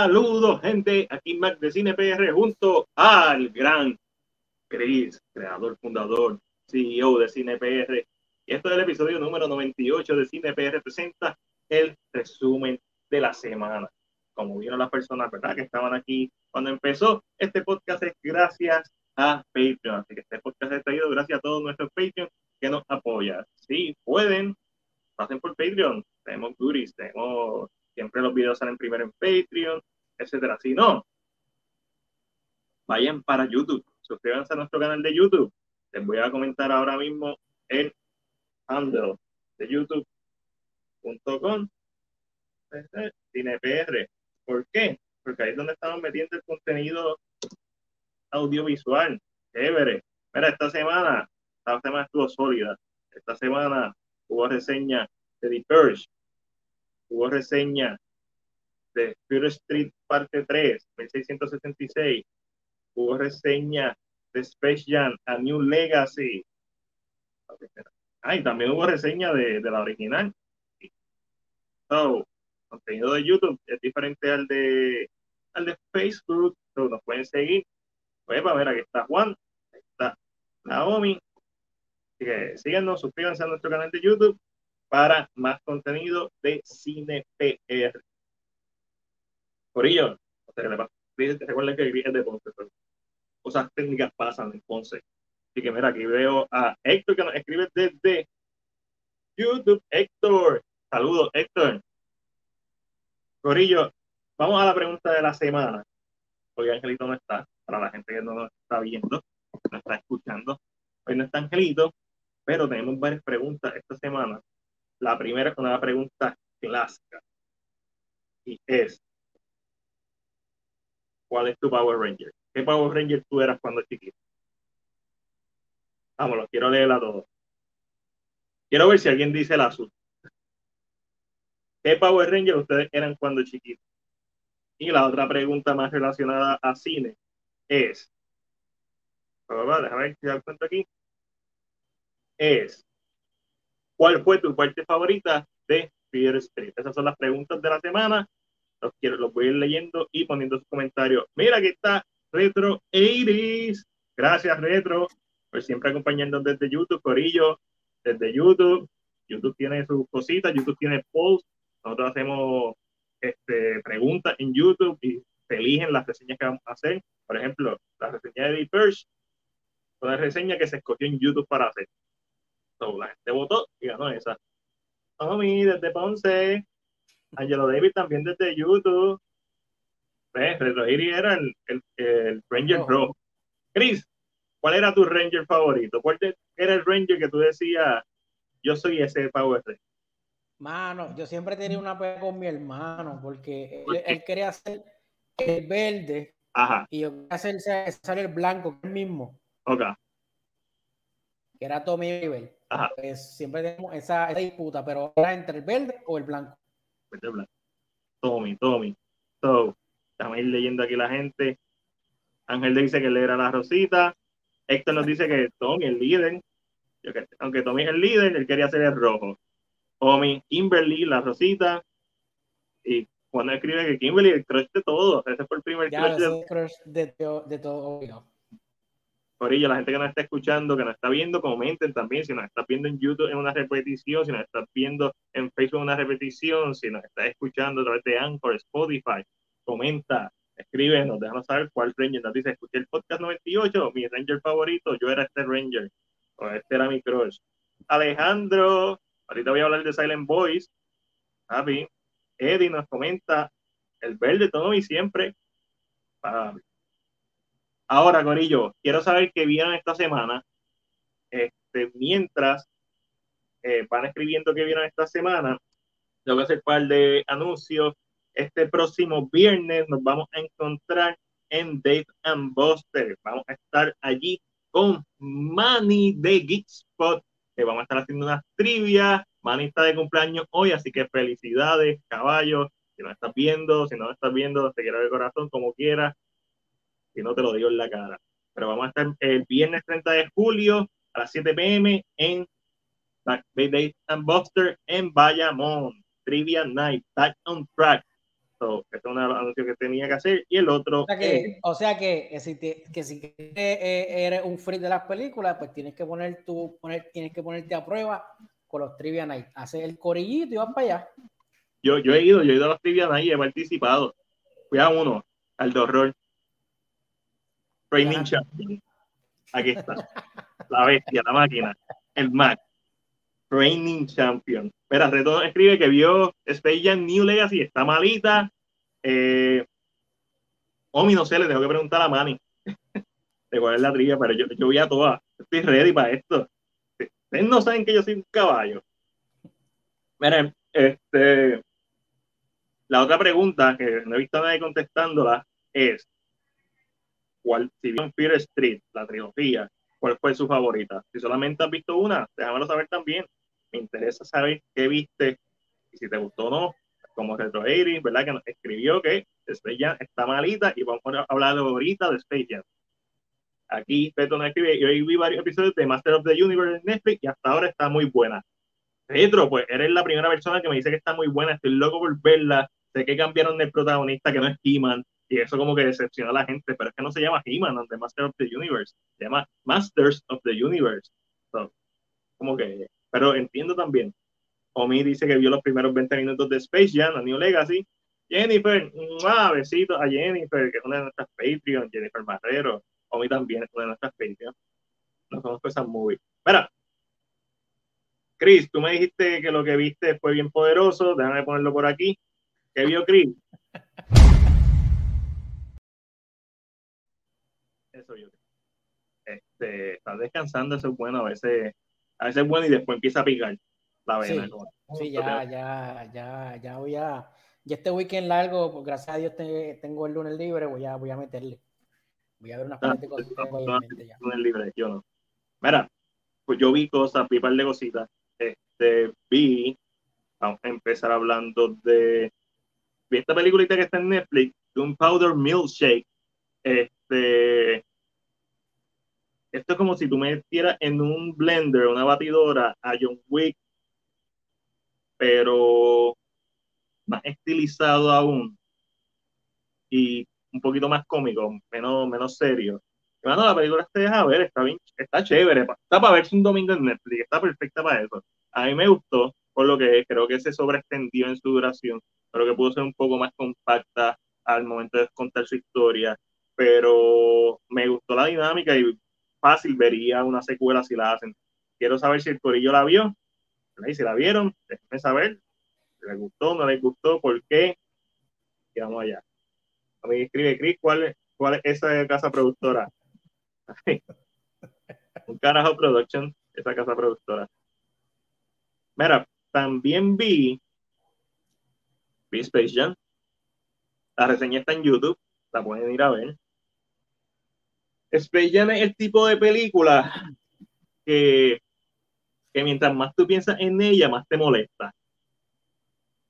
Saludos, gente. Aquí Mac de Cine PR junto al gran Chris, creador, fundador, CEO de Cine PR. Y esto es el episodio número 98 de Cine PR presenta el resumen de la semana. Como vieron las personas, ¿verdad? Que estaban aquí cuando empezó este podcast es gracias a Patreon. Así que este podcast es traído gracias a todos nuestros Patreon que nos apoyan. Si pueden, pasen por Patreon. Tenemos goodies, tenemos siempre los videos salen primero en Patreon, etcétera. Si no, vayan para YouTube, suscríbanse a nuestro canal de YouTube. Les voy a comentar ahora mismo el handle de youtube.com CinePR. ¿Por qué? Porque ahí es donde estamos metiendo el contenido audiovisual. Chévere. Mira, esta semana, esta semana estuvo sólida. Esta semana hubo reseña de The Purge, hubo reseña de Fear Street parte 3, 1666, hubo reseña de Space Jam A New Legacy. Ah, y también hubo reseña de, la original. So, contenido de YouTube es diferente al de al de Facebook. So, nos pueden seguir. Pues para ver, aquí está Juan, aquí está Naomi. Así que síganos, suscríbanse a nuestro canal de YouTube para más contenido de Cine PR. Por ello, recuerden que es de Ponce, cosas técnicas pasan en Ponce. Así que mira, aquí veo a Héctor que nos escribe desde YouTube. Héctor, saludos, Héctor. Corillo, vamos a la pregunta de la semana. Hoy Angelito no está, para la gente que no nos está viendo, no está escuchando. Hoy no está Angelito, pero tenemos varias preguntas esta semana la primera es una pregunta clásica y es, ¿cuál es tu Power Ranger? ¿Qué Power Ranger tú eras cuando chiquito? Vámonos, quiero leerla a todos. Quiero ver si alguien dice el azul. ¿Qué Power Ranger ustedes eran cuando chiquitos? Y la otra pregunta más relacionada a cine es, déjame ver si cuenta aquí, es, ¿Cuál fue tu parte favorita de Fear Street? Esas son las preguntas de la semana. Los, quiero, los voy a ir leyendo y poniendo sus comentarios. Mira, aquí está Retro 80 Gracias, Retro, por siempre acompañando desde YouTube, Corillo, desde YouTube. YouTube tiene sus cositas, YouTube tiene posts. Nosotros hacemos este, preguntas en YouTube y se eligen las reseñas que vamos a hacer. Por ejemplo, la reseña de The Purge, una reseña que se escogió en YouTube para hacer la gente votó y ganó esa. Tommy desde Ponce, Angelo David también desde YouTube. ¿Ves? Retro era el, el, el Ranger Pro. Chris, ¿cuál era tu Ranger favorito? ¿Cuál era el Ranger que tú decías, yo soy ese Power Ranger? Mano, yo siempre tenía una pelea con mi hermano porque él, quería hacer el verde Ajá. y yo quería hacer el blanco, el mismo. Ok. Que era Tommy River. Pues siempre tenemos esa, disputa, pero era entre el verde o el blanco. Verde blanco. Tommy, Tommy. So, ir leyendo aquí la gente. Ángel dice que él era la rosita. Héctor nos dice que Tommy, el líder, aunque Tommy es el líder, él quería ser el rojo. Tommy, Kimberly, la rosita. Y cuando escribe que Kimberly, el crush de todo. Ese fue el primer crush, de... de, todo. Ello, la gente que nos está escuchando, que nos está viendo, comenten también. Si nos está viendo en YouTube en una repetición, si nos está viendo en Facebook en una repetición, si nos está escuchando a través de Anchor, Spotify, comenta, escríbenos, déjanos saber cuál Ranger nos dice. Escuché el podcast 98, mi Ranger favorito, yo era este Ranger, o este era mi crush. Alejandro, ahorita voy a hablar de Silent Boys. Papi, Eddie nos comenta el verde todo y siempre. Papi. Ahora, Corillo, quiero saber qué vieron esta semana. Este, mientras eh, van escribiendo qué vieron esta semana, tengo que hacer un par de anuncios. Este próximo viernes nos vamos a encontrar en Dave and Buster. Vamos a estar allí con Manny de Geekspot. que vamos a estar haciendo unas trivias. Manny está de cumpleaños hoy, así que felicidades, caballo. Si no estás viendo, si no estás viendo, te quiero de corazón, como quieras si no te lo digo en la cara. Pero vamos a estar el viernes 30 de julio a las 7 pm en Back Day and Buster en Bayamón. Trivia Night, Back on Track. So, este es un anuncio que tenía que hacer. Y el otro. O sea que, o sea que, si, te, que si eres un freak de las películas, pues tienes que poner tu, poner, tienes que ponerte a prueba con los Trivia Night. Haces el corillito y vas para allá. Yo, yo he ido, yo he ido a los Trivia Night y he participado. Fui a uno, al de horror. Training Champion. Aquí está. La bestia, la máquina. El Mac. Training Champion. Espera, Reto escribe que vio Space Jam New Legacy, está malita. Eh, Omi, no sé, le tengo que preguntar a Manny de cuál es la trivia, pero yo, yo voy a todas. Estoy ready para esto. Ustedes no saben que yo soy un caballo. Miren, este, la otra pregunta que no he visto a nadie contestándola es: ¿cuál, si vieron Fear Street, la trilogía, cuál fue su favorita? Si solamente has visto una, déjamelo saber también me interesa saber qué viste y si te gustó o no, como Retro 80, ¿verdad? Que nos escribió que Space Jam está malita y vamos a hablar ahorita de Space Jam. Aquí Petro nos escribe, yo vi varios episodios de Master of the Universe en Netflix y hasta ahora está muy buena. Retro, pues eres la primera persona que me dice que está muy buena, estoy loco por verla, sé que cambiaron el protagonista que no es He-Man y eso como que decepciona a la gente, pero es que no se llama He-Man, de Master of the Universe, se llama Masters of the Universe. como que pero entiendo también. Omi dice que vio los primeros 20 minutos de Space Jam, a New Legacy. Jennifer, un besito a Jennifer, que es una de nuestras Patreon, Jennifer Marrero. Omi también es una de nuestras Patreon. No somos cosas muy. Mira, Chris, tú me dijiste que lo que viste fue bien poderoso. Déjame ponerlo por aquí. ¿Qué vio Chris? Este, estás descansando, eso es bueno. A veces a veces es bueno y después empieza a picar la vena. Sí, ya, ya, ya, ya voy a. Ya este weekend largo, pues gracias a Dios tengo el lunes libre, voy a, voy a meterle. Voy a ver unas de cosas. lunes libre, yo no. Mira, pues yo vi cosas, vi un par de cositas. Este, vi, vamos a empezar hablando de. Vi esta peliculita que está en Netflix, de un Powder Milkshake. Este, esto es como si tú metieras en un blender, una batidora, a John Wick, pero más estilizado aún y un poquito más cómico, menos, menos serio. Bueno, la película se deja ver, está bien, está chévere, está para verse un domingo en Netflix, está perfecta para eso. A mí me gustó, por lo que creo que se sobreextendió en su duración, pero que pudo ser un poco más compacta al momento de contar su historia, pero me gustó la dinámica y fácil vería una secuela si la hacen. Quiero saber si el corillo la vio, y si la vieron, déjenme saber les gustó, no les gustó, por qué, y vamos allá. A mí escribe Chris, ¿cuál es, cuál es esa casa productora? Un carajo production, esa casa productora. Mira, también vi, vi Space Jam. La reseña está en YouTube, la pueden ir a ver. Space Jam es el tipo de película que, que mientras más tú piensas en ella, más te molesta.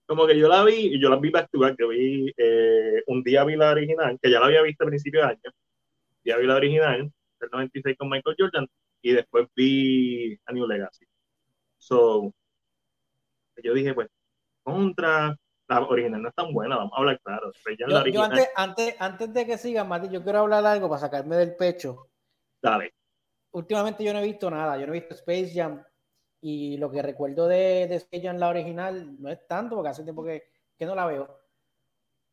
Como que yo la vi, yo la vi para actuar, que vi, eh, un día vi la original, que ya la había visto a principio de año, día vi la original, del 96 con Michael Jordan, y después vi a New Legacy. So, yo dije, pues, contra, la original no es tan buena, vamos a hablar claro. Yo, antes, antes, antes, de que siga, Mati, yo quiero hablar algo para sacarme del pecho. Dale. Últimamente yo no he visto nada, yo no he visto Space Jam y lo que recuerdo de, de Space Jam, la original, no es tanto porque hace tiempo que, que no la veo.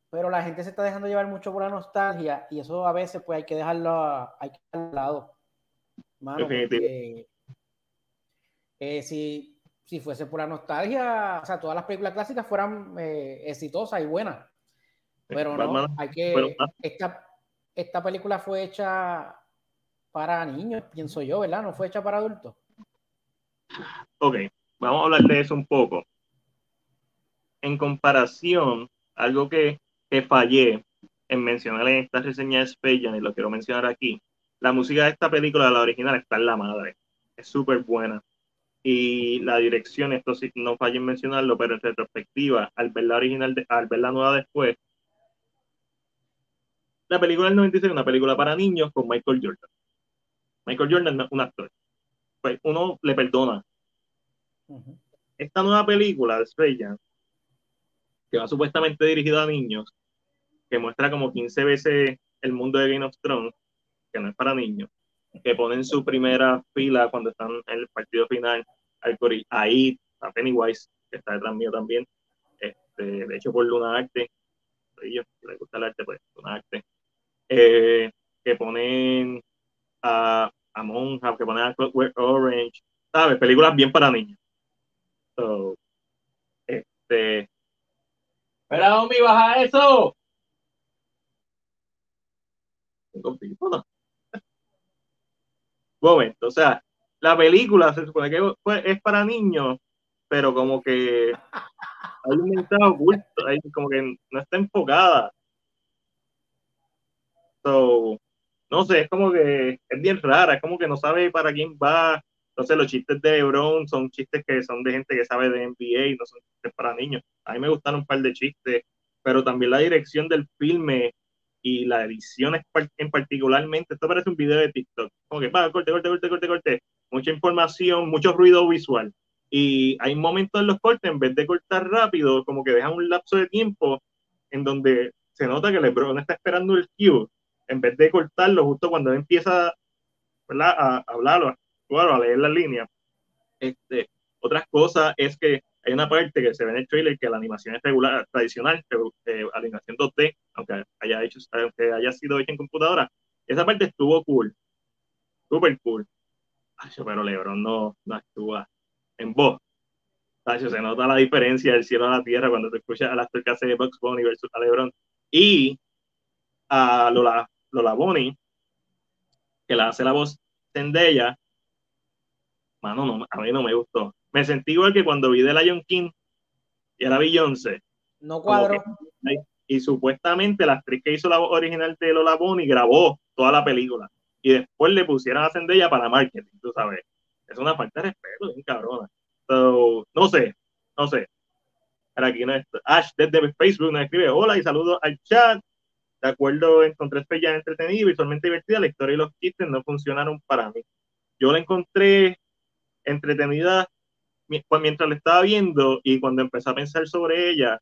Pero la gente se está dejando llevar mucho por la nostalgia y eso a veces pues hay que dejarlo, hay que al lado. Mano, porque, eh, si, si fuese por la nostalgia, o sea, todas las películas clásicas fueran eh, exitosas y buenas. Pero no, hay que. esta, esta película fue hecha para niños, pienso yo, ¿verdad? No fue hecha para adultos. Ok, vamos a hablar de eso un poco. En comparación, algo que, que fallé en mencionar en esta reseña de Space y lo quiero mencionar aquí, la música de esta película, la original, está en la madre. Es súper buena y la dirección, esto sí, no fallen en mencionarlo, pero en retrospectiva, al ver la original, al ver la nueva después, la película del 96 es una película para niños con Michael Jordan. Michael Jordan es un actor. Pues uno le perdona. Esta nueva película de Space que va supuestamente dirigido a niños, que muestra como 15 veces el mundo de Game of Thrones, que no es para niños, que ponen su primera fila cuando están en el partido final, ahí está Pennywise, que está detrás mío también, este, de hecho por Luna Arte, ellos, si les gusta el arte, pues Luna Arte, eh, que ponen a, a Monja, que ponen a Clockwork Orange, ¿sabes? Películas bien para niños. So, este. Espera, homie, baja eso. Tengo no. Momento, o sea, la película se supone que es para niños, pero como que hay un mensaje oculto, hay como que no está enfocada. So, no sé, es como que es bien rara, es como que no sabe para quién va. Entonces los chistes de LeBron son chistes que son de gente que sabe de NBA y no son chistes para niños. A mí me gustaron un par de chistes, pero también la dirección del filme y la edición en particularmente, esto parece un video de TikTok, como que va, corte, corte, corte, corte, corte, mucha información, mucho ruido visual. Y hay momentos en los cortes, en vez de cortar rápido, como que dejan un lapso de tiempo en donde se nota que LeBron está esperando el cue en vez de cortarlo justo cuando empieza a hablarlo, a leer la línea. Este, otras cosas es que hay una parte que se ve en el trailer que la animación es regular, tradicional, eh, animación 2D, aunque haya, aunque haya sido hecha en computadora. Esa parte estuvo cool, súper cool. pero Lebron no, no actúa en voz. se nota la diferencia del cielo a la tierra cuando te escuchas a las hace de Bugs Bunny versus a Lebron. Y a Lola, Lola Bonnie, que la hace la voz Zendaya, mano, no, a mí no me gustó. Me sentí igual que cuando vi de Lion King y era Beyoncé. No cuadro. y supuestamente la actriz que hizo la voz original de Lola Bonnie grabó toda la película. Y después le pusieron a Zendaya para marketing, tú sabes. Es una falta de respeto, bien cabrona. no sé, no sé. Para aquí no es. Ash desde Facebook nos escribe hola y saludos al chat. De acuerdo, encontré ya entretenida y visualmente divertida. La historia y los chistes no funcionaron para mí. Yo la encontré entretenida mientras la estaba viendo y cuando empecé a pensar sobre ella,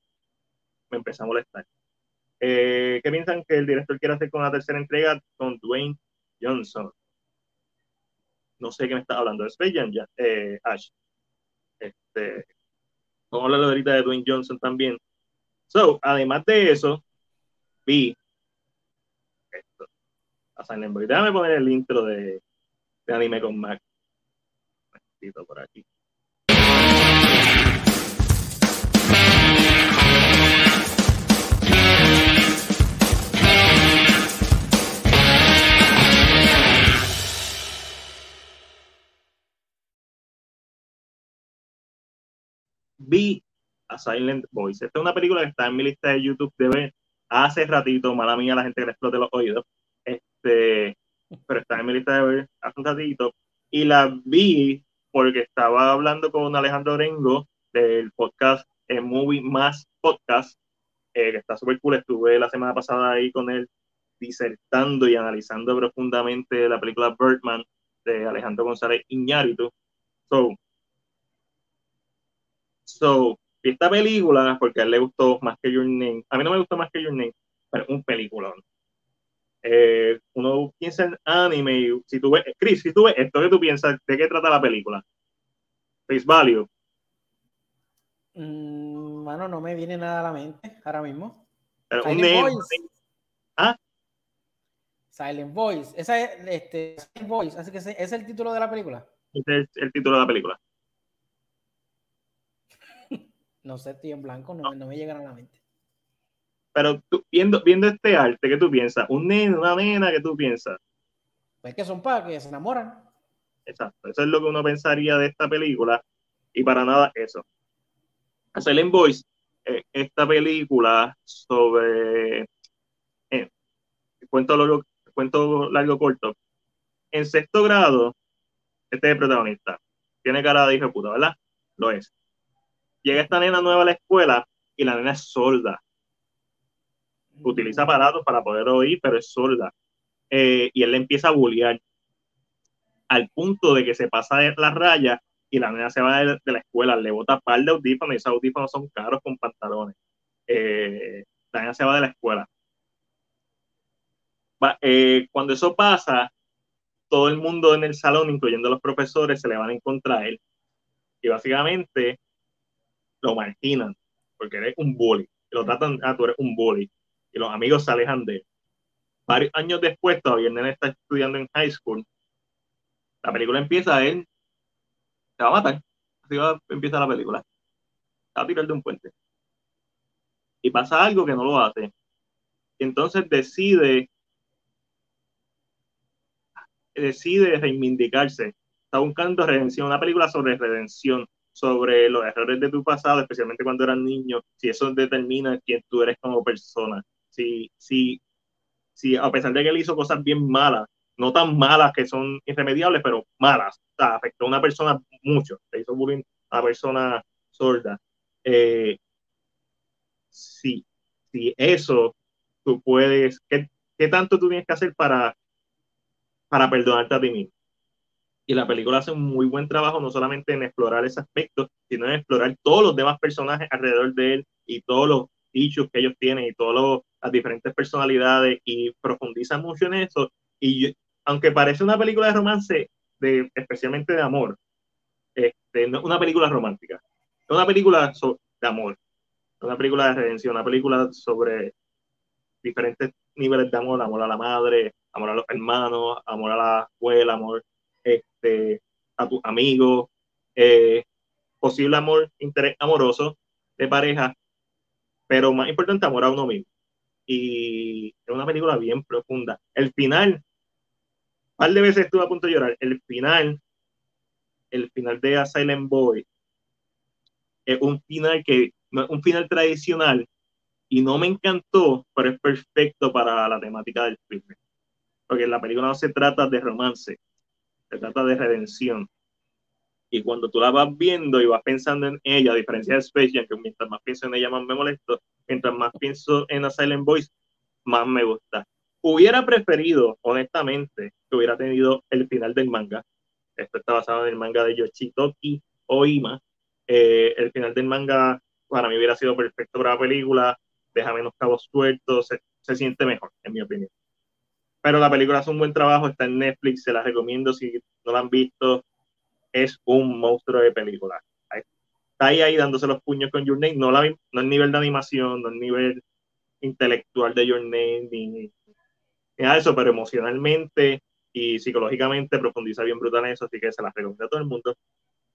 me empecé a molestar. Eh, ¿Qué piensan que el director quiere hacer con la tercera entrega con Dwayne Johnson? No sé qué me está hablando. ¿Es eh, Ash. Este, vamos a hablar ahorita de Dwayne Johnson también. So, además de eso, vi a Silent Boy. Déjame poner el intro de, de anime con Mac. por aquí. Vi a Silent Voice. Esta es una película que está en mi lista de YouTube de ver hace ratito, mala mía la gente que le explote los oídos, este, pero está en mi lista de ver hace un ratito, y la vi porque estaba hablando con Alejandro Orengo del podcast eh, Movie Más Podcast, eh, que está súper cool, estuve la semana pasada ahí con él disertando y analizando profundamente la película Birdman de Alejandro González Iñárritu. So, so, esta película, porque a él le gustó más que Your Name, a mí no me gustó más que Your Name, pero un peliculón. Eh, uno piensa en anime si tú ves, Chris, si tú ves esto, ¿qué tú piensas? ¿De qué trata la película? Face Value. Mm, bueno, no me viene nada a la mente ahora mismo. Silent Voice. ¿Ah? Silent Voice. Esa es, este, Silent Voice. Así que ese es el título de la película. Ese es el título de la película. No sé, estoy en blanco, no, no me llegan a la mente. Pero tú, viendo, viendo este arte, ¿qué tú piensas? ¿Un nene, una nena? ¿Qué tú piensas? Pues que son para que se enamoran. Exacto, eso es lo que uno pensaría de esta película y para nada eso. Silent Voice, eh, esta película sobre eh, cuento, largo, cuento largo corto. En sexto grado, este es el protagonista. Tiene cara de hijo de puta, ¿verdad? Lo es. Llega esta nena nueva a la escuela y la nena es sorda utiliza aparatos para poder oír, pero es sorda. Eh, y él le empieza a bullear al punto de que se pasa de la raya y la nena se va de, la escuela, le bota par de audífonos y esos audífonos son caros con pantalones. eh, Diana se va de la escuela. Eh, cuando eso pasa, todo el mundo en el salón, incluyendo los profesores, se le van en contra a él. Y básicamente lo marginan, porque eres un bully. Y lo tratan, ah, tú eres un bully. Y los amigos se alejan de él. Varios años después, todavía el nene está estudiando en high school. La película empieza, él se va a matar. Así va, empieza la película. Se va a tirar de un puente. Y pasa algo que no lo hace. Y entonces decide decide reivindicarse. Está buscando redención, una película sobre redención, sobre los errores de tu pasado, especialmente cuando eras niño, si eso determina quién tú eres como persona. Si, si, si a pesar de que él hizo cosas bien malas, no tan malas que son irremediables, pero malas, o sea, afectó a una persona mucho, le hizo bullying a persona sorda. Eh, si, si eso tú puedes, ¿qué, ¿qué tanto tú tienes que hacer para para perdonarte a ti mismo. Y la película hace un muy buen trabajo no solamente en explorar ese aspecto, sino en explorar todos los demás personajes alrededor de él y todos los issues que ellos tienen y todas las diferentes personalidades y profundiza mucho en eso. Y aunque parece una película de romance, de, especialmente de amor, este, no una película romántica, una película de amor, una película de redención, una película sobre diferentes niveles de amor, amor a la madre, amor a los hermanos, amor a la escuela, amor este, a tus amigos, eh, posible amor, interés amoroso de pareja, pero más importante, amor a uno mismo. Y es una película bien profunda. El final, un par de veces estuve a punto de llorar. El final, el final de A Silent Boy, es un final que, un final tradicional, y no me encantó, pero es perfecto para la temática del filme porque la película no se trata de romance, se trata de redención. Y cuando tú la vas viendo y vas pensando en ella, a diferencia de Space Jam, que mientras más pienso en ella, más me molesto, mientras más pienso en A Silent Voice, más me gusta. Hubiera preferido, honestamente, que hubiera tenido el final del manga. Esto está basado en el manga de Yoshitoki Oima. Eh, el final del manga para mí hubiera sido perfecto para la película, deja menos cabos sueltos, se siente mejor, en mi opinión. Pero la película hace un buen trabajo, está en Netflix, se la recomiendo si no la han visto. Es un monstruo de película. Está ahí, dándose los puños con Your Name. No, la, el nivel de animación, no el nivel intelectual de Your Name, ni, ni nada de eso, pero emocionalmente y psicológicamente profundiza bien brutal en eso, así que se la recomiendo a todo el mundo.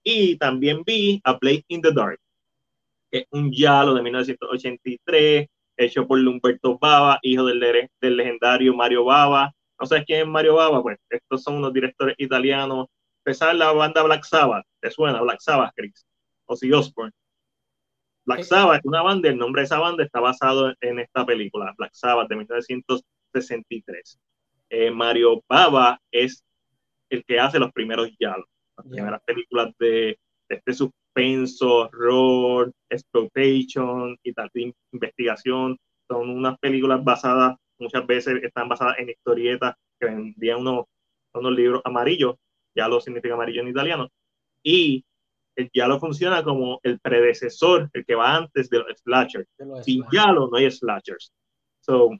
Y también vi A Play in the Dark, que es un Yalo de 1983, hecho por Humberto Bava, hijo del, del legendario Mario Bava. ¿No sabes quién es Mario Bava? Pues estos son unos directores italianos. Empezar la banda Black Sabbath, ¿te suena? Black Sabbath, Chris. si Osbourne. Black Sabbath es una banda, el nombre de esa banda está basado en esta película, Black Sabbath de 1963. Eh, Mario Bava es el que hace los primeros Yalos, las primeras películas de, de este suspenso, horror, exploitation y tal de investigación. Son unas películas basadas, muchas veces están basadas en historietas que vendían unos, unos libros amarillos, ya lo significa amarillo en italiano, y ya lo funciona como el predecesor, el que va antes de los slashers. Sin Yalo no hay slashers. So,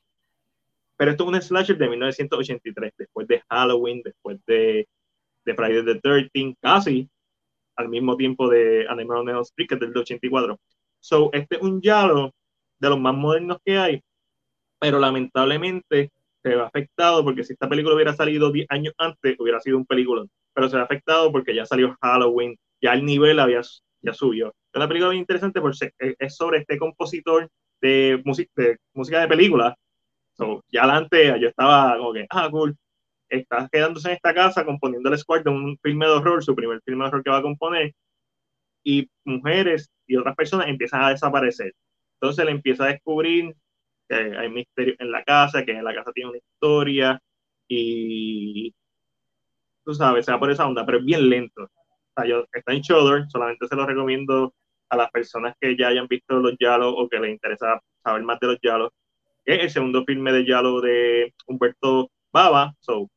pero esto es un slasher de 1983, después de Halloween, después de, de Friday the 13 casi al mismo tiempo de Animal on es del 84. So, este es un Yalo de los más modernos que hay, pero lamentablemente se ve afectado porque si esta película hubiera salido 10 años antes, hubiera sido un película, pero se ve afectado porque ya salió Halloween, ya el nivel había, ya subió. Es una película bien interesante porque es sobre este compositor de, de música de película. So, ya adelante yo estaba como que, ah, cool, está quedándose en esta casa componiendo el score de un filme de horror, su primer filme de horror que va a componer, y mujeres y otras personas empiezan a desaparecer. Entonces le empieza a descubrir que hay misterio en la casa, que en la casa tiene una historia, y tú sabes, se va por esa onda, pero es bien lento. está en Shudder, solamente se lo recomiendo a las personas que ya hayan visto los Yalos o que les interesa saber más de los Yalos. Es el segundo filme de Yalo de Humberto Baba, so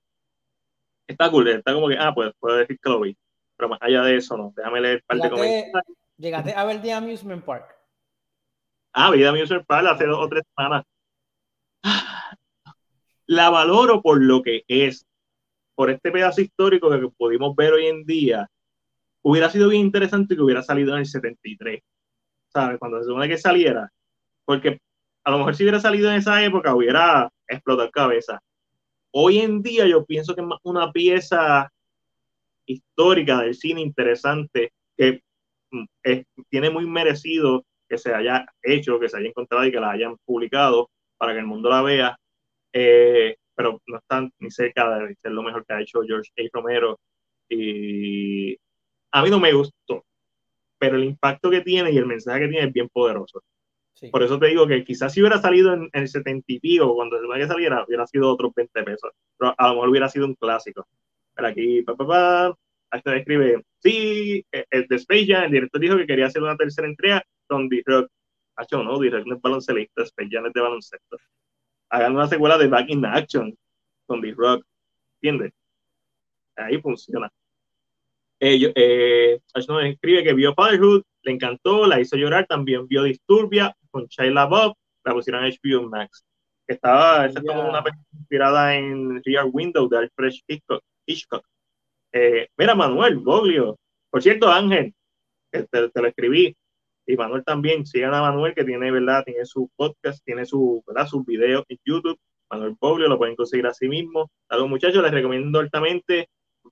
está cool, está como que, ah, pues puedo decir que lo vi. Pero más allá de eso, no. Déjame leer parte de Llegaste a ver The Amusement Park. Ah, Vida Amusement Park hace dos o tres semanas. La valoro por lo que es, por este pedazo histórico que pudimos ver hoy en día. Hubiera sido bien interesante que hubiera salido en el 73, ¿sabes? Cuando se supone que saliera. Porque a lo mejor si hubiera salido en esa época hubiera explotado cabeza. Hoy en día yo pienso que es una pieza histórica del cine interesante que mm, tiene muy merecido que se haya hecho, que se haya encontrado y que la hayan publicado para que el mundo la vea, eh, pero no están ni cerca de ser lo mejor que ha hecho George A. Romero. Y a mí no me gustó, pero el impacto que tiene y el mensaje que tiene es bien poderoso. Por eso te digo que quizás si hubiera salido en, el 70 y pico, cuando se que saliera, hubiera sido otros 20 pesos. Pero a lo mejor hubiera sido un clásico. Pero aquí, pa, pa, pa, hasta escribe, sí, e, el de Space Jam, el director dijo que quería hacer una tercera entrega con D-Rock. Hacho, no, D-Rock no es baloncelista, Space Jam es de baloncesto. Hagan una secuela de Back in Action con D-Rock. ¿Entiendes? Ahí funciona. Eh, eh, escribe que vio Fatherhood, le encantó, la hizo llorar, también vio Disturbia con Shia Bob, la pusieron en HBO Max. Estaba, esa como una película inspirada en Rear Window de Alfred Hitchcock. Eh, mira, Manuel, Goglio. Por cierto, Ángel, te, te, lo escribí. Y Manuel también, sigan a Manuel que tiene, ¿verdad? Tiene su podcast, tiene su, ¿verdad? sus videos en YouTube. Manuel Goglio, lo pueden conseguir así mismo. A los muchachos les recomiendo altamente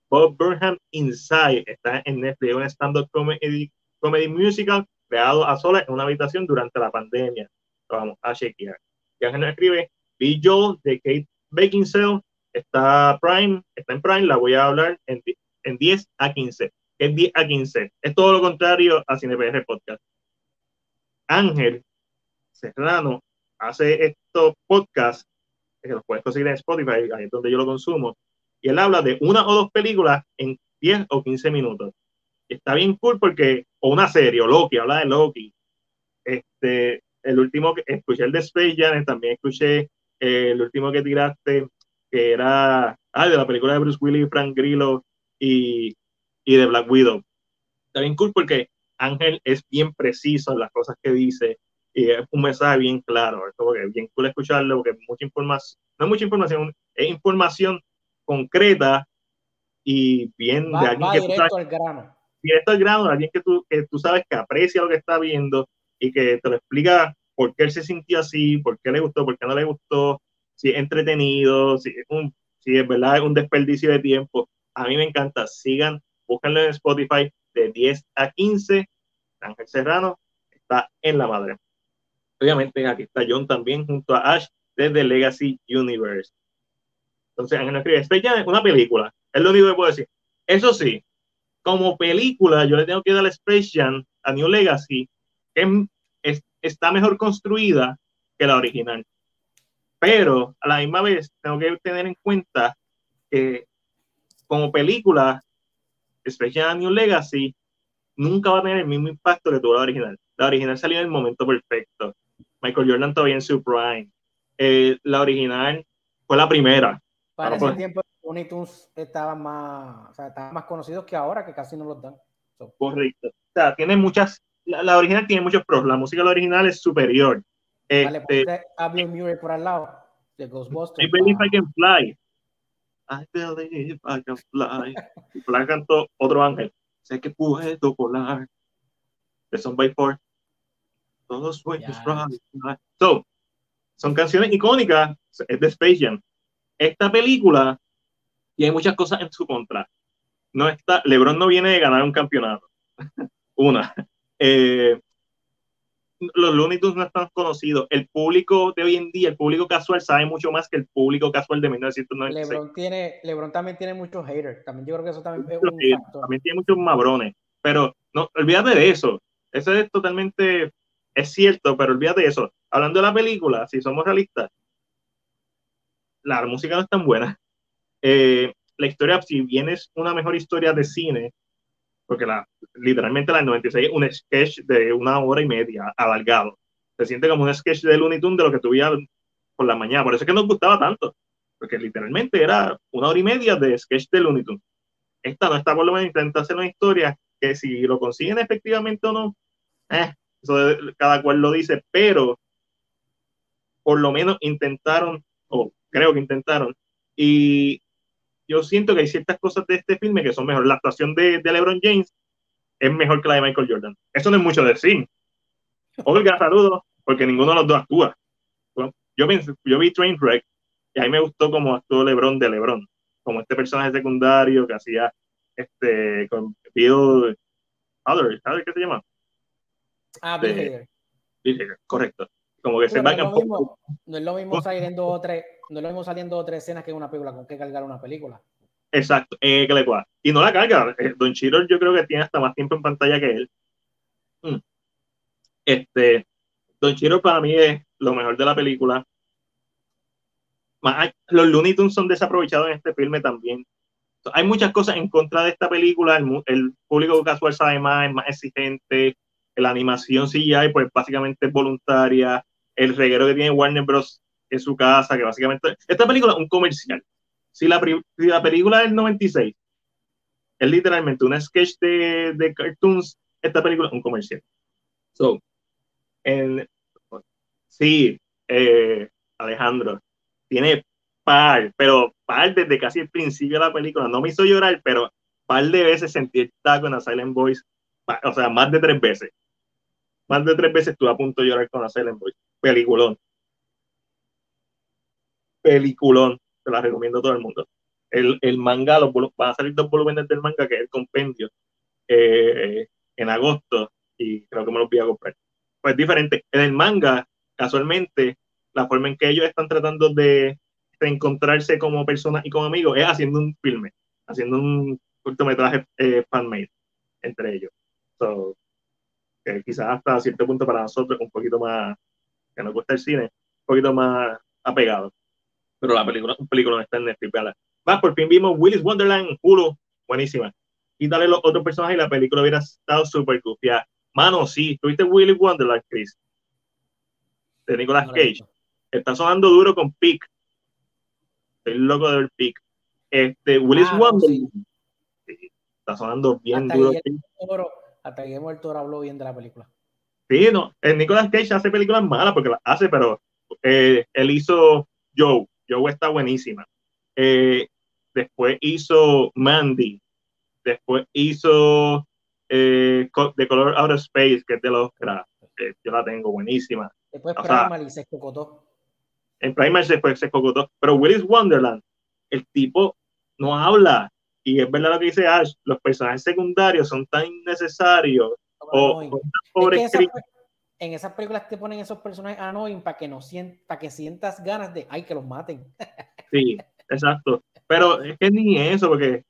Bob Burnham Inside. Está en Netflix, un stand-up comedy, comedy musical creado a solas en una habitación durante la pandemia. Vamos a chequear. Y Ángel escribe, Be Joel de Kate Beckinsale está Prime, está en Prime, la voy a hablar en, en 10 a 15. Es 10 a 15. Es todo lo contrario a CinePR Podcast. Ángel Serrano hace estos podcasts, que los puedes conseguir en Spotify, ahí es donde yo lo consumo, y él habla de una o dos películas en 10 o 15 minutos. Está bien cool porque, o una serie, o Loki, habla de Loki. Este, el último que escuché el de Space Jam, también escuché eh, el último que tiraste, que era ah, de la película de Bruce Willis, Frank Grillo y, y de Black Widow. Está bien cool porque Ángel es bien preciso en las cosas que dice y es un mensaje bien claro. Es como que bien cool escucharlo porque mucha información, no es mucha información, es información concreta y bien de alguien que directo al grano. Directo al grano, alguien que tú, que tú sabes que aprecia lo que está viendo y que te lo explica por qué él se sintió así, por qué le gustó, por qué no le gustó, si es entretenido, si es, un, si es verdad, un desperdicio de tiempo. A mí me encanta. Sigan, búsquenlo en Spotify de 10 a 15. Ángel Serrano está en la madre. Obviamente aquí está John también junto a Ash desde Legacy Universe. Entonces Ángel escribe, Jam es una película. Es lo único que puedo decir. Eso sí, como película yo le tengo que dar a Space Jam a New Legacy, que está mejor construida que la original. Pero a la misma vez tengo que tener en cuenta que como película, Special New Legacy nunca va a tener el mismo impacto que tuvo la original. La original salió en el momento perfecto. Michael Jordan todavía en su prime. Eh, la original fue la primera. Para ese tiempo, Looney Tunes estaban más, o sea, estaban más conocidos que ahora, que casi no los dan. Correcto. O sea, tiene muchas, la, original tiene muchos pros. La música la original es superior. Este, a Bill Murray por al lado de Ghostbusters. I believe I can fly. I believe I can fly. y por cantó otro ángel. Sé que puedo volar. De Son by Four. Todos sueños yeah. So, son canciones icónicas. Es de Space Jam. Esta película tiene muchas cosas en su contra. No está, LeBron no viene de ganar un campeonato. Una. Eh, los Looney Tunes no están conocidos. El público de hoy en día, el público casual, sabe mucho más que el público casual de 1996. LeBron, tiene, LeBron también tiene muchos haters. También yo creo que eso también es un factor. También tiene muchos mabrones. Pero no, olvídate de eso. Eso es totalmente, es cierto, pero olvídate de eso. Hablando de la película, si somos realistas, la música no es tan buena. Eh, la historia, si bien es una mejor historia de cine, porque la, literalmente la del 96 es un sketch de una hora y media, alargado. Se siente como un sketch de Looney Tunes de lo que tuviera por la mañana. Por eso es que nos gustaba tanto, porque literalmente era una hora y media de sketch de Looney Tunes. Esta no está por lo menos intenta hacer una historia que si lo consiguen efectivamente o no, eh, eso cada cual lo dice, pero por lo menos intentaron, o creo que intentaron, y yo siento que hay ciertas cosas de este filme que son mejor. La actuación de, de LeBron James es mejor que la de Michael Jordan. Eso no es mucho decir. Olga, saludos, porque ninguno de los dos actúa. Yo, yo vi Trainwreck y a mí me gustó como actuó LeBron de LeBron, como este personaje secundario que hacía este con Bill ¿sabes qué se llama? Ah, Bill Hader. Hader, correcto. Como que se van no, es no es lo mismo saliendo otra, no lo mismo saliendo otra escenas que una película, con que cargar una película. Exacto, eh, que le Y no la carga. Eh, Don Chiro yo creo que tiene hasta más tiempo en pantalla que él. Mm. Este, Don Chiro para mí es lo mejor de la película. Los Looney Tunes son desaprovechados en este filme también. Hay muchas cosas en contra de esta película. El, público casual sabe más, es más exigente. La animación CGI, pues básicamente es voluntaria. El reguero que tiene Warner Bros. En su casa, que básicamente. Esta película es un comercial. Si la, la película del 96 es literalmente una sketch de, de cartoons, esta película es un comercial. So, en, sí, eh, Alejandro, tiene par, pero par desde casi el principio de la película. No me hizo llorar, pero par de veces sentí el taco en Silent Voice, o sea, más de tres veces. Más de tres veces estuve a punto de llorar con la Silent Voice. Peliculón. Peliculón te la recomiendo a todo el mundo. El, el manga, los, van a salir dos volúmenes del manga, que es el compendio, eh, en agosto, y creo que me los voy a comprar. Pues diferente. En el manga, casualmente, la forma en que ellos están tratando de encontrarse como personas y como amigos es haciendo un filme, haciendo un cortometraje eh, fan-made entre ellos. So, que quizás hasta cierto punto para nosotros un poquito más, que nos gusta el cine, un poquito más apegado pero la película, un película está en Netflix. Va, por fin vimos Willis Wonderland, Hulu, buenísima. Y dale los otros personajes y la película hubiera estado súper confiada. Mano, sí, ¿tuviste Willis Wonderland, Chris? De Nicolas Cage. Está sonando duro con Peak. Estoy loco de ver Peak. Este, Willis ah, Wonderland. Sí. está sonando bien hasta duro. Toro, hasta que el Toro habló bien de la película. Sí, no. El Nicolas Cage hace películas malas porque las hace, pero eh, él hizo Joe Joe está buenísima. Eh, después hizo Mandy. Después hizo eh, The Color Out of Space, que es de los que yo la tengo buenísima. Después Primal y se cocotó. En Primal se, fue, se cocotó. Pero Willis Wonderland, el tipo no habla. Y es verdad lo que dice Ash, los personajes secundarios son tan innecesarios o, o en esas películas te ponen esos personajes annoying para que no sienta, que sientas ganas de ay que los maten. Sí, exacto. Pero es que ni eso, porque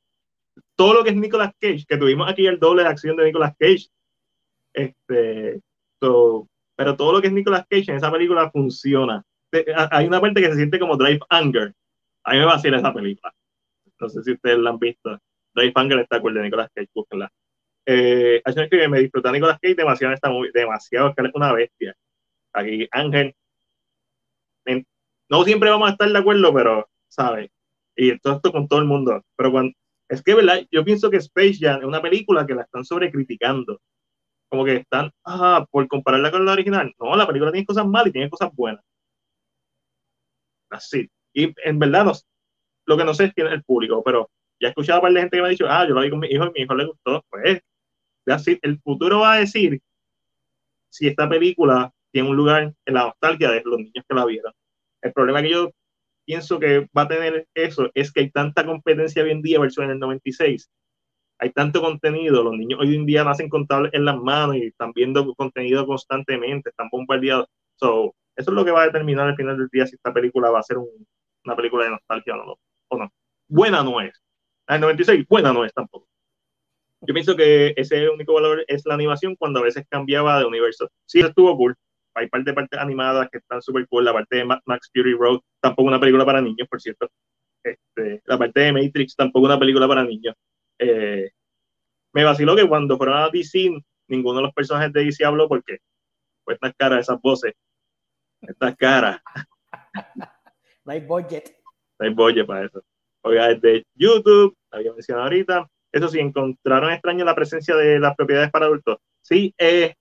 todo lo que es Nicolas Cage, que tuvimos aquí el doble de acción de Nicolas Cage, este, pero todo lo que es Nicolas Cage en esa película funciona. Hay una parte que se siente como Drive Anger. A mí me va a decir esa película. No sé si ustedes la han visto. Drive Anger está con de Nicolas Cage, búsquenla. Eh, que me disfruta Nicolas Cage demasiado demasiado, que es una bestia. Aquí Ángel, no siempre vamos a estar de acuerdo, pero, ¿sabes? Y todo esto con todo el mundo. Pero cuando, es que, ¿verdad? Yo pienso que Space Jam es una película que la están sobrecriticando. Como que están, ah, por compararla con la original. No, la película tiene cosas malas y tiene cosas buenas. Así. Y en verdad, no, lo que no sé es quién es el público, pero ya he escuchado a par de gente que me ha dicho, ah, yo lo vi con mi hijo y mi hijo le gustó. Pues el futuro va a decir si esta película tiene un lugar en la nostalgia de los niños que la vieron. El problema que yo pienso que va a tener eso es que hay tanta competencia hoy en día versus en el 96. Hay tanto contenido, los niños hoy en día nacen con en las manos y están viendo contenido constantemente, están bombardeados. So, eso es lo que va a determinar al final del día si esta película va a ser una película de nostalgia o no, o no. Buena no es. En el 96, buena no es tampoco. Yo pienso que ese único valor es la animación cuando a veces cambiaba de universo. Sí, estuvo cool. Hay parte de partes animadas que están súper cool. La parte de Max Fury Road, tampoco una película para niños, por cierto. Este, la parte de Matrix, tampoco una película para niños. Eh, me vaciló que cuando fueron a DC, ninguno de los personajes de DC habló porque pues estas caras, esas voces, estas caras. no hay budget. No hay budget para eso. Oiga, de YouTube, había mencionado ahorita, eso sí, encontraron extraño la presencia de las propiedades para adultos. Sí, eh,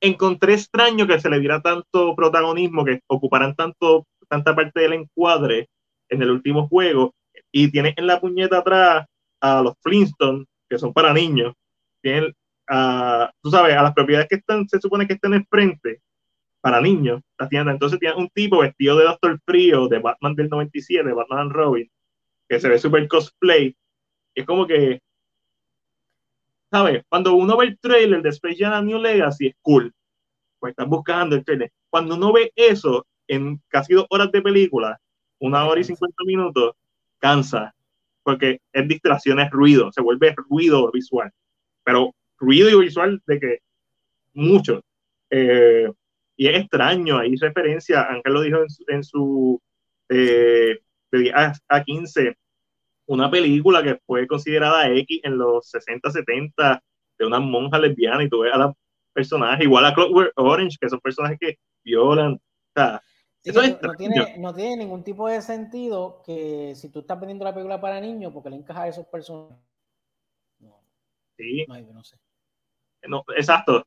encontré extraño que se le diera tanto protagonismo, que ocuparan tanto, tanta parte del encuadre en el último juego. Y tiene en la puñeta atrás a los Flintstones, que son para niños. Tienen, a, tú sabes, a las propiedades que están, se supone que están en frente, para niños, las tiendas. Entonces tiene un tipo vestido de Doctor Frío, de Batman del 97, de Batman Robin, que se ve súper cosplay. Es como que ¿sabes? Cuando uno ve el trailer de Space Jam New Legacy es cool, pues estás buscando el trailer. Cuando uno ve eso en casi dos horas de película, una hora y cincuenta minutos, cansa, porque es distracción, es ruido, se vuelve ruido visual, pero ruido visual de que mucho. Eh, y es extraño, hay referencia, Ángel lo dijo en su, en de 10 a, a 15, una película que fue considerada X en los 60, 70 de una monja lesbiana y tú ves a los personajes, igual a Clockwork Orange, que son personajes que violan. no, tiene, no, tiene, ningún tipo de sentido que si tú estás vendiendo la película para niños, porque le encaja a esos personajes. No, sí. No, sé. No, exacto.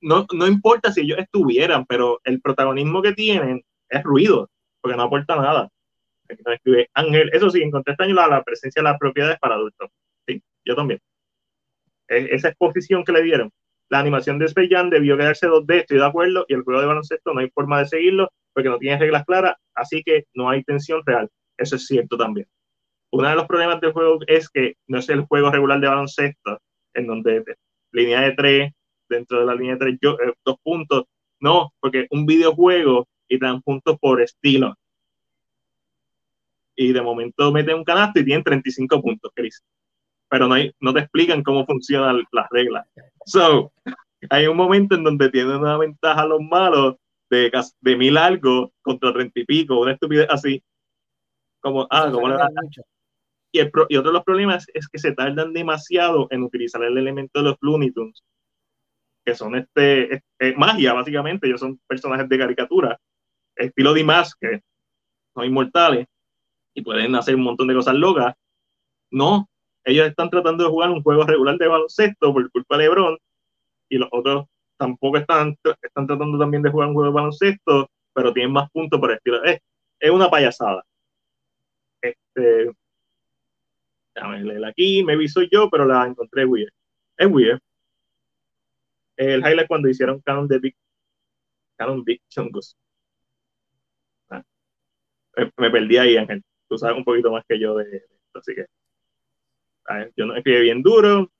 No, no importa si ellos estuvieran, pero el protagonismo que tienen es ruido, porque no aporta nada escribe Ángel. Eso sí, encontré extraño la, la presencia de las propiedades para adultos. Sí, yo también. E, esa exposición que le dieron. La animación de Space Jam debió quedarse 2D, estoy de acuerdo, y el juego de baloncesto no hay forma de seguirlo porque no tiene reglas claras, así que no hay tensión real. Eso es cierto también. Uno de los problemas del juego es que no es el juego regular de baloncesto, en donde línea de tres, dentro de la línea de tres, yo, eh, dos puntos. No, porque un videojuego y dan puntos por estilo y de momento meten un canasto y tienen 35 puntos, Chris. Pero no, hay, no te explican cómo funcionan las reglas. So, hay un momento en donde tienen una ventaja los malos de, de mil algo contra treinta y pico, una estupidez así. Como, ah, como la, y, el, y otro de los problemas es que se tardan demasiado en utilizar el elemento de los Looney Tunes, que son este, magia, básicamente. Ellos son personajes de caricatura, estilo Dimas, que son inmortales y pueden hacer un montón de cosas locas. No, ellos están tratando de jugar un juego regular de baloncesto por culpa de LeBron y los otros tampoco están, están tratando también de jugar un juego de baloncesto, pero tienen más puntos por el estilo. Es, es una payasada. Este, déjame leer aquí, vi soy yo, pero la encontré weird. Es weird. El highlight cuando hicieron Canon de Big Canon Big Chungus. Ah, me, me, perdí ahí, Ángel tú sabes un poquito más que yo de, esto, así que yo no escribí bien duro,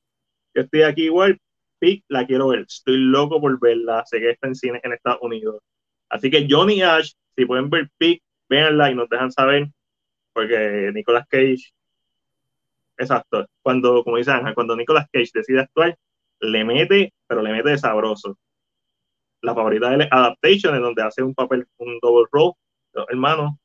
yo estoy aquí igual, Pic la quiero ver, estoy loco por verla, sé que está en cine en Estados Unidos. Así que Johnny Ash, si pueden ver Pic, véanla y nos dejan saber, porque Nicolas Cage, exacto, cuando, como dice Ángel, cuando Nicolas Cage decide actuar, le mete, pero le mete de sabroso. La favorita de él es Adaptation, en donde hace un papel, un double role, hermano,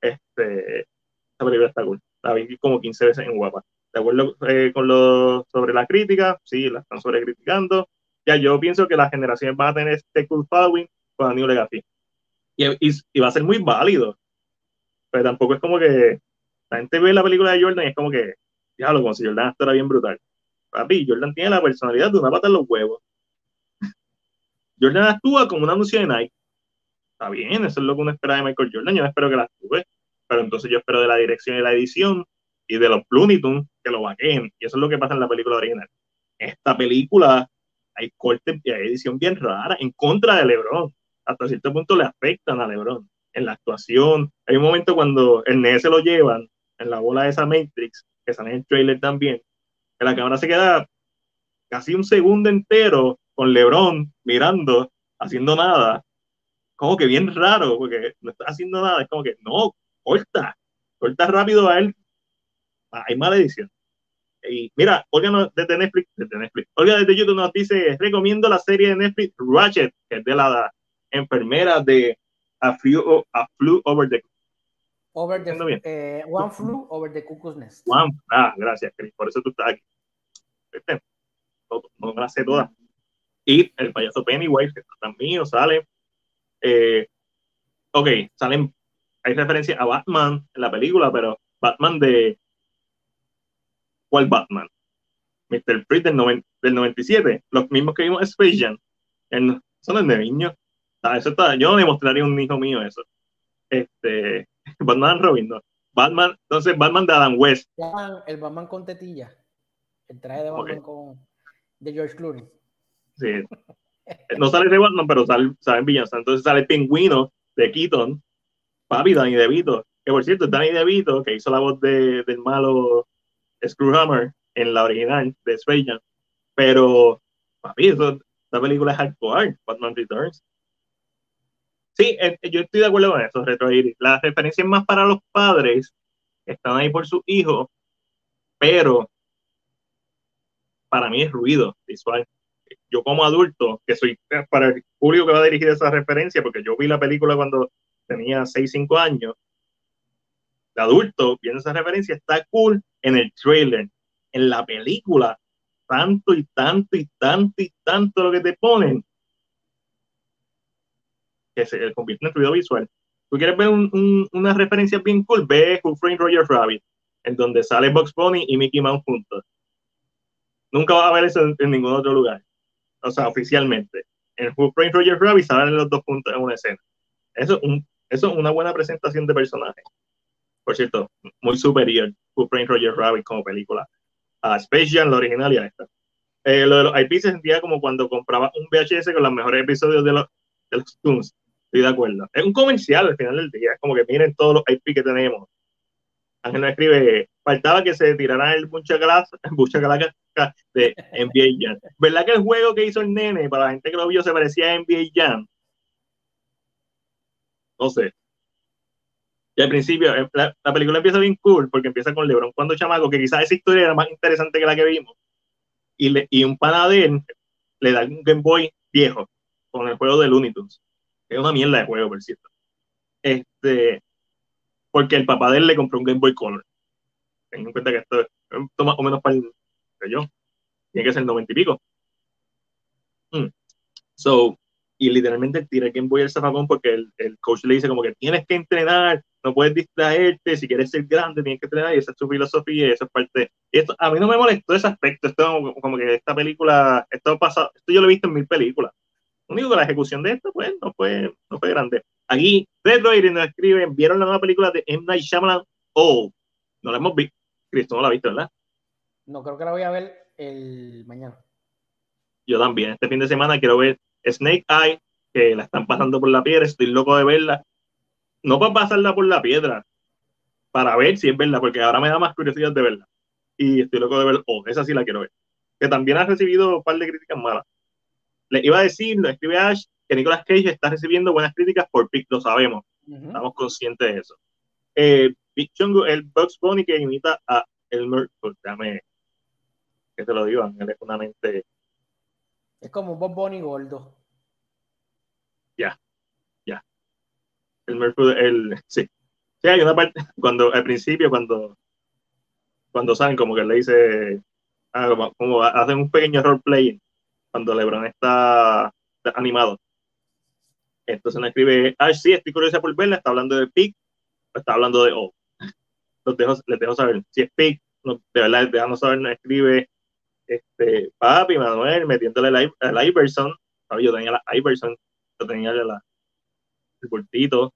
este, esta película está cool. La vi como 15 veces en guapa. De acuerdo eh, con lo sobre la crítica, sí, la están sobrecriticando. Ya yo pienso que las generaciones van a tener este cool following con New Legacy. Y, y, va a ser muy válido. Pero tampoco es como que la gente ve la película de Jordan y es como que, diablo, como si Jordan era bien brutal. Papi, Jordan tiene la personalidad de una pata en los huevos. Jordan actúa como una anuncio de Nike está bien, eso es lo que uno espera de Michael Jordan, yo no espero que la tuve, pero entonces yo espero de la dirección y la edición y de los Looney Tunes que lo vaqueen, y eso es lo que pasa en la película original. Esta película hay corte y hay edición bien rara en contra de LeBron, hasta cierto punto le afectan a LeBron en la actuación. Hay un momento cuando el NES se lo llevan en la bola de esa Matrix, que sale en el trailer también, que la cámara se queda casi un segundo entero con LeBron mirando, haciendo nada, como que bien raro, porque no está haciendo nada, es como que no, corta, corta rápido a él, ah, hay mala edición. Y mira, Olga desde Netflix, desde Netflix, Olga desde YouTube nos dice, recomiendo la serie de Netflix Ratchet, que es de la enfermera de A Flew, a flew Over the Over the, eh, one Flew Over the Cuckoo's Nest. One, ah, gracias, Chris, por eso tú estás aquí. No, no me la sé toda. Y el payaso Pennywise, que también sale eh, ok, salen, hay referencia a Batman en la película, pero Batman de... ¿Cuál Batman? Mr. Freeze del, del 97, los mismos que vimos en Space Jam. son de niños. eso está, yo no demostraría a un hijo mío eso. Este, Batman Robin, no. Batman, entonces Batman de Adam West. El Batman con tetilla. El traje de Batman con de George Clooney. Sí. No sale de Batman, pero sale, sale en Entonces sale el pingüino de Keaton, papi Danny DeVito. Que por cierto, Danny DeVito, que hizo la voz de, del malo Screwhammer en la original de Space. Pero, papi, eso, esta película es hardcore, Batman Returns. Sí, eh, yo estoy de acuerdo con eso, Retro Las referencias más para los padres están ahí por sus hijos, pero para mí es ruido visual. Yo como adulto, que soy eh, para el público que va a dirigir esa referencia, porque yo vi la película cuando tenía 6, 5 años, de adulto, viendo esa referencia, está cool en el trailer. En la película, tanto y tanto y tanto y tanto lo que te ponen, que se convierte en ruido visual. ¿Tú quieres ver una referencia bien cool? Ve Who Framed Roger Rabbit, en donde sale Box Bunny y Mickey Mouse juntos. Nunca vas a ver eso en, ningún otro lugar. O sea, oficialmente. En Who Framed Roger Rabbit salen los dos puntos en una escena. Eso, eso es una buena presentación de personaje. Por cierto, muy superior Who Framed Roger Rabbit como película a Space Jam, la original y a esta. Eh, lo de los IP se sentía como cuando compraba un VHS con los mejores episodios de los, de los Toons Estoy de acuerdo. Es un comercial al final del día. Es como que miren todos los IP que tenemos. Ángel nos escribe, faltaba que se tirara el mucha mucha de NBA Jam. ¿Verdad que el juego que hizo el nene, para la gente que lo vio, se parecía a NBA Jam? No sé. Y al principio, eh, la, película empieza bien cool porque empieza con LeBron cuando chamaco, que quizás esa historia era más interesante que la que vimos. Y, le, y un panadero le da un Game Boy viejo con el juego de Looney Tunes. Es una mierda de juego, por cierto. Este, porque el papá de él le compró un Game Boy Color. Ten en cuenta que esto, es más o menos para el, yo. Tiene que ser el 90 y pico. Mm. So, y literalmente tira el Game Boy al zafacón porque el, el, coach le dice como que tienes que entrenar, no puedes distraerte, si quieres ser grande tienes que entrenar y esa es su filosofía y esa es parte. Y esto, a mí no me molestó ese aspecto, esto como que esta película, esto pasa, esto yo lo he visto en mil películas único que la ejecución de esto, pues, no fue, no fue grande. Aquí, Detroit nos escriben, ¿vieron la nueva película de M. Night Shyamalan? Oh, no la hemos visto. Cristo no la ha visto, ¿verdad? No, creo que la voy a ver el mañana. Yo también. Este fin de semana quiero ver Snake Eye, que la están pasando por la piedra. Estoy loco de verla. No para pasarla por la piedra, para ver si es verdad, porque ahora me da más curiosidad de verla. Y estoy loco de ver, oh, esa sí la quiero ver. Que también ha recibido un par de críticas malas. Le iba a decir, lo escribe Ash, que Nicolas Cage está recibiendo buenas críticas por Pic, lo sabemos. Estamos conscientes de eso. Eh, Big Chungo, el Bugs Bunny que imita a Elmer, pues dame que te lo digo, él es una mente. Es como un Bob Bunny gordo. Ya, ya. Elmer, el, sí. Sí, hay una parte, cuando al principio, cuando cuando saben como que le dice, ah, como, como, hacen un pequeño role cuando LeBron está, animado. Entonces me escribe, ah, sí, estoy curiosa por verla, está hablando de Pick, está hablando de O. Los dejo, les dejo saber. Si es Pick, de verdad, déjanos saber, nos escribe este, papi, Manuel, metiéndole la, la Iverson. Yo tenía la Iverson, yo tenía la, el bultito.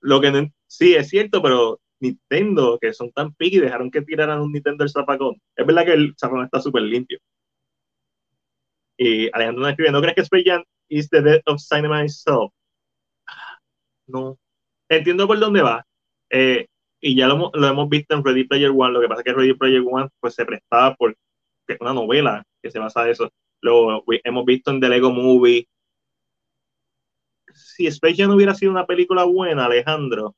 lo que sí es cierto, pero Nintendo, que son tan picky, dejaron que tiraran un Nintendo el zapacón. Es verdad que el zapacón está súper limpio. Y Alejandro nos escribe, ¿no crees que Space Jam is the death of cinema itself? No. Entiendo por dónde va. Eh, y ya lo, hemos visto en Ready Player One. Lo que pasa es que Ready Player One pues, se prestaba por una novela que se basa en eso. Lo hemos visto en The Lego Movie. Si Space Jam hubiera sido una película buena, Alejandro,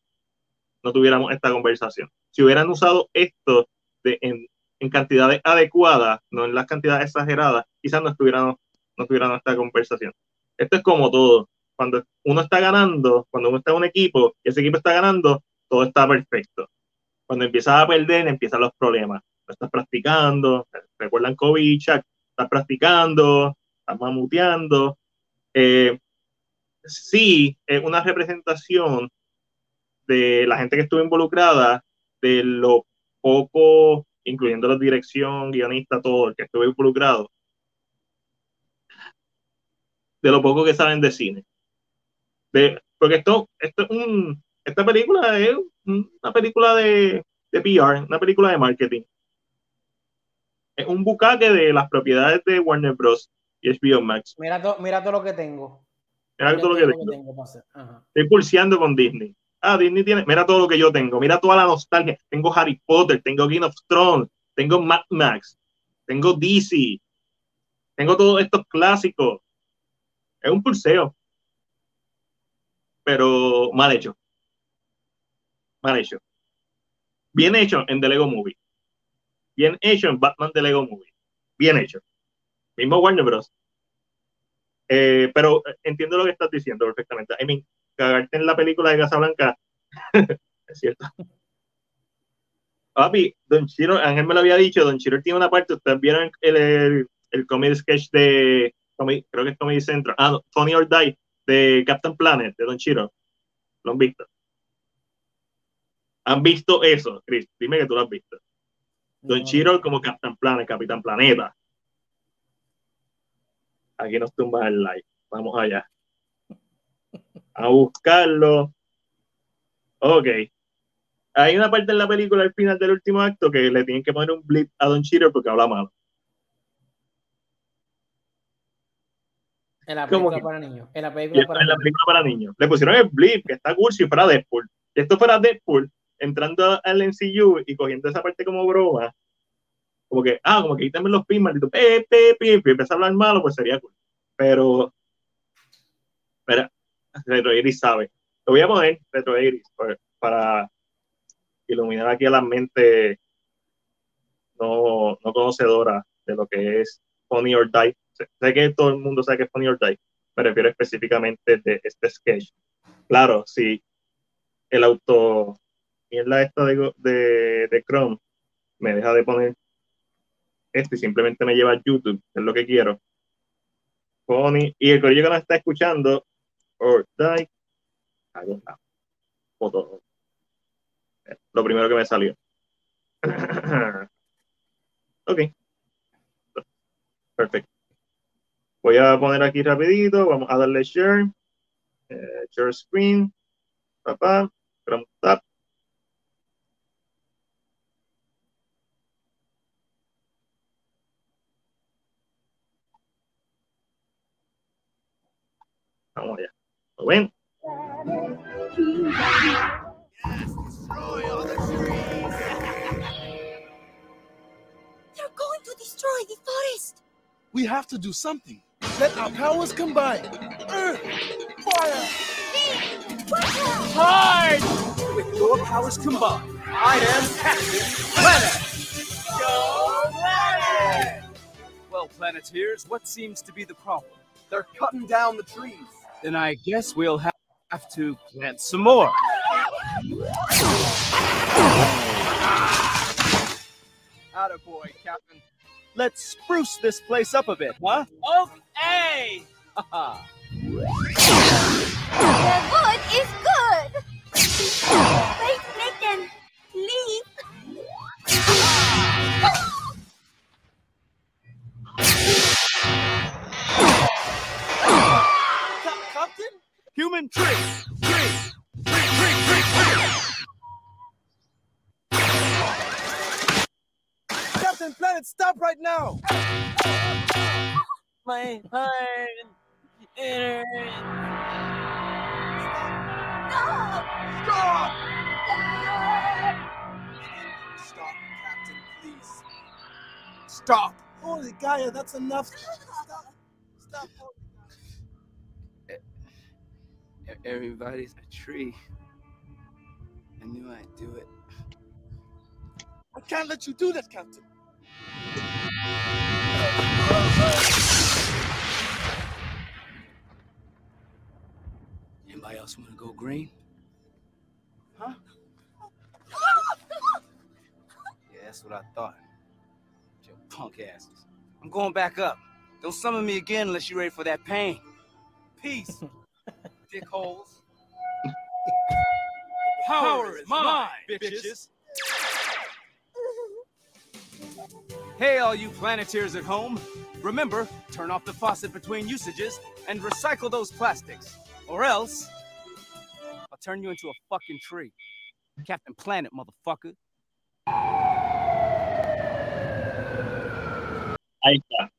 no tuviéramos esta conversación. Si hubieran usado esto de, en, en, cantidades adecuadas, no en las cantidades exageradas, quizás no estuviéramos, no tuviéramos esta conversación. Esto es como todo. Cuando uno está ganando, cuando uno está en un equipo y ese equipo está ganando, todo está perfecto. Cuando empiezas a perder, empiezan los problemas. No estás practicando, recuerdan y Chuck, estás practicando, estás mamuteando. Eh, sí, es una representación de la gente que estuvo involucrada, de lo poco incluyendo la dirección, guionista, todo el que estuve involucrado, de lo poco que saben de cine. De, porque esto, esto es un, esta película es una película de, de PR, una película de marketing. Es un bucaque de las propiedades de Warner Bros. y HBO Max. Mira, mira todo lo que tengo. Mira, todo, lo que, tengo. Estoy pulseando con Disney. Ah, Disney tiene, mira todo lo que yo tengo, mira toda la nostalgia. Tengo Harry Potter, tengo Game of Thrones, tengo Mad Max, tengo DC, tengo todos estos clásicos. Es un pulseo, pero mal hecho. Mal hecho. Bien hecho en The Lego Movie. Bien hecho en Batman The Lego Movie. Bien hecho. Mismo Warner Bros. Eh, pero entiendo lo que estás diciendo perfectamente. I mean, cagarte en la película de Casablanca es cierto. Papi, Don Chiro, Ángel me lo había dicho, Don Chiro tiene una parte, ustedes vieron el, el, el comedy sketch de, creo que es Comedy Central, ah, no, Tony or Die, de Captain Planet, de Don Chiro. ¿Lo han visto? ¿Han visto eso, Chris? Dime que tú lo has visto. Don Chiro como Captain Planet, Capitán Planeta. Aquí nos tumba el like. Vamos allá. A buscarlo. Ok. Hay una parte en la película al final del último acto que le tienen que poner un blip a Don Cheeto porque habla malo. En la película para niños. En la película, para, en la película para niños. Le pusieron el blip, que está cursi para Deadpool. Si esto fuera Deadpool, entrando al NCU y cogiendo esa parte como broma, como que, ah, como que quítame los pins, maldito, pe, pe, pe, y empieza a hablar malo, pues sería cool. Pero, espera, Retro Iris sabe. Lo voy a poner, Retro Iris, para iluminar aquí a la mente no, no conocedora de lo que es Funny or Die. Sé, que todo el mundo sabe que es or Die, me refiero específicamente de este sketch. Claro, si el auto la esta de, de, Chrome me deja de poner esto y simplemente me lleva a YouTube, es lo que quiero. Funny, y el corillo que nos está escuchando, or die, foto. Lo primero que me salió. ok. Perfecto. Voy a poner aquí rapidito, vamos a darle share, eh, share screen, papá, Chrome allá. ¿Lo ven? They're going to destroy the forest. We have to do something. Let our powers combine. Earth, fire, Hide! With your powers combined, I am Captain Planet. Go Planet! Well, Planeteers, what seems to be the problem? They're cutting down the trees. Then I guess we'll have to plant some more. Attaboy, Captain. Let's spruce this place up a bit, huh? Okay! the wood is good! Wait, Nathan! Leave! Captain? Human tree! Tree! Tree, tree, tree, tree! Captain Planet, stop right now! My heart it Stop! Stop! Stop! Stop, Captain, please. Stop! Holy Gaia, that's enough. Stop. Stop. Everybody's a tree. I knew I'd do it. I can't let you do that, Captain. Anybody else want to go green? Huh? Yeah, that's what I thought. Your punk asses. I'm going back up. Don't summon me again unless you're ready for that pain. Peace, dickholes. Power is mine, bitches. Hey, all you Planeteers at home. Remember, turn off the faucet between usages and recycle those plastics. Or else, I'll turn you into a fucking tree. Captain Planet, motherfucker. Ahí está.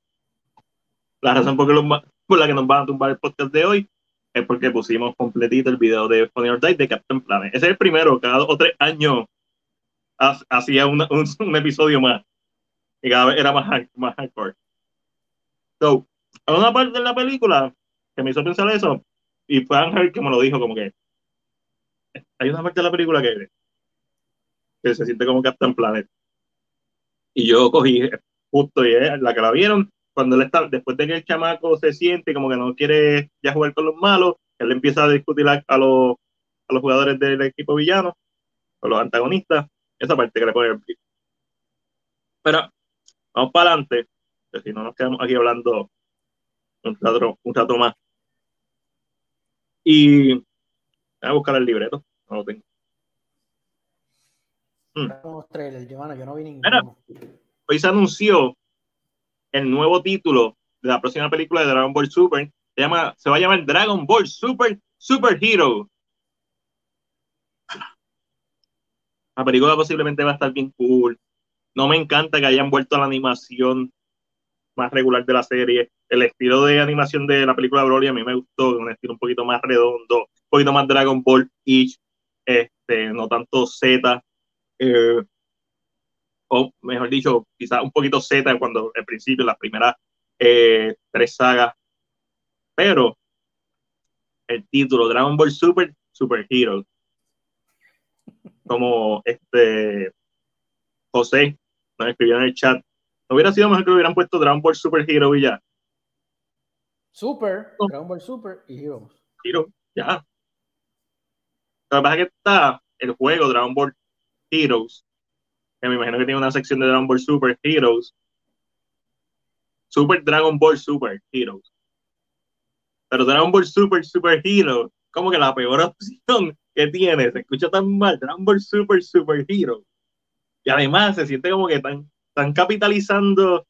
La razón por, que los va- por la que nos van a tumbar el podcast de hoy es porque pusimos completito el video de Funny or Die de Captain Planet. Ese es el primero, cada dos o tres años ha- hacía un, un episodio más. Y cada vez era más, más hardcore. So, una parte de la película que me hizo pensar eso, y fue Ángel que me lo dijo, como que hay una parte de la película que, que se siente como Captain Planet. Y yo cogí justo y es la que la vieron, cuando él está, después de que el chamaco se siente como que no quiere ya jugar con los malos, él empieza a discutir a, a los, a los jugadores del equipo villano, con los antagonistas, esa parte que le pone el pico. Pero vamos para adelante, que si no nos quedamos aquí hablando un rato, un rato más. Y voy a buscar el libreto, no lo tengo. Yo, no vi Mira. ninguno. hoy se anunció el nuevo título de la próxima película de Dragon Ball Super. Se, llama, se va a llamar Dragon Ball Super Super Hero. La película posiblemente va a estar bien cool. No me encanta que hayan vuelto a la animación más regular de la serie. El estilo de animación de la película de Broly a mí me gustó, un estilo un poquito más redondo, un poquito más Dragon Ball ish, este, no tanto Z. Eh, o mejor dicho, quizás un poquito Z cuando al principio, las primeras eh, tres sagas. Pero el título, Dragon Ball Super, Super Hero. Como este José nos escribió en el chat. ¿No hubiera sido mejor que le hubieran puesto Dragon Ball Super Hero y ya? Super. Dragon Ball Super y Heroes. Hero, ya. Lo que pasa es que está el juego Dragon Ball Heroes, me imagino que tiene una sección de Dragon Ball Super Heroes. Super Dragon Ball Super Heroes. Pero Dragon Ball Super Super Heroes, como que la peor opción que tiene, se escucha tan mal, Dragon Ball Super Super Heroes. Y además se siente como que están, están capitalizando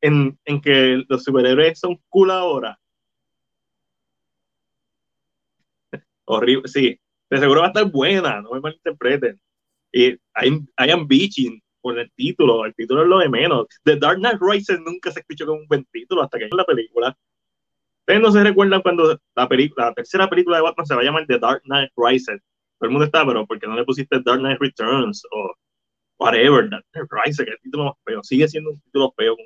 en, en que los superhéroes son cool ahora. horrible, sí, de seguro va a estar buena, no me malinterpreten. Y hay, hayan bitching por el título, el título es lo de menos. The Dark Knight Rises nunca se escuchó como un buen título hasta que en la película. Ustedes no se recuerdan cuando la, la tercera película de Batman se va a llamar The Dark Knight Rises. Todo el mundo está, pero ¿por qué no le pusiste Dark Knight Returns o whatever? Dark Knight Rises, que es el título más feo. Sigue siendo un título feo.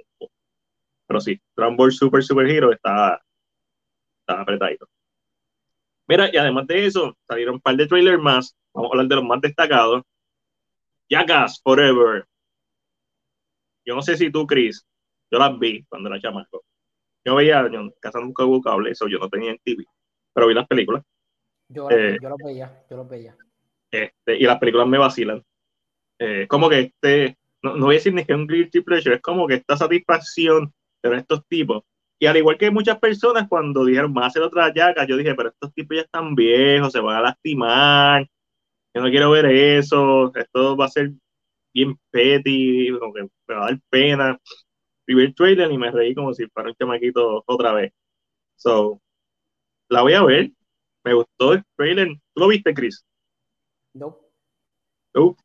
Pero sí, Ball Super Super Hero está, está apretadito. Mira, y además de eso, salieron un par de trailers más. Vamos a hablar de los más destacados. Jackass Forever. Yo no sé si tú, Chris, yo las vi cuando era chamaco. Yo veía, yo en casa nunca hubo cable, eso yo no tenía en TV, pero vi las películas. Yo, Eh. yo los veía, yo los veía. Este, y las películas me vacilan. Eh, como que este, no, no voy a decir ni que es un guilty pleasure, es como que esta satisfacción de estos tipos. Y al igual que muchas personas cuando dijeron, más a hacer otra yaca, yo dije, pero estos tipos ya están viejos, se van a lastimar, yo no quiero ver eso, esto va a ser bien petty, como que me va a dar pena. Y vi el trailer y me reí como si fuera un chamaquito otra vez. So, la voy a ver, me gustó el trailer. ¿Tú lo viste, Chris? No. No.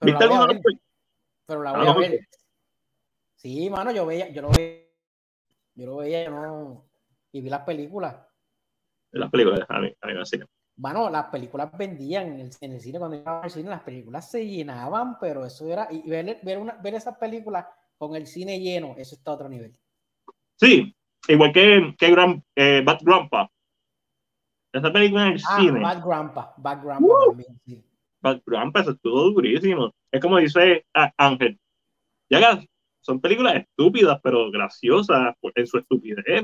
Pero ¿Viste alguno de pero la Ah, voy a no, ver. Sí, mano, yo veía, yo lo veía, yo lo veía, yo no, y vi las películas. las películas? A mí, a mí me fascina. Mano, las películas vendían en el, en el cine, cuando iba al cine, las películas se llenaban, pero eso era, y ver, ver, una, ver esas películas con el cine lleno, eso está a otro nivel. Sí, igual que, que Gran, eh, Bad Grandpa. Esa película en el Ah, cine, Bad Grandpa, Bad Grandpa Uh. también, sí. Bad Grandpa, eso estuvo durísimo. Es como dice Ángel. Ya que son películas estúpidas, pero graciosas por- en su estupidez.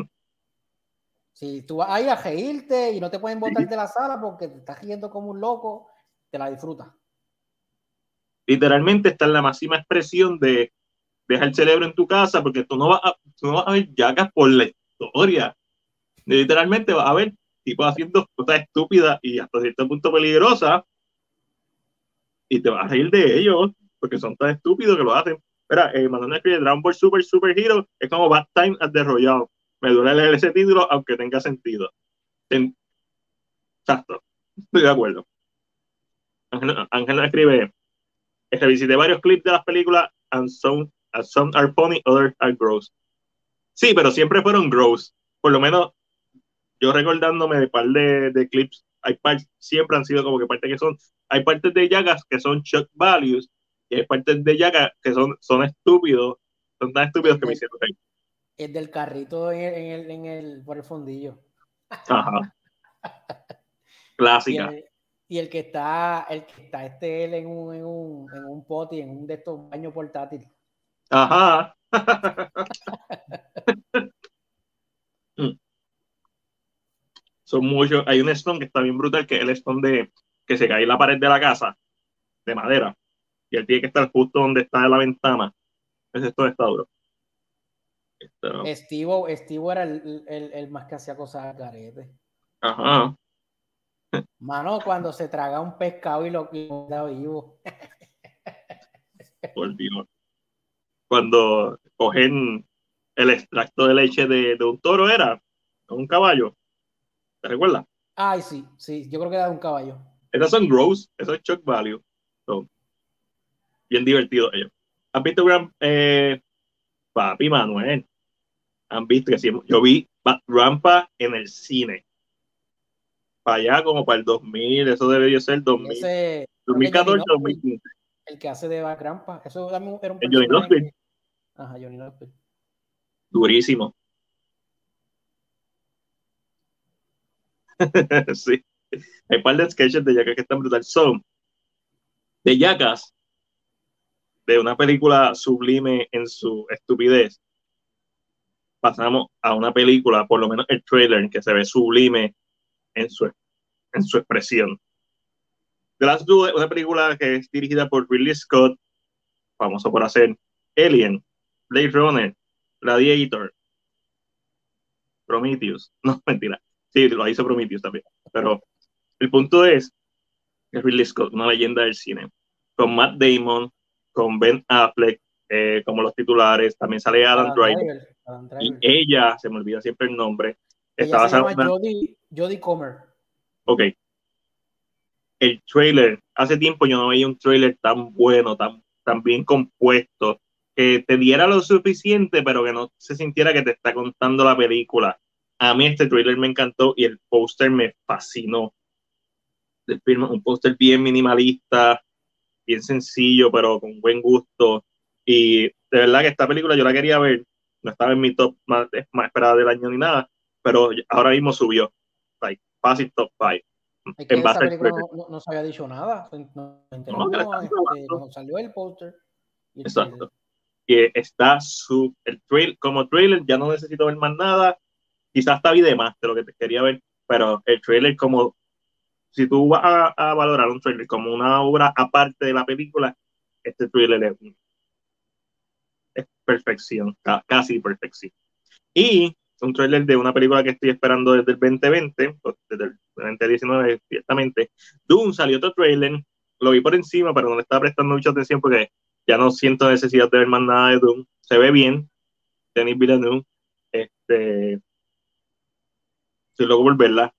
Si tú vas ahí a reírte y no te pueden botar de la sala porque te estás riendo como un loco, te la disfrutas. Literalmente está en la máxima expresión de deja el cerebro en tu casa porque tú no vas a, tú no vas a ver yacas por la historia. Literalmente vas a ver tipos haciendo cosas estúpidas y hasta cierto punto peligrosas y te vas a reír de ellos. porque son tan estúpidos que lo hacen. Mira, eh, Manuel escribe Dragon Ball Super Super Hero es como Bad Time at the Royale. Me duele leer ese título, aunque tenga sentido. En- Exacto, estoy de acuerdo. Ángel, Ángel nos escribe, revisité varios clips de las películas and some, and some are funny, others are gross. Sí, pero siempre fueron gross. Por lo menos yo recordándome de par de, clips, hay partes, siempre han sido como que partes que son, hay partes de Yagas que son shock values y hay partes de Yagas que son, son estúpidos, son tan estúpidos que me hicieron. El del carrito en el, en el, en el- por el fondillo. Ajá. Y Clásica. el, y el que está, el que está este él en un, en un, en un poti, en un de estos baños portátil. Ajá. Mm. Son muchos. Hay un stone que está bien brutal, que es el stone de que se cae en la pared de la casa, de madera. Y él tiene que estar justo donde está la ventana. Ese stone está duro. Estivo, Estivo era el, el, el más que hacía cosas al garete. Ajá. Mano, cuando se traga un pescado y lo y lo da vivo. por Dios. Cuando cogen el extracto de leche de, de un toro, era un caballo. ¿Te recuerdas? Ay, sí, sí, yo creo que era de un caballo. Esas son gross, eso es shock value. Son bien divertidos ellos. ¿Han visto Gran, eh, Papi Manuel? ¿Han visto que sí? Yo vi Rampa en el cine. Para allá como para el 2000, eso debería ser 2000, Ese, 2014, Johnny 2015. el que hace de Backrampa. Eso también era un El Johnny Knoxville. Ajá, Johnny Knoxville. Durísimo. sí. Hay un par de sketches de Jackass que están brutal. Son de Jackass, de una película sublime en su estupidez. Pasamos a una película, por lo menos el trailer, que se ve sublime en su, en su expresión. The Last Duel es una película que es dirigida por Ridley Scott, famoso por hacer Alien, Blade Runner, Gladiator, Prometheus. No, mentira. Sí, lo hizo Prometheus también. Pero el punto es que Ridley Scott, una leyenda del cine, con Matt Damon, con Ben Affleck, eh, como los titulares, también sale Adam Driver. Y ella, se me olvida siempre el nombre, está se llama Jodie, Jodie Comer. Ok. El trailer, hace tiempo yo no veía un trailer tan bueno, tan, tan bien compuesto, que te diera lo suficiente, pero que no se sintiera que te está contando la película. A mí este trailer me encantó y el póster me fascinó. Del film, un póster bien minimalista, bien sencillo, pero con buen gusto. Y de verdad que esta película yo la quería ver, no estaba en mi top más, más esperada del año ni nada, pero ahora mismo subió. Like, fácil top 5 Es que en esa película no, no- no se había dicho nada. No, este, salió el póster. Exacto. Que está su, el trail, como trailer, ya no necesito ver más nada. Quizás vi de más de lo que te quería ver, pero el trailer como, si tú vas a, a valorar un trailer como una obra aparte de la película, este trailer es, es perfección, ca- casi perfección. Y un trailer de una película que estoy esperando desde el 2020, pues, desde el 2019, ciertamente. Doom salió otro trailer, lo vi por encima, pero no le estaba prestando mucha atención porque ya no siento necesidad de ver más nada de Doom. Se ve bien, Denis Villeneuve. Este, estoy loco por verla.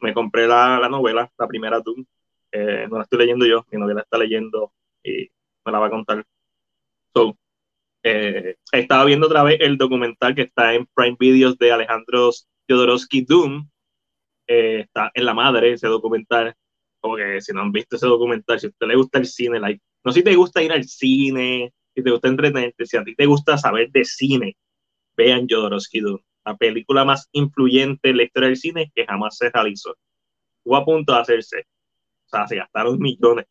Me compré la, la novela, la primera Doom. Eh, no la estoy leyendo yo, mi novela está leyendo y me la va a contar. So, eh, estaba viendo otra vez el documental que está en Prime Videos de Alejandro Jodorowsky Doom. Eh, está en la madre ese documental. Como que si no han visto ese documental, si a usted le gusta el cine, like, no si te gusta ir al cine, si te gusta entretenerte, si a ti te gusta saber de cine, vean Jodorowsky Doom, la película más influyente en la historia del cine que jamás se realizó. Estuvo a punto de hacerse. O sea, se gastaron millones.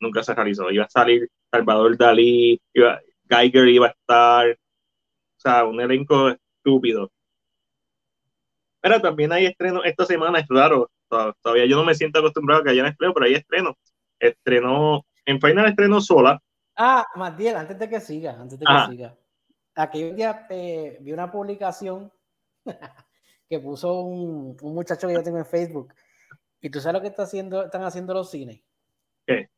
Nunca se realizó. Iba a salir Salvador Dalí, iba, Geiger iba a estar. O sea, un elenco estúpido. Pero también hay estrenos esta semana, es raro. Todavía yo no me siento acostumbrado a que hayan estrenos, pero hay estrenos. Estrenó, en Final estrenó sola. Ah, Matiel, antes de que siga, antes de que Ajá. siga. Aquel día eh, vi una publicación que puso un, un muchacho que yo tengo en Facebook. Y tú sabes lo que está haciendo, están haciendo los cines. ¿Qué?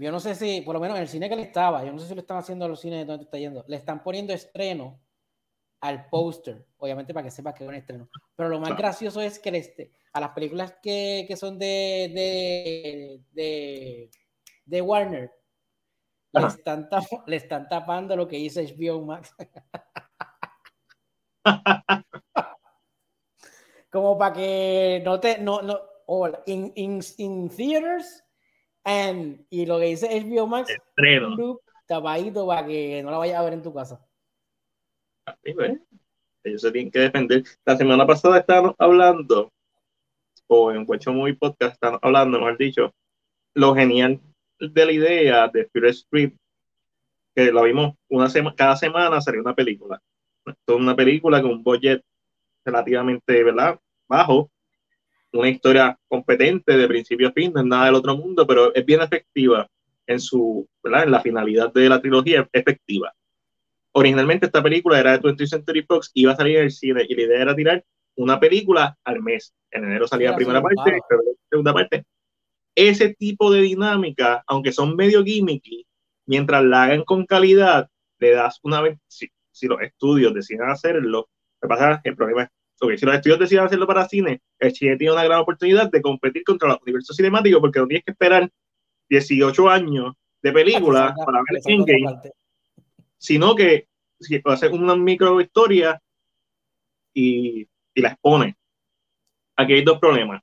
Yo no sé si, por lo menos en el cine que le estaba, yo no sé si lo están haciendo a los cines donde tú estás yendo, le están poniendo estreno al póster, obviamente para que sepas que es un estreno. Pero lo más Claro. gracioso es que este- a las películas que, que son de, de, de, de Warner, le están, tap- le están tapando lo que dice HBO Max. Como para que no te, no, no, o in, in, in theaters, and, y lo que dice HBO Max, Estreno. loop tapadito para que no la vayas a ver en tu casa. Sí, ¿ves? Ellos se tienen que defender. La semana pasada estábamos hablando, o en Huecho Movie Podcast estábamos hablando, mejor dicho, lo genial de la idea de Fear Street, que lo vimos una semana, cada semana salió una película. Es una película con un budget relativamente, ¿verdad? Bajo, una historia competente de principio a fin, no es nada del otro mundo, pero es bien efectiva en su, ¿verdad? En la finalidad de la trilogía, es efectiva originalmente esta película era de 20th Century Fox, iba a salir en el cine y la idea era tirar una película al mes. En enero salía la primera parte, febrero segunda parte. Ese tipo de dinámica, aunque son medio gimmicky, mientras la hagan con calidad, le das una vez, si, si los estudios deciden hacerlo, lo que pasa es que el problema es, ok, si los estudios deciden hacerlo para cine, el cine tiene una gran oportunidad de competir contra los universos cinemáticos porque no tienes que esperar 18 años de película para ver Endgame sino que si hace una micro historia y, y la expone. Aquí hay dos problemas.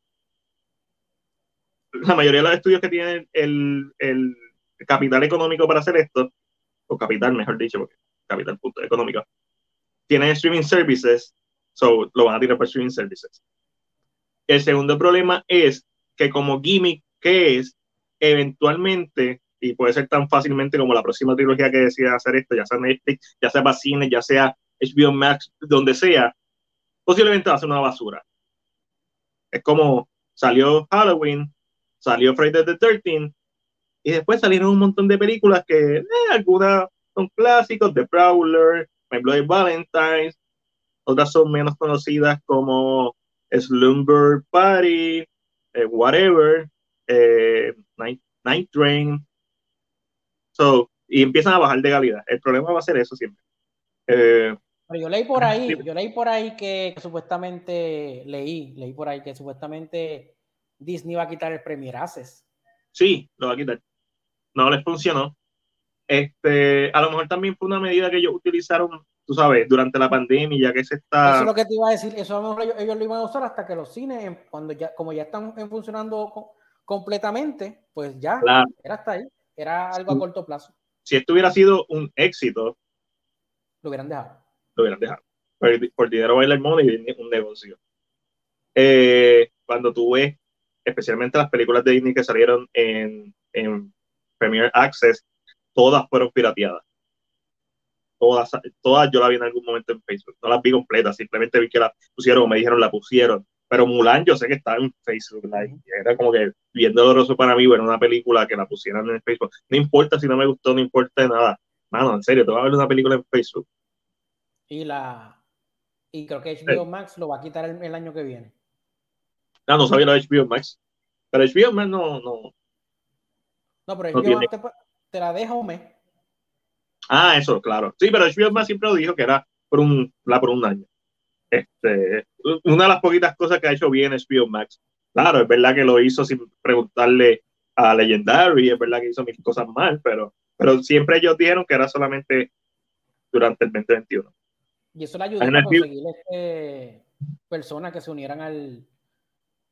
La mayoría de los estudios que tienen el, el capital económico para hacer esto, o capital, mejor dicho, porque capital punto económico, tienen streaming services, so lo van a tirar por streaming services. El segundo problema es que como gimmick que es, eventualmente, y puede ser tan fácilmente como la próxima trilogía que decida hacer esto, ya sea Netflix, ya sea para cine, ya sea HBO Max, donde sea, posiblemente va a ser una basura. Es como salió Halloween, salió Friday the 13 y después salieron un montón de películas que eh, algunas son clásicos, The Prowler, My Bloody Valentines, otras son menos conocidas como Slumber Party, eh, Whatever, eh, Night, Night Train. So, y empiezan a bajar de calidad. El problema va a ser eso siempre. Eh, Pero yo leí por ahí, yo leí por ahí que, que supuestamente, leí, leí por ahí que supuestamente Disney va a quitar el Premier Access. sí, lo va a quitar. No les funcionó. Este, a lo mejor también fue una medida que ellos utilizaron, tú sabes, durante la pandemia, ya que se Eso está. es lo que te iba a decir, eso a lo mejor ellos, ellos lo iban a usar hasta que los cines, cuando ya, como ya están funcionando co- completamente, pues ya, Claro. era hasta ahí, era algo a corto plazo, Si esto hubiera sido un éxito, lo hubieran dejado. lo hubieran dejado. Por, por dinero bailar money y un negocio. Eh, cuando tú ves, especialmente las películas de Disney que salieron en, en Premier Access, todas fueron pirateadas. Todas, todas yo las vi en algún momento en Facebook. No las vi completas, simplemente vi que la pusieron o me dijeron la pusieron. Pero Mulan yo sé que está en Facebook Live. Era como que bien doloroso para mí ver una película que la pusieran en Facebook. No importa si no me gustó, no importa nada. Mano, en serio, te vas a ver una película en Facebook. Y la y creo que HBO Max lo va a quitar el, el año que viene. Ah, no sabía lo de HBO Max. Pero HBO Max no, no. No, pero No HBO tiene. Max te, te la deja un mes. Ah, eso, claro. Sí, pero HBO Max siempre lo dijo que era por un, la por un año. Este, una de las poquitas cosas que ha hecho bien HBO Max. Claro, es verdad que lo hizo sin preguntarle a Legendary, es verdad que hizo mil cosas mal, pero, pero siempre ellos dijeron que era solamente durante el 2021. Y eso le ayudó a conseguir este, personas que se unieran al,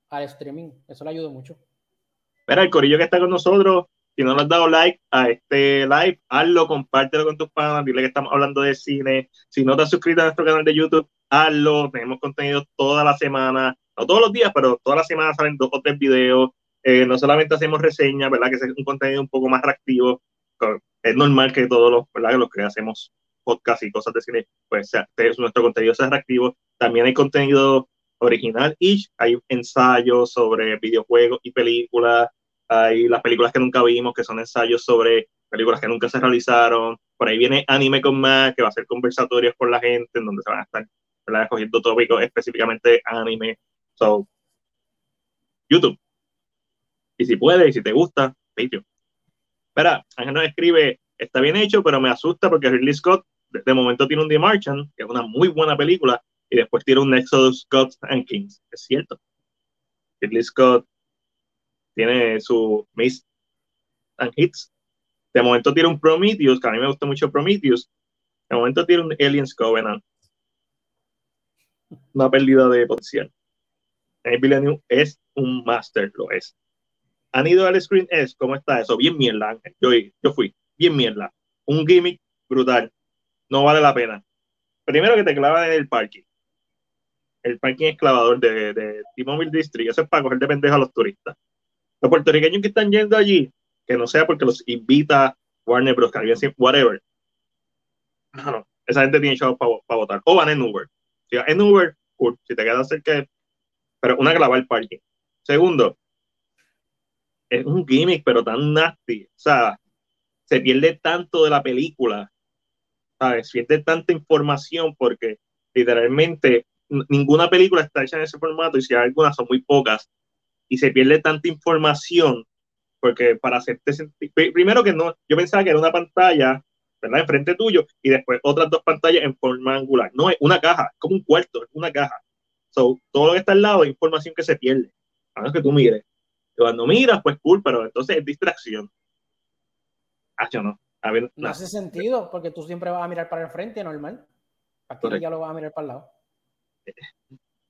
al streaming. Eso le ayudó mucho. Mira, el corillo que está con nosotros, si no le has dado like a este live, hazlo, compártelo con tus panas, dile que estamos hablando de cine. Si no te has suscrito a nuestro canal de YouTube, hazlo. Tenemos contenido toda la semana, no todos los días, pero toda la semana salen dos o tres videos. Eh, no solamente hacemos reseñas, ¿verdad? Que es un contenido un poco más reactivo. Es normal que todos los, ¿verdad? Los que hacemos podcast y cosas de cine, pues sea, nuestro contenido sea reactivo. También hay contenido original y hay ensayos sobre videojuegos y películas. Hay las películas que nunca vimos, que son ensayos sobre películas que nunca se realizaron. Por ahí viene Anime con Más, que va a ser conversatorios con la gente, en donde se van a estar ¿verdad? escogiendo tópicos específicamente anime. So, YouTube. Y si puedes, y si te gusta, Patreon. Espera, Ángel nos escribe, está bien hecho, pero me asusta porque Ridley Scott de momento tiene un The Martian, que es una muy buena película, y después tiene un Exodus Gods and Kings. Es cierto. Ridley Scott tiene su Miss and Hits. De momento tiene un Prometheus, que a mí me gusta mucho Prometheus. De momento tiene un Aliens Covenant. Una pérdida de potencial. Denis Villeneuve es un master, lo es. ¿Han ido al Screen S? ¿Cómo está eso? Bien mierda, Ángel. Yo, yo fui. Bien mierda. Un gimmick brutal. No vale la pena. Primero que te clavan en el parking. El parking es clavador de, de T-Mobile District. Eso es para coger de pendejo a los turistas. Los puertorriqueños que están yendo allí, que no sea porque los invita Warner Bros. Caribbean, whatever. No, no. Esa gente tiene chavos para votar. O van en Uber. Si en Uber. Si te quedas cerca, pero una clava el parking. Segundo, es un gimmick, pero tan nasty. O sea, se pierde tanto de la película. ¿Sabes? Se pierde tanta información porque literalmente ninguna película está hecha en ese formato y si algunas son muy pocas. Y se pierde tanta información porque para hacerte sentir. pri- Primero que no, yo pensaba que era una pantalla, ¿verdad? Enfrente tuyo y después otras dos pantallas en forma angular. No, es una caja, es como un cuarto, es una caja. So, todo lo que está al lado es información que se pierde. A menos que tú mires. Y cuando miras, pues cool, pero entonces es distracción. Ah, yo no. A ver, No no. hace sentido, porque tú siempre vas a mirar para el frente, normal. Aquí ya lo vas a mirar para el lado.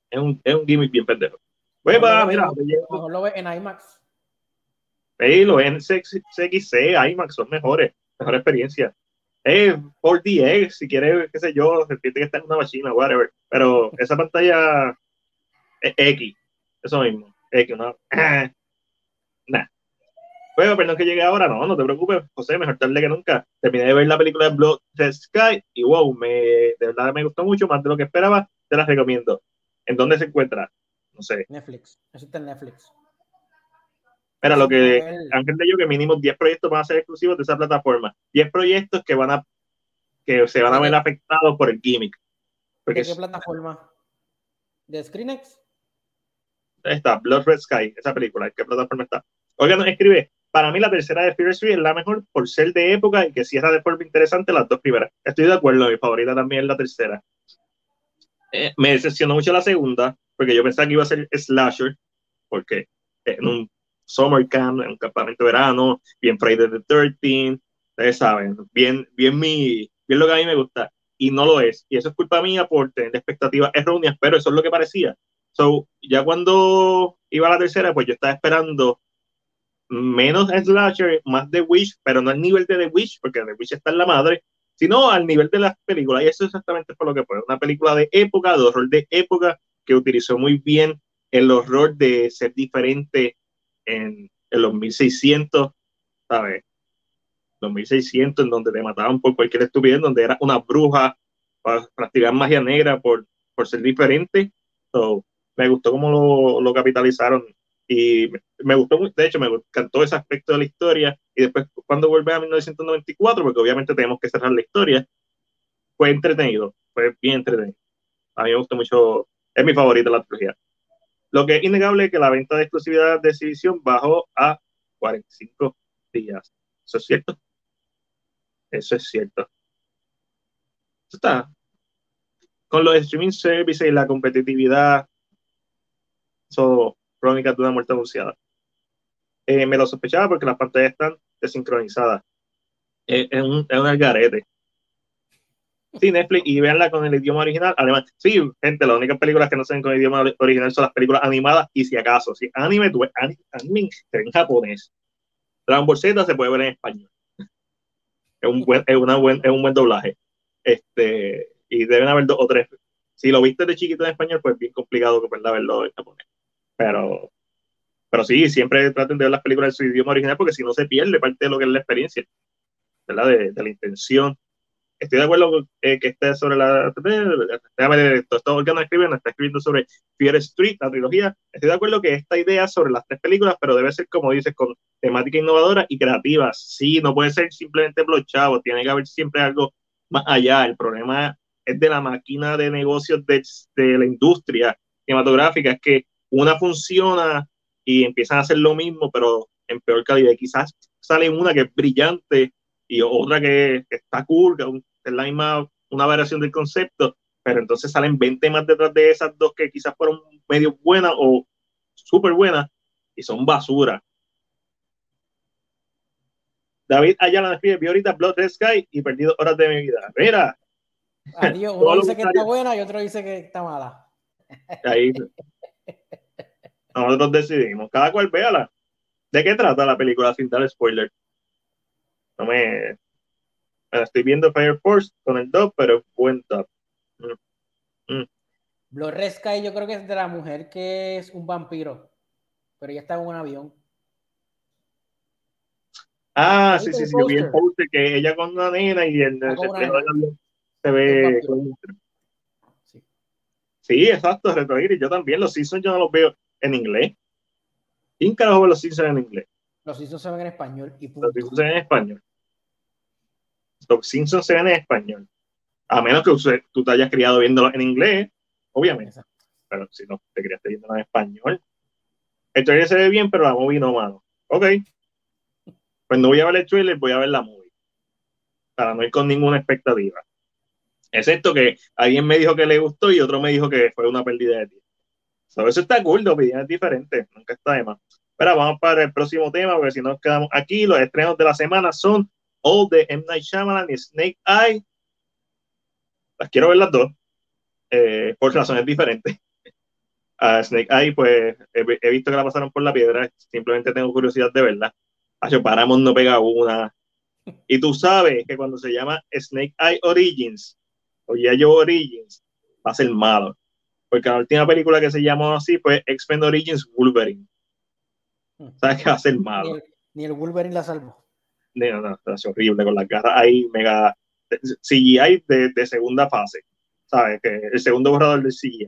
Es un, es un gimmick bien pendejo. Pues Mejor va, lo mira, Mejor lo ves en IMAX. Hey, los NCXC, IMAX son mejores, mejor experiencia. Eh, por DX, si quieres, qué sé yo, sentirte que está en una máquina, whatever. Pero esa pantalla es X, eso mismo, X, no. Nah. Bueno, perdón que llegue ahora, no, no te preocupes, José, mejor tarde que nunca. Terminé de ver la película de Blood Sky y wow, me, de verdad me gustó mucho, más de lo que esperaba, te la recomiendo. ¿En dónde se encuentra? No sé. Netflix. Eso está en Netflix. Mira, lo que El- Ángel de yo que mínimo 10 proyectos van a ser exclusivos de esa plataforma. 10 proyectos que van a que se van a ver afectados por el gimmick. Porque ¿De qué plataforma? ¿De ScreenX? está Blood Red Sky, esa película, ¿en qué plataforma está? Oigan, nos escribe, para mí la tercera de Fear Street es la mejor por ser de época y que cierra de forma interesante las dos primeras. Estoy de acuerdo, mi favorita también es la tercera. Eh, me decepcionó mucho la segunda, porque yo pensaba que iba a ser slasher, porque en un summer camp, en un campamento de verano, bien Friday the 13 ustedes saben, bien, bien mi, bien lo que a mí me gusta, y no lo es, y eso es culpa mía por tener expectativas erróneas, pero eso es lo que parecía. So, ya cuando iba a la tercera, pues yo estaba esperando menos slasher, más The Witch, pero no al nivel de The Witch, porque The Witch está en la madre, sino al nivel de las películas. Y eso exactamente fue lo que fue. Una película de época, de horror de época, que utilizó muy bien el horror de ser diferente en, en los 1600, ¿sabes? Los 1600, en donde te mataban por cualquier estupidez, donde era una bruja para practicar magia negra por, por ser diferente. So, me gustó cómo lo, capitalizaron y me, gustó, mu- de hecho, me encantó ese aspecto de la historia. Y después, cuando vuelve a 1994, porque obviamente tenemos que cerrar la historia, fue entretenido, fue bien entretenido. A mí me gustó mucho, es mi favorita la trilogía. Lo que es innegable es que la venta de exclusividad de exhibición bajó a 45 días. ¿Eso es cierto? Eso es cierto. Eso está. Con los streaming services y la competitividad, eso crónicas de una muerte anunciada. Eh, me lo sospechaba porque las pantallas están desincronizadas. Eh, es, un, es un algarete. Sí, Netflix, y véanla con el idioma original alemán. Sí, gente, las únicas películas que no se ven con el idioma original son las películas animadas, y si acaso, si anime, tú ves anime, anime en japonés. Dragon Ball Z se puede ver en español. Es un buen, es una buen, es un buen doblaje. Este, y deben haber dos o tres. Si lo viste de chiquito en español, pues es bien complicado pueda verlo en japonés. Pero, pero sí, siempre traten de ver las películas en su idioma original porque si no se pierde parte de lo que es la experiencia, ¿verdad? De, de la intención. Estoy de acuerdo eh, que esté sobre la. Déjame esto. Órganos escriben, está escribiendo sobre Fear Street, la trilogía. Estoy de acuerdo que esta idea sobre las tres películas, pero debe ser, como dices, con temática innovadora y creativa. Sí, no puede ser simplemente blochado, tiene que haber siempre algo más allá. El problema es de la máquina de negocios de, de la industria cinematográfica, es que una funciona y empiezan a hacer lo mismo, pero en peor calidad. Quizás sale una que es brillante y otra que, que está cool, que es la misma, una variación del concepto, pero entonces salen 20 más detrás de esas dos que quizás fueron medio buenas o súper buenas y son basura. David Ayala escribe, vi ahorita Blood Red Sky y perdido horas de mi vida. Mira, Adiós, uno dice que está buena y otro dice que está mala. ahí nosotros decidimos, cada cual véala. ¿De qué trata la película sin dar spoiler? No me... Bueno, estoy viendo Fire Force con el dub, pero es buen dub. Blood Red Sky yo creo que es de la mujer que es un vampiro, pero ella está en un avión. Ah, sí, sí, el sí, yo vi el poster que ella con una nena y en el reflejo del nena. avión se ve. Sí. Sí, exacto, Retroiris. Yo también, los Simpsons yo no los veo en inglés. ¿Quién carajo ve los Simpsons en inglés? Los Simpsons se ven en español y punto. Los Simpsons se ven en español. Los Simpsons se ven en español. A menos que usted- tú te hayas criado viéndolo en inglés, obviamente. Exacto. Pero si no te criaste viéndolo en español. El trailer se ve bien, pero la movie no, mano. Ok. Pues no voy a ver el trailer, voy a ver la movie. Para no ir con ninguna expectativa. Excepto que alguien me dijo que le gustó y otro me dijo que fue una pérdida de tiempo. So, eso está cool, la opinión es diferente, nunca está de más. Pero vamos para el próximo tema, porque si nos quedamos aquí, los estrenos de la semana son All de M. Night Shyamalan y Snake Eye. Las quiero ver las dos, eh, por razones diferentes. Snake Eye, pues he, he visto que la pasaron por la piedra, simplemente tengo curiosidad de verla. Hacho, Paramount no pega una. Y tú sabes que cuando se llama Snake Eye Origins, o ya yo Origins, va a ser malo. Porque la última película que se llamó así fue X-Men Origins Wolverine. ¿Sabes que va a ser Ni malo? el, ni el Wolverine la salvó. No, no, no, es horrible con las garras ahí, mega CGI de, de segunda fase. ¿Sabes? Que el segundo borrador del CGI.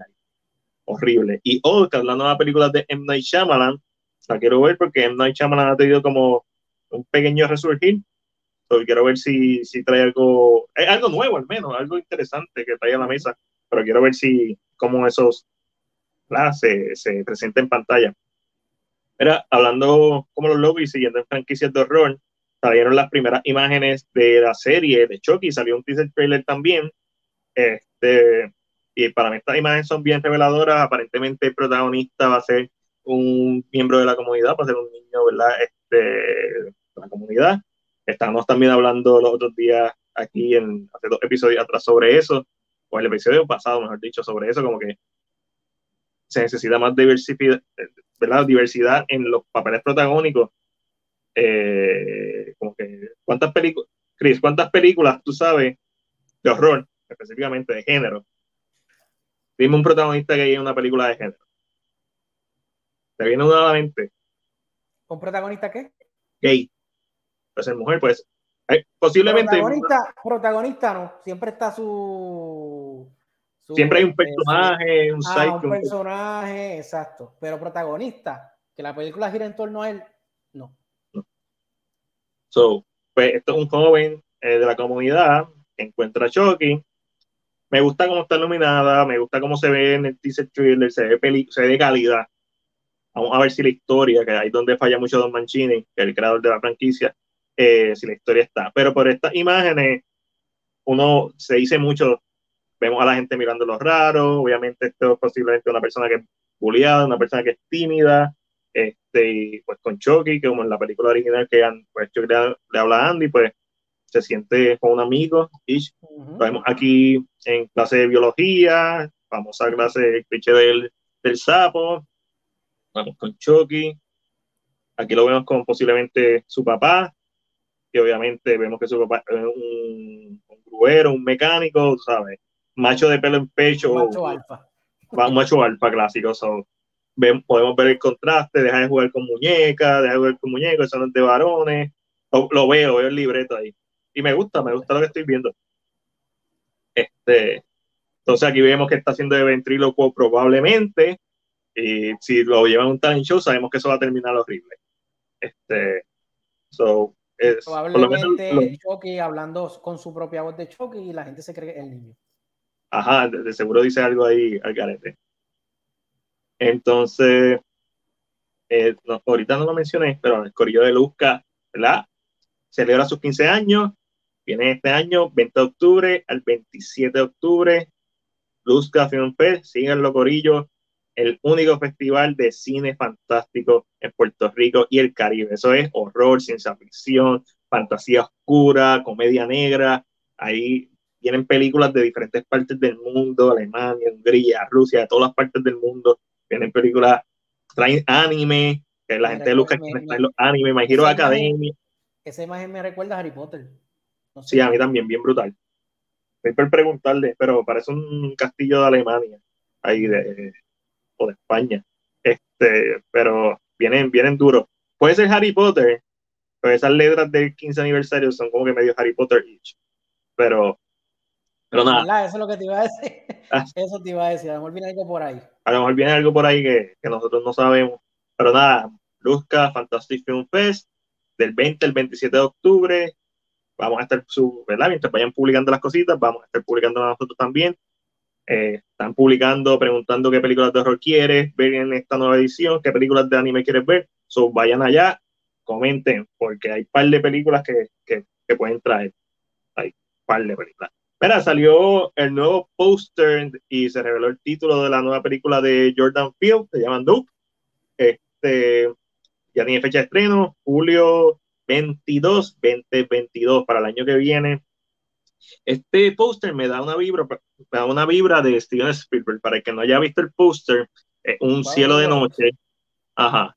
Horrible. Y oh, que hablando de las películas de M. Night Shyamalan, la quiero ver porque M. Night Shyamalan ha tenido como un pequeño resurgir. So, quiero ver si, si trae algo, algo nuevo al menos, algo interesante que trae a la mesa. Pero quiero ver si, cómo esos ¿verdad? se, se presenta en pantalla. Era hablando como los lobbies, siguiendo en franquicias de horror, salieron las primeras imágenes de la serie de Chucky, salió un teaser trailer también. Este, y para mí estas imágenes son bien reveladoras. Aparentemente el protagonista va a ser un miembro de la comunidad, va a ser un niño, ¿verdad? Este, de la comunidad. Estamos también hablando los otros días aquí, en, hace dos episodios atrás sobre eso, o el episodio pasado, mejor dicho, sobre eso, como que se necesita más diversidad, ¿verdad? diversidad en los papeles protagónicos. Eh, como que, ¿cuántas películas, Chris, cuántas películas tú sabes de horror, específicamente de género? Dime un protagonista gay en una película de género. ¿Te viene una a la mente? ¿Un protagonista qué? Gay. Puede ser mujer, pues. Eh, posiblemente. Protagonista, protagonista no. Siempre está su. su- Siempre hay un eh, personaje, un su- ah, un personaje, exacto. Pero protagonista, que la película gira en torno a él, no. So, pues esto es un joven eh, de la comunidad que encuentra a Chucky. Me gusta cómo está iluminada, me gusta cómo se ve en el teaser trailer, se ve, peli- se ve de calidad. Vamos a ver si la historia, que ahí es donde falla mucho Don Mancini, que es el creador de la franquicia, eh, si la historia está. Pero por estas imágenes, uno se dice mucho, vemos a la gente mirando lo raro, obviamente esto es posiblemente una persona que es bulliada, una persona que es tímida, este, y pues con Chucky, que como en la película original que han- pues Chucky le, le habla a Andy, pues se siente con un amigo, y Ujú. lo vemos aquí en clase de biología, famosa clase del cliché del, del sapo, vamos con Chucky, aquí lo vemos con posiblemente su papá, que obviamente vemos que su papá es un, un gruero, un mecánico, ¿sabes? Macho de pelo en pecho, Macho alfa. va- un macho alfa clásico. So, ven- podemos ver el contraste, deja de jugar con muñecas, deja de jugar con muñecos, es de varones. Lo, lo veo, veo el libreto ahí. Y me gusta, me gusta lo que estoy viendo. Este, entonces aquí vemos que está haciendo de ventrílocuo probablemente. Y si lo llevan a un talent show, sabemos que eso va a terminar horrible. Este, so, es, por lo menos Probablemente lo- Chucky hablando con su propia voz de Chucky y la gente se cree que es el niño. Ajá, de, de seguro dice algo ahí al garete. Entonces, eh, no, ahorita no lo mencioné, pero el corillo de Luzca, ¿verdad? celebra sus 15 años. Viene este año, 20 de octubre al 27 de octubre. Luzca Film Fest, síganlo, Corillo. El único festival de cine fantástico en Puerto Rico y el Caribe. Eso es horror, ciencia ficción, fantasía oscura, comedia negra. Ahí vienen películas de diferentes partes del mundo, Alemania, Hungría, Rusia, de todas las partes del mundo. Vienen películas, traen anime, que la Me gente de Lucas trae los anime, My Hero Esa Academia. Esa imagen me recuerda a Harry Potter. No sé. Sí, a mí también, bien brutal. Estoy por preguntarle, pero parece un castillo de Alemania, ahí de, o de España. Este, pero vienen, vienen duros. Puede ser Harry Potter, pero esas letras del 15 aniversario son como que medio Harry Potter each. Pero, pero nada. Eso es lo que te iba a decir. Ah. Eso te iba a decir. A lo mejor viene algo por ahí. a lo mejor viene algo por ahí que, que nosotros no sabemos. Pero nada, Luzca Fantastic Film Fest del 20 al 27 de octubre. Vamos a estar, su, ¿verdad? Mientras vayan publicando las cositas, vamos a estar publicando nosotros también. Eh, están publicando, preguntando qué películas de horror quieres ver en esta nueva edición, qué películas de anime quieres ver. So, vayan allá, comenten, porque hay un par de películas que, que, que pueden traer. Hay un par de películas. Mira, salió el nuevo póster y se reveló el título de la nueva película de Jordan Field, se llama Dope. Este, ya tiene fecha de estreno, julio 22, 2022, para el año que viene. Este póster me da una vibra, me da una vibra de Steven Spielberg. Para el que no haya visto el póster, es un cielo de noche. Ajá.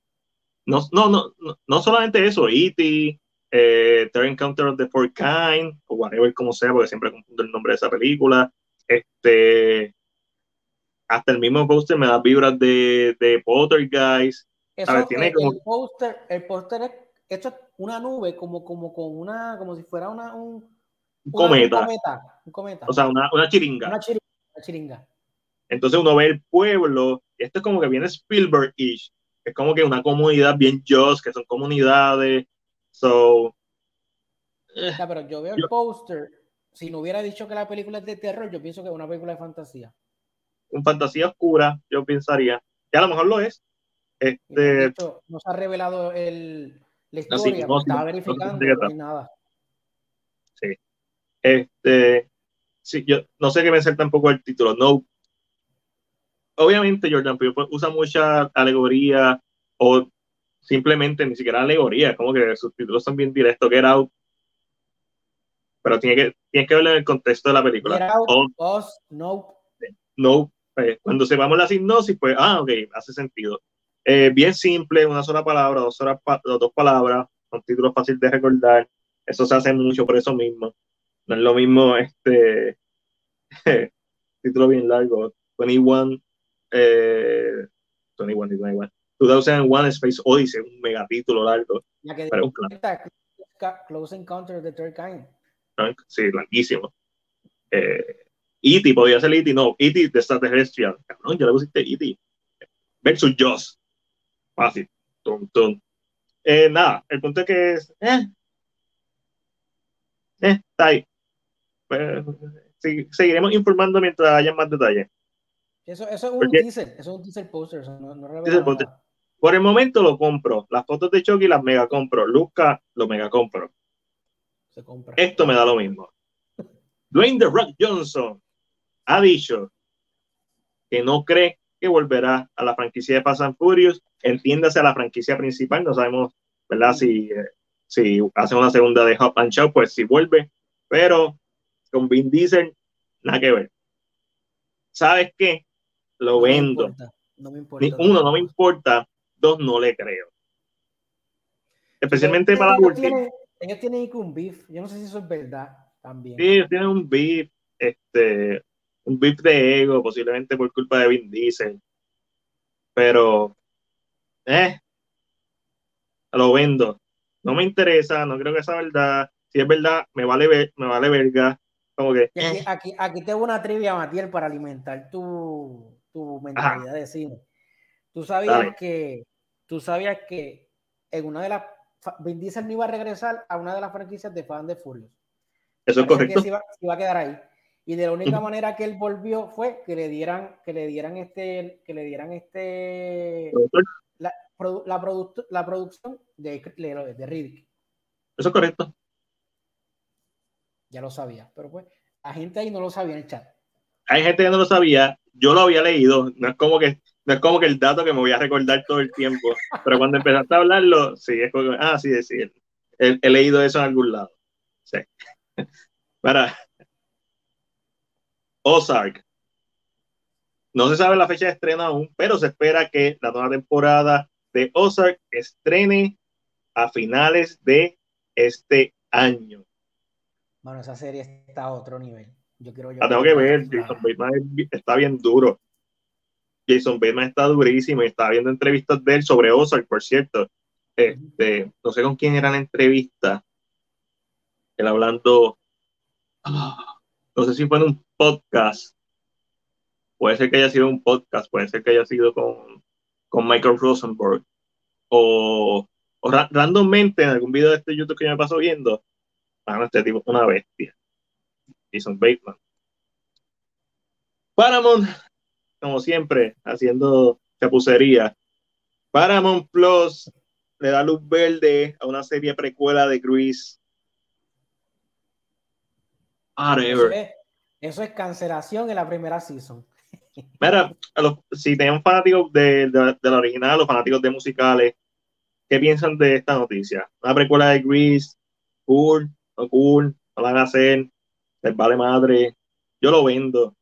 No, no, no, no, solamente eso, E.T., eh, Third Encounter of the Fourth Kind, o whatever como sea, porque siempre confundo el nombre de esa película. Este, hasta el mismo póster me da vibras de, de Poltergeist. Eso, ver, tiene el, como- el póster, el póster es hecho una nube, como, como con una, como si fuera una, un, Un cometa, un cometa, un cometa. o sea, una, una chiringa. una chiringa, una chiringa. Entonces uno ve el pueblo, y esto es como que viene Spielberg-ish, es como que una comunidad bien just, que son comunidades. So, eh, O sea, pero yo veo Yo- el póster, si no hubiera dicho que la película es de terror, yo pienso que es una película de fantasía. un fantasía oscura, yo pensaría, que a lo mejor lo es. No, Este, de hecho, no se ha revelado el, la No, sí, historia, no, sí, estaba no, no sé verificando, no hay nada. Este, sí, yo no sé qué pensar tampoco del título. No. Obviamente Jordan Peele pues, usa mucha alegoría o simplemente ni siquiera alegoría, como que sus títulos son bien directos, Get Out. Pero tiene que, tienes que verlo en el contexto de la película. Get Out, O Us, Nope. no, eh, cuando sepamos la sinopsis, pues, ah, ok, hace sentido. Eh, bien simple, una sola palabra, dos, horas pa- dos palabras, un título fácil de recordar. Eso se hace mucho por eso mismo. No es lo mismo este título bien largo, 21, eh, 21 y 21. 2001 Space Odyssey, un megatítulo largo, La que pero un Close Encounter of the Third Kind. sí, larguísimo. Eh, E.T. podía ser E.T. no, E.T. de extraterrestrial, cabrón, ya le pusiste E.T. versus Joss, fácil, tum, tum. Eh, nada, el punto es que es, eh, eh, está ahí. Pues, sí, seguiremos informando mientras haya más detalles. Eso, eso es un Porque- teaser, eso es un teaser poster, no, no Teaser poster. Por el momento lo compro. Las fotos de Chucky las mega compro. Luca lo mega compro. Se compra. Esto me da lo mismo. Dwayne The Rock Johnson ha dicho que no cree que volverá a la franquicia de Fast and Furious. Entiéndase a la franquicia principal. No sabemos, ¿verdad? Si, eh, si hace una segunda de Hop and Show, pues si vuelve. Pero con Vin Diesel, nada que ver. ¿Sabes qué? Lo No me vendo. importa, No me importa. Ni- uno, no me importa. Dos, no le creo. Especialmente Ellos- para la ellos última. tienen, ahí un beef. Yo no sé si eso es verdad también. Sí, ellos tienen un beef, este, un beef de ego, posiblemente por culpa de Vin Diesel. Pero, eh, lo vendo. No me interesa, no creo que sea verdad. Si es verdad, me vale, ver- me vale verga. Como que, Aquí, eh, aquí, aquí tengo una trivia, Matiel, para alimentar tu, tu mentalidad de cine. Tú sabías Dale. que tú sabías que en una de las Vin Diesel no iba a regresar a una de las franquicias de Fan de Furious. eso es correcto. se iba, se iba a quedar ahí. Y de la única Ujú. manera que él volvió fue que le dieran, que le dieran este, que le dieran este la, produ- la, product- la producción de, de, de Riddick. Eso es correcto. Ya lo sabía, pero pues la gente ahí no lo sabía en el chat. Hay gente que no lo sabía, yo lo había leído, no es como que no es como que el dato que me voy a recordar todo el tiempo, pero cuando empezaste a hablarlo, sí, es como, ah, sí, sí, he, he leído eso en algún lado. Sí. Para Ozark. No se sabe la fecha de estreno aún, pero se espera que la nueva temporada de Ozark estrene a finales de este año. Bueno, esa serie está a otro nivel. Yo quiero yo La tengo que ver, Jason Bateman es- está bien duro. Jason Bateman está durísimo y estaba viendo entrevistas de él sobre Ozark, por cierto. Este, no sé con quién era la entrevista. Él hablando, no sé si fue en un podcast. Puede ser que haya sido un podcast, puede ser que haya sido con, con Michael Rosenberg. O, o ra- randommente en algún video de este YouTube que yo me paso viendo. Ah, no, este tipo es una bestia. Jason Bateman. Paramount, como siempre, haciendo chapucería. Paramount Plus le da luz verde a una serie precuela de Grease. Eso es, eso es cancelación en la primera season. Mira, a los- si tienen fanáticos de, de- de la original, los fanáticos de musicales, ¿qué piensan de esta noticia? Una precuela de Grease, cool, no cool, no la van a hacer, les vale madre. Yo lo vendo.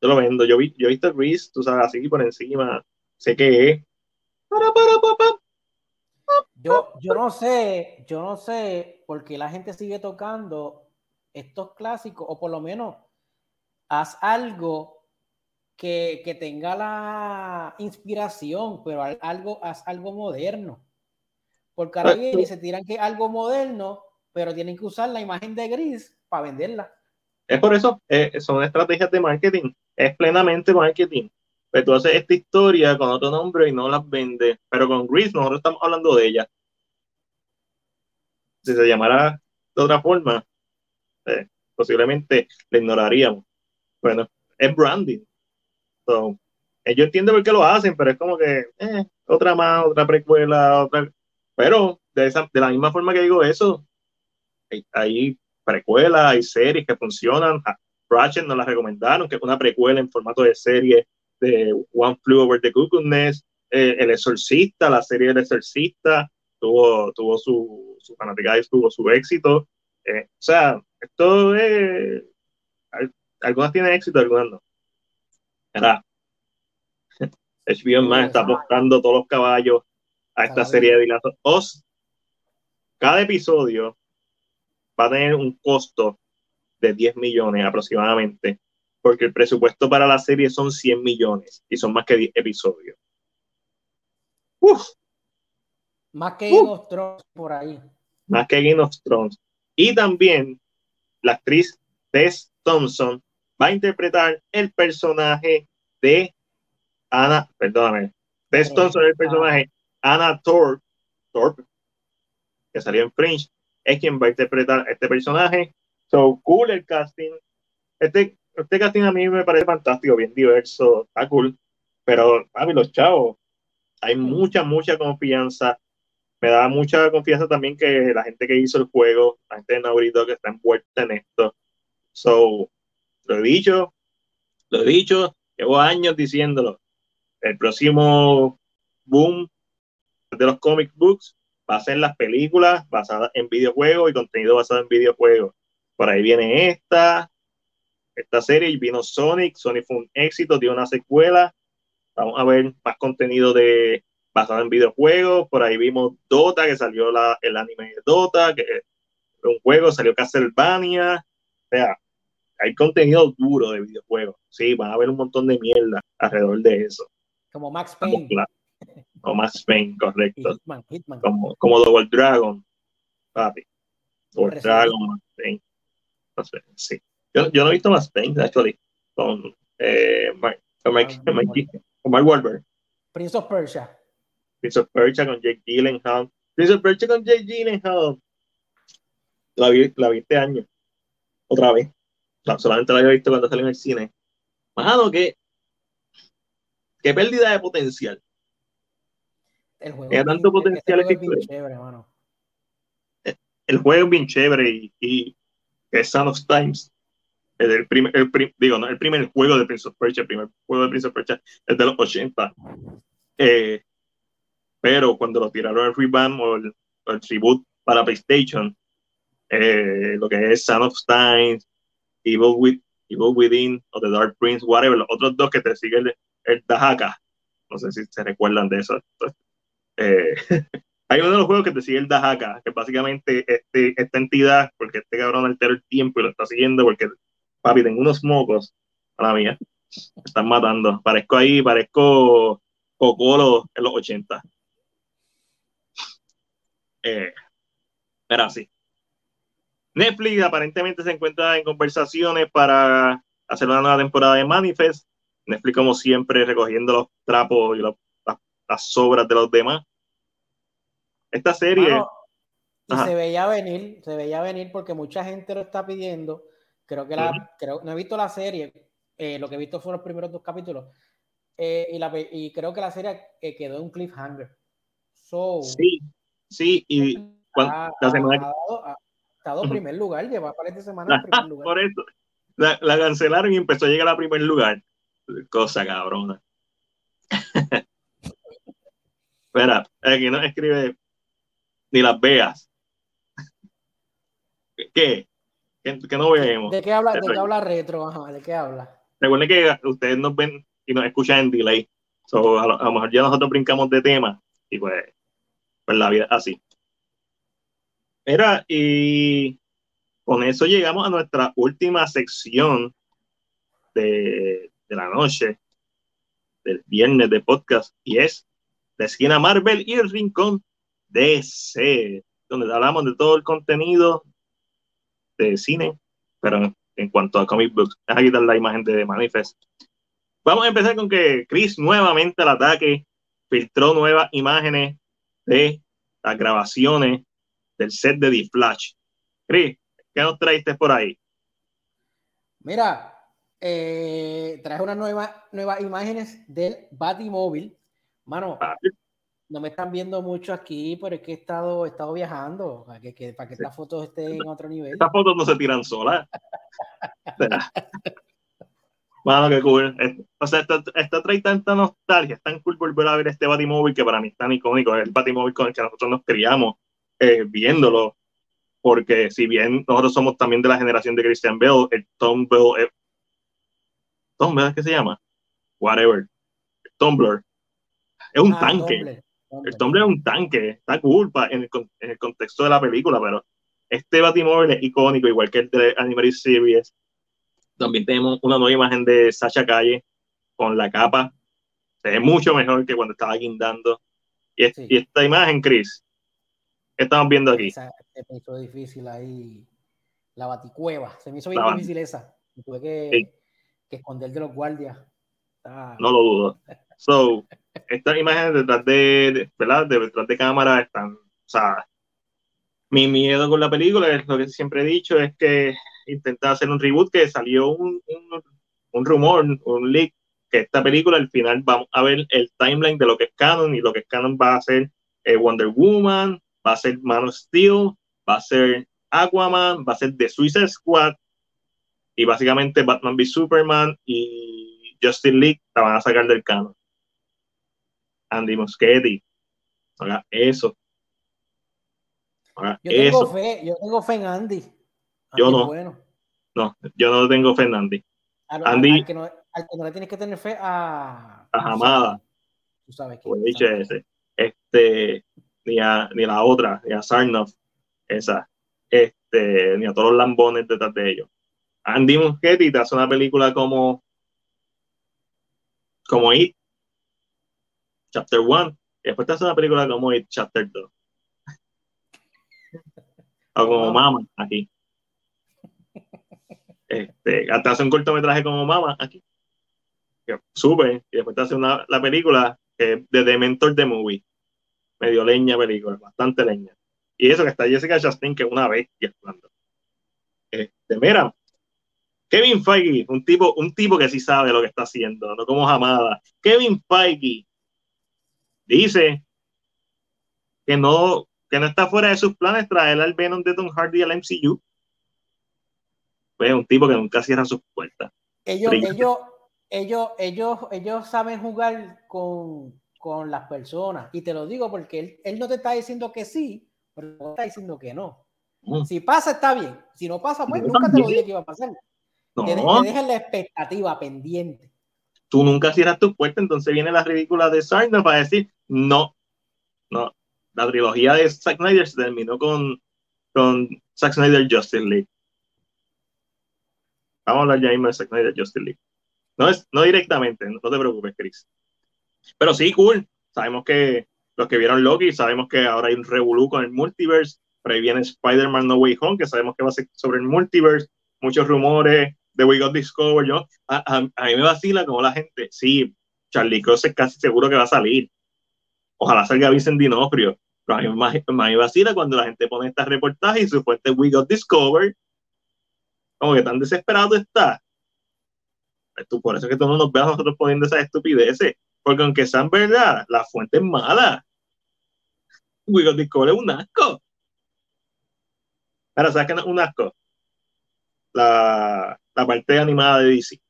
Yo lo vendo. Yo, vi, yo he visto Grease, tú sabes, así por encima. Sé qué es. Yo, yo no sé, yo no sé por qué la gente sigue tocando estos clásicos, o por lo menos haz algo que, que tenga la inspiración, pero al- algo, haz algo moderno. Porque ahora Ah, vienen y se tiran que algo moderno, pero tienen que usar la imagen de Gris para venderla. Es por eso, eh, son estrategias de marketing, es plenamente marketing. Pero tú haces esta historia con otro nombre y no las vendes. Pero con Grease nosotros estamos hablando de ella. Si se llamara de otra forma, eh, posiblemente la ignoraríamos. Bueno, es branding. So, eh, yo entiendo por qué lo hacen, pero es como que otra más, otra precuela, otra. Pero de, esa, de la misma forma que digo eso, hay, hay precuelas, hay series que funcionan. A Ratchet nos la recomendaron, que es una precuela en formato de serie de One Flew Over the Cuckoo's Nest. Eh, El Exorcista, la serie del Exorcista, tuvo, tuvo su, su fanaticada tuvo su éxito. Eh, o sea, esto es. al- Algunas tienen éxito, algunas no. Mira, HBO Max está apostando todos los caballos a esta serie de Dilatos. Os, cada episodio va a tener un costo de 10 millones aproximadamente, porque el presupuesto para la serie son 100 millones y son más que 10 episodios. Uf, Más que Uh. Game of Thrones por ahí. más que Game of Thrones. Y también la actriz Tess Thompson va a interpretar el personaje de Anna, perdóname, Tess Thompson es el personaje Anna Thorpe, Thorpe, que salió en Fringe, es quien va a interpretar este personaje. So cool el casting. Este, este casting a mí me parece fantástico, bien diverso, está cool. Pero, papi, los chavos, hay mucha, mucha confianza. Me da mucha confianza también que la gente que hizo el juego, la gente de Naughty Dog que está envuelta en esto. So, lo he dicho, lo he dicho, llevo años diciéndolo. El próximo boom de los comic books va a ser las películas basadas en videojuegos y contenido basado en videojuegos. Por ahí viene esta, esta serie, y vino Sonic, Sonic fue un éxito, dio una secuela. Vamos a ver más contenido de basado en videojuegos. Por ahí vimos Dota, que salió la, el anime de Dota, que un juego, salió Castlevania. O sea, hay contenido duro de videojuegos. Sí, van a haber un montón de mierda alrededor de eso. Como Max Payne. O Max Payne, correcto. Hitman. Hitman. Como, como Double Dragon, papi. Double Dragon, Max Payne. Sí. Yo, yo no he visto Max Payne, actually, con, eh, con, Mike, Ah, Mike- con Mark Wahlberg. Prince of Persia. Prince of Persia con Jake Gyllenhaal. Prince of Persia con Jake Gyllenhaal. La vi, la vi este año. Otra vez. No, solamente la había visto cuando salió en el cine. Mano, qué, qué pérdida de potencial. El juego tanto bien- potencial este juego es bien chévere, mano. el juego es bien chévere y, y es Son of Times. El, el primer, el prim- digo, no, el primer juego de Prince of Persia, el primer juego de Prince of Persia es de los 80. Eh, pero cuando lo tiraron el revamp o el, el reboot para PlayStation, eh, lo que es Son of Times, Evil, With, Evil Within o The Dark Prince, whatever, los otros dos que te siguen el, el Dahaka, no sé si se recuerdan de eso. Eh, hay uno de los juegos que te sigue el Dahaka, que básicamente este, esta entidad, porque este cabrón altera el tiempo y lo está siguiendo porque, papi, tengo unos mocos a la mía, me están matando. Parezco ahí, parezco Cocolo en los 80. Eh, era así. Netflix aparentemente se encuentra en conversaciones para hacer una nueva temporada de Manifest. Netflix, como siempre, recogiendo los trapos y los- las, sobras de los demás. Esta serie, y se veía venir, se veía venir porque mucha gente lo está pidiendo. Creo que la, Ujú. creo, no he visto la serie, eh, lo que he visto fueron los primeros dos capítulos. eh, y, la, y creo que la serie eh, quedó en un cliffhanger. So, sí, sí, y cuan- ha, la semana ha dado, ha estado Ujú. primer lugar, lleva para esta semana en primer lugar. por eso la, la cancelaron y empezó a llegar a primer lugar. Cosa cabrona. Espera, aquí no escribe ni las veas. ¿Qué? ¿Qué, qué no vemos? ¿De qué habla, de qué habla retro? Ajá, ¿de qué habla? Recuerden que ustedes nos ven y nos escuchan en delay. So, a, lo, a lo mejor ya nosotros brincamos de tema y pues, pues la vida así. Mira, y con eso llegamos a nuestra última sección de, de la noche, del viernes de podcast, y es la esquina Marvel y el rincón DC, donde hablamos de todo el contenido de cine, pero en, cuanto a comic books, deja quitar la imagen de Manifest. Vamos a empezar con que Chris nuevamente al ataque, filtró nuevas imágenes de las grabaciones del set de The Flash. Chris, ¿qué nos traiste por ahí? Mira, eh, traje unas nuevas nuevas imágenes del Batimóvil. Mano, no me están viendo mucho aquí, pero es que he estado, he estado viajando para que, que- para que estas fotos estén en otro nivel. Estas fotos no se tiran solas. Mano, qué cool. Es- O sea, esto, esto trae tanta nostalgia, es tan cool volver a ver este Batimóvil que para mí es tan icónico, es el Batimóvil con el que nosotros nos criamos eh, viéndolo, porque si bien nosotros somos también de la generación de Christian Bell, el Tom Bell, eh, Tom Bell, ¿qué se llama? Whatever. Tumblr. Es un Ah, tanque. El Tumblr es un tanque, está cool pa- en, el, en el contexto de la película, pero este Batimóvil es icónico, igual que el de Animated Series. También tenemos una nueva imagen de Sacha Calle con la capa. Se ve mucho mejor que cuando estaba guindando. Y, es- Sí. y esta imagen, Chris, ¿qué estamos viendo aquí? Esa- se me hizo difícil ahí. La baticueva. Se me hizo bien La difícil esa. Me tuve que, Sí. que esconder de los guardias. Está- No lo dudo. So, estas imágenes detrás de, ¿verdad? De- detrás de cámara están, o sea, mi miedo con la película es lo que siempre he dicho, es que intenta hacer un reboot que salió un, un, un rumor, un leak, que esta película al final vamos a ver el timeline de lo que es canon y lo que es canon va a ser eh, Wonder Woman, va a ser Man of Steel, va a ser Aquaman, va a ser The Suicide Squad y básicamente Batman v Superman y Justin League la van a sacar del canon. Andy Muschietti, haga eso. Haga Yo tengo eso. fe, yo tengo fe en Andy. Yo no. Bueno. No, yo no tengo fe en Andy. Al, Andy- al que no, al que no le tienes que tener fe a. A Hamada. Tú sabes que. Dicho ese. Este, ni a, ni a la otra, ni a Sarnoff, esa, este, ni a todos los lambones detrás de ellos. Andy Muschietti te hace una película como como It, Chapter 1, y después te hace una película como It, Chapter 2. o como Mama, aquí. Este, hasta hace un cortometraje como Mama, aquí. Que sube, y después te hace una, la película que es de The Mentor The Movie. Medio leña película, bastante leña. Y eso que está Jessica Chastain, que es una bestia actuando. Este, mira, Kevin Feige, un tipo, un tipo que sí sabe lo que está haciendo, no como Hamada. Kevin Feige dice que no, que no está fuera de sus planes traer al Venom de Tom Hardy al MCU. Pues es un tipo que nunca cierra sus puertas. Ellos, ellos, ellos, ellos, ellos saben jugar con, con las personas. Y te lo digo porque él, él no te está diciendo que sí, pero no te está diciendo que no. Mm. Si pasa, está bien. Si no pasa, pues No, nunca te lo dije que iba a pasar. Te, te No, dejan la expectativa pendiente. Tú nunca cierras tus puertas, entonces viene la ridícula de Snyder para decir, no, no, la trilogía de Zack Snyder se terminó con, con Zack Snyder Justice League. Vamos a hablar ya mismo de Zack Snyder Justice League. No, es, no directamente, no te preocupes, Chris. Pero sí, cool. Sabemos que los que vieron Loki, sabemos que ahora hay un revolú con el multiverse, pero ahí viene Spider-Man No Way Home, que sabemos que va a ser sobre el multiverse, muchos rumores de We Got Discovered, yo, a, a- a mí me vacila como la gente, sí, Charlie Cross es casi seguro que va a salir. Ojalá salga Vincent Dinofrio. Pero a mí, me- vacila cuando la gente pone estas reportajes y su fuente es We Got Discovered. Como que tan desesperado está. Pues tú, por eso es que tú no nos veas nosotros poniendo esas estupideces. Porque aunque sean verdad, la fuente es mala. We Got Discovered es un asco. Ahora, ¿sabes qué es un asco? La, la parte animada de DC.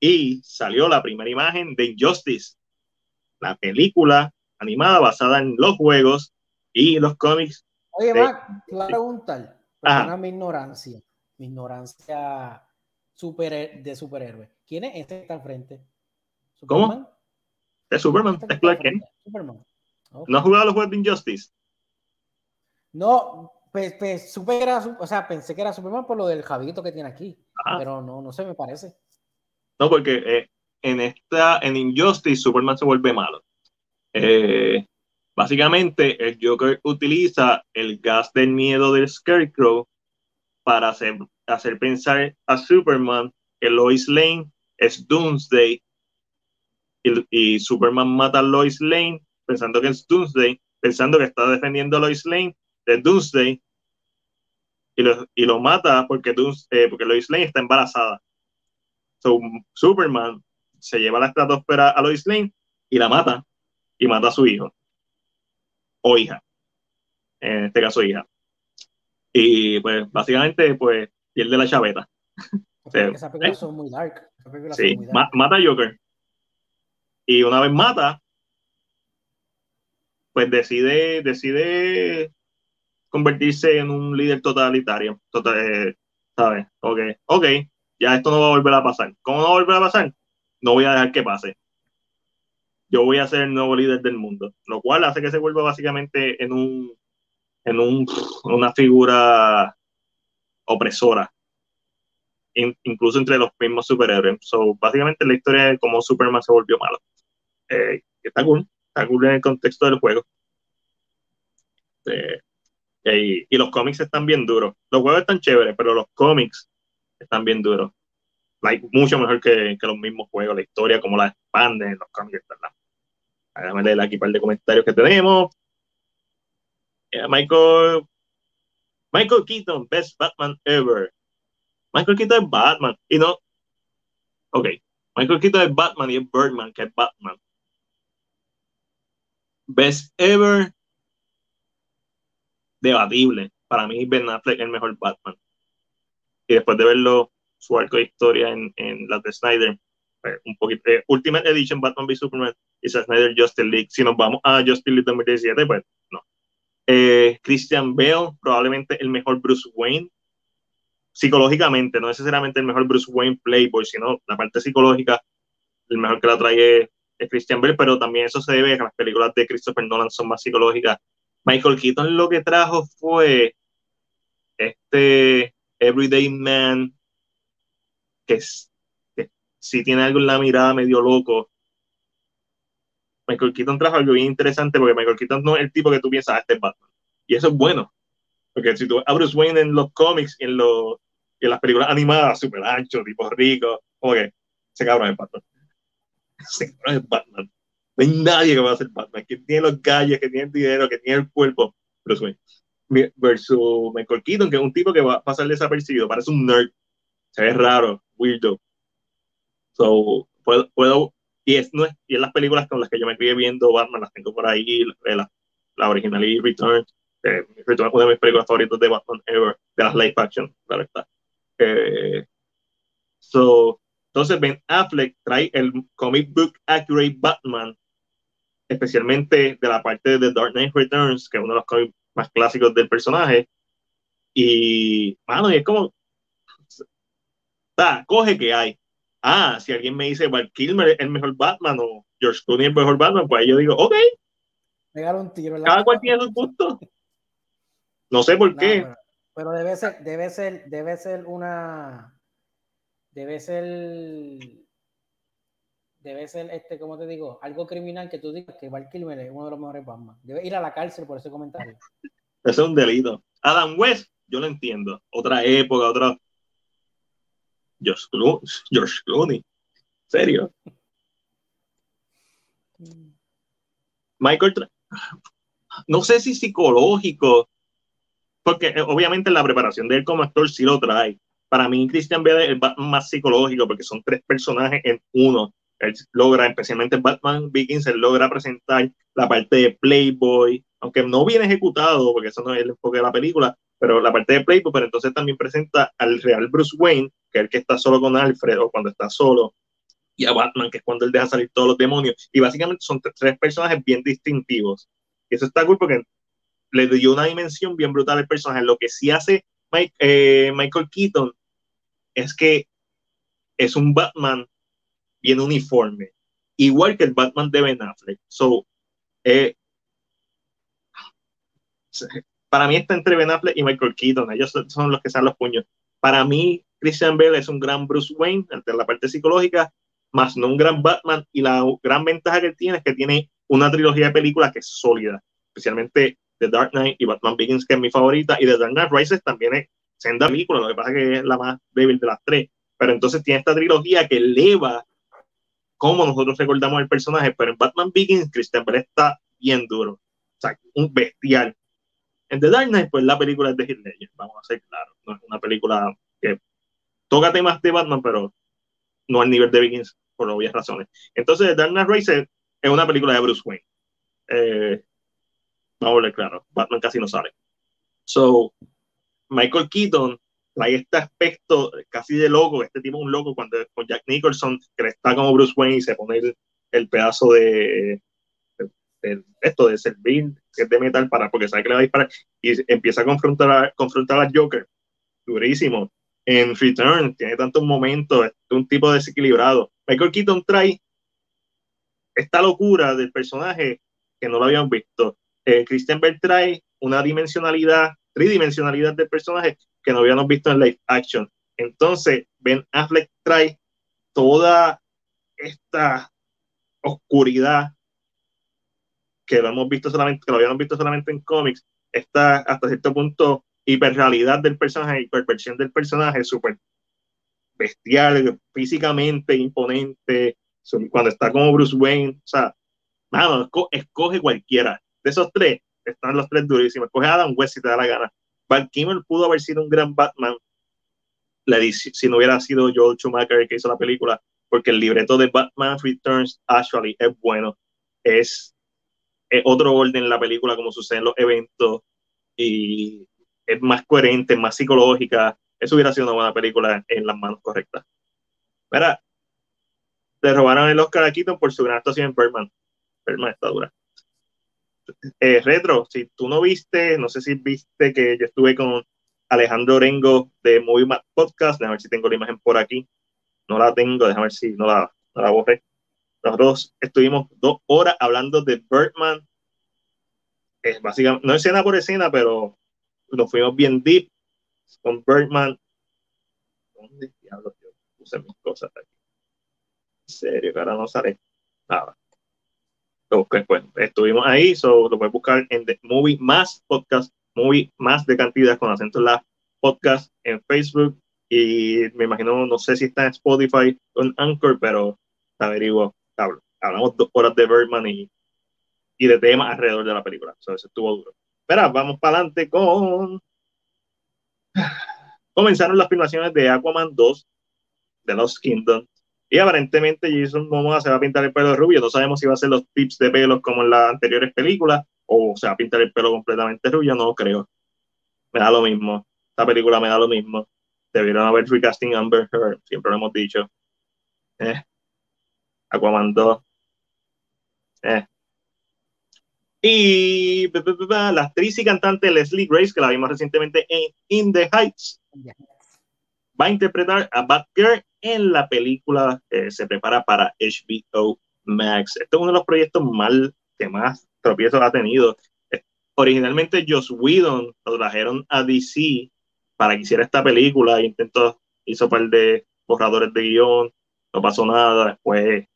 Y salió la primera imagen de Injustice, la película animada basada en los juegos y los cómics. Oye, Sí. Mac, te iba a preguntar, perdona mi ignorancia, mi ignorancia super, de superhéroe. ¿Quién es este que está al frente? ¿Cómo? ¿Superman? de Superman, Este que es Clark Kent. Superman. Ok. ¿No has jugado los juegos de Injustice? No, pues, pues, supe que era, su- o sea, pensé que era Superman por lo del Javito que tiene aquí, Ajá. pero no, no se me parece. No, porque eh, en esta, en Injustice, Superman se vuelve malo. Eh, básicamente, el Joker utiliza el gas del miedo del Scarecrow para hacer, hacer pensar a Superman que Lois Lane es Doomsday y, y Superman mata a Lois Lane pensando que es Doomsday, pensando que está defendiendo a Lois Lane de Doomsday y lo, y lo mata porque, eh, porque Lois Lane está embarazada. So, Superman se lleva la estratosfera a Lois Lane y la mata y mata a su hijo o hija en este caso hija y pues básicamente pues pierde la chaveta Sí. esas películas son muy dark. sí, son muy dark. ma- mata a Joker y una vez mata pues decide decide convertirse en un líder totalitario total, eh, ¿sabes? ok, ok ya esto no va a volver a pasar ¿cómo no va a volver a pasar? no voy a dejar que pase yo voy a ser el nuevo líder del mundo, lo cual hace que se vuelva básicamente en un en un, una figura opresora, in- incluso entre los mismos superhéroes. So, básicamente la historia de cómo Superman se volvió malo. Eh, está cool, está cool en el contexto del juego. Eh, y, los cómics están bien duros. Los juegos están chéveres, pero los cómics están bien duros. Like, mucho mejor que, los mismos juegos, la historia, como la expanden en los cómics, ¿verdad? Déjame leer aquí un par de comentarios que tenemos. Michael, Michael Keaton, best Batman ever. Michael Keaton es Batman. Y no. Ok. Michael Keaton es Batman y es Birdman, que es Batman. Best ever. Debatible. Para mí, Ben Affleck es el mejor Batman. Y después de verlo, su arco de historia en, en la de Snyder, pues, un poquito. eh, Ultimate Edition, Batman v Superman y Snyder Justice League. Si nos vamos a Justice League 2017, pues no. Eh, Christian Bale, probablemente el mejor Bruce Wayne. Psicológicamente, no necesariamente el mejor Bruce Wayne Playboy, sino la parte psicológica, el mejor que la trae es Christian Bale, pero también eso se debe a que las películas de Christopher Nolan son más psicológicas. Michael Keaton lo que trajo fue este Everyday Man, que, es, que si tiene algo en la mirada medio loco, Michael Keaton trajo algo bien interesante porque Michael Keaton no es el tipo que tú piensas, ah, este es Batman. Y eso es bueno. Porque si tú a Bruce Wayne en los cómics en, los, en las películas animadas, súper ancho, tipo rico, como que ese cabrón es Batman. Ese cabrón es Batman. No hay nadie que va a ser Batman. Que tiene los gallos, que tiene el dinero, que tiene el cuerpo. Bruce Wayne. Versus Michael Keaton, que es un tipo que va a pasar desapercibido. Parece un nerd. Se ve raro, weirdo. So, puedo, puedo y es, no y es las películas con las que yo me crié viendo Batman, las tengo por ahí, la, la, la original y Return, Eh, Return una de mis películas favoritas de Batman ever, de las live action, claro está. Eh, so, entonces Ben Affleck trae el comic book accurate Batman, especialmente de la parte de Dark Knight Returns, que es uno de los cómics más clásicos del personaje. Y, mano, y es como, da, coge que hay. Ah, si alguien me dice Val Kilmer es el mejor Batman o George Clooney es el mejor Batman, pues yo digo, ok, un tiro. en la cada cual tiene sus gustos. No sé por No, qué. pero, pero debe ser, debe ser, debe ser una, debe ser, debe ser este, ¿cómo te digo? Algo criminal que tú digas que Val Kilmer es uno de los mejores Batman. Debe ir a la cárcel por ese comentario. Eso es un delito. Adam West, yo lo entiendo. Otra época, otra. George Clooney. George Clooney. ¿Serio? Michael, no sé si psicológico, porque eh, obviamente la preparación de él como actor sí lo trae. Para mí, Christian Bale es más psicológico porque son tres personajes en uno. Él logra, especialmente en Batman Begins, él logra presentar la parte de Playboy, aunque no bien ejecutado, porque eso no es el enfoque de la película, pero la parte de Playboy, pero entonces también presenta al real Bruce Wayne, que es el que está solo con Alfred o cuando está solo, y a Batman, que es cuando él deja salir todos los demonios. Y básicamente son tres personajes bien distintivos. Y eso está cool porque le dio una dimensión bien brutal al personaje. Lo que sí hace eh, Michael Keaton es que es un Batman bien uniforme, igual que el Batman de Ben Affleck. So, eh, para mí está entre Ben Affleck y Michael Keaton. Ellos son- los que salen los puños. Para mí, Christian Bale es un gran Bruce Wayne, de la parte psicológica, más no un gran Batman. Y la gran ventaja que tiene es que tiene una trilogía de películas que es sólida, especialmente The Dark Knight y Batman Begins, que es mi favorita, y The Dark Knight Rises también es senda película, lo que pasa es que es la más débil de las tres. Pero entonces tiene esta trilogía que eleva cómo nosotros recordamos el personaje, pero en Batman Begins, Christian Bale está bien duro, o sea, un bestial. En The Dark Knight, pues la película es de Heath vamos a ser claros, no es una película que toca temas de Batman, pero no al nivel de Begins, por obvias razones. Entonces, The Dark Knight Rises es una película de Bruce Wayne. Eh, vamos a ver claro, Batman casi no sale. So, Michael Keaton trae este aspecto casi de loco, este tipo es un loco cuando con Jack Nicholson, que está como Bruce Wayne y se pone el, el pedazo de, de- esto de servir, que es de metal para, porque sabe que le va a disparar, y empieza a confrontar a, confrontar al Joker, durísimo. En Return tiene tantos momentos, es un tipo desequilibrado. Michael Keaton trae esta locura del personaje que no lo habíamos visto. Eh, Christian Bale trae una dimensionalidad, tridimensionalidad del personaje que no habíamos visto en live action. Entonces, Ben Affleck trae toda esta oscuridad que lo hemos visto solamente, que lo habíamos visto solamente en cómics, esta hasta cierto punto hiperrealidad del personaje, hiperversión del personaje, súper bestial, físicamente imponente, cuando está como Bruce Wayne, o sea, mano, esco- escoge cualquiera. De esos tres, están los tres durísimos. Escoge a Adam West si te da la gana. Val Kilmer pudo haber sido un gran Batman la si no hubiera sido Joel Schumacher el que hizo la película, porque el libreto de Batman Returns actually es bueno. Es, es otro orden en la película, como sucede en los eventos, y es más coherente, más psicológica. Eso hubiera sido una buena película en las manos correctas. Mira, le robaron el Oscar a Keaton por su gran actuación en Birdman. Birdman está dura. Eh, Retro, si tú no viste, no sé si viste que yo estuve con Alejandro Orengo de Movie Map Podcast, déjame ver si tengo la imagen por aquí. No la tengo, déjame ver si no la, no la borré. Nosotros estuvimos dos horas hablando de Birdman. Es básicamente, no escena por escena, pero nos fuimos bien deep con Birdman. ¿Dónde diablos yo puse mis cosas aquí? En serio, que ahora no sale nada. Ok, pues estuvimos ahí, so, lo puedes buscar en The Movie Más Podcast, Movie Más de cantidad con acento en la podcast en Facebook y me imagino, no sé si está en Spotify o en Anchor, pero averiguo. Hablo. Hablamos dos horas de Birdman y, y de temas alrededor de la película. So, eso estuvo duro. Espera, vamos para adelante con. Comenzaron las filmaciones de Aquaman 2 de Lost Kingdom. Y aparentemente Jason Momoa se va a pintar el pelo rubio. No sabemos si va a ser los tips de pelos como en las anteriores películas o se va a pintar el pelo completamente rubio, no creo. Me da lo mismo. Esta película me da lo mismo. Debieron haber recasting Amber Heard, siempre lo hemos dicho. Eh. Aquaman 2. Eh. Y la actriz y cantante Leslie Grace, que la vimos recientemente en In the Heights, va a interpretar a Batgirl en la película que se prepara para HBO Max. Este es uno de los proyectos mal, que más tropiezos ha tenido. Eh, Originalmente Joss Whedon lo trajeron a DC para que hiciera esta película, intentó, hizo un par de borradores de guion, no pasó nada, después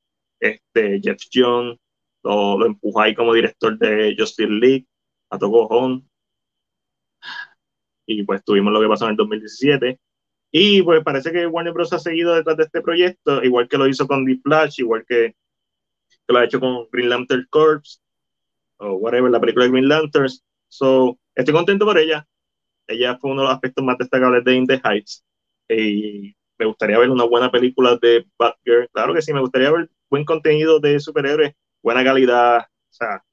este, Jeff Jones lo, empujó ahí como director de Justice League, a cojón. Y pues tuvimos lo que pasó en el 2017. Y pues parece que Warner Bros. ha seguido detrás de este proyecto, igual que lo hizo con The Flash, igual que, que lo ha hecho con Green Lantern Corps, o whatever, la película de Green Lanterns. So, estoy contento por ella. Ella fue uno de los aspectos más destacables de In the Heights. Y me gustaría ver una buena película de Batgirl. Claro que sí, me gustaría ver buen contenido de superhéroes, buena calidad. O sea,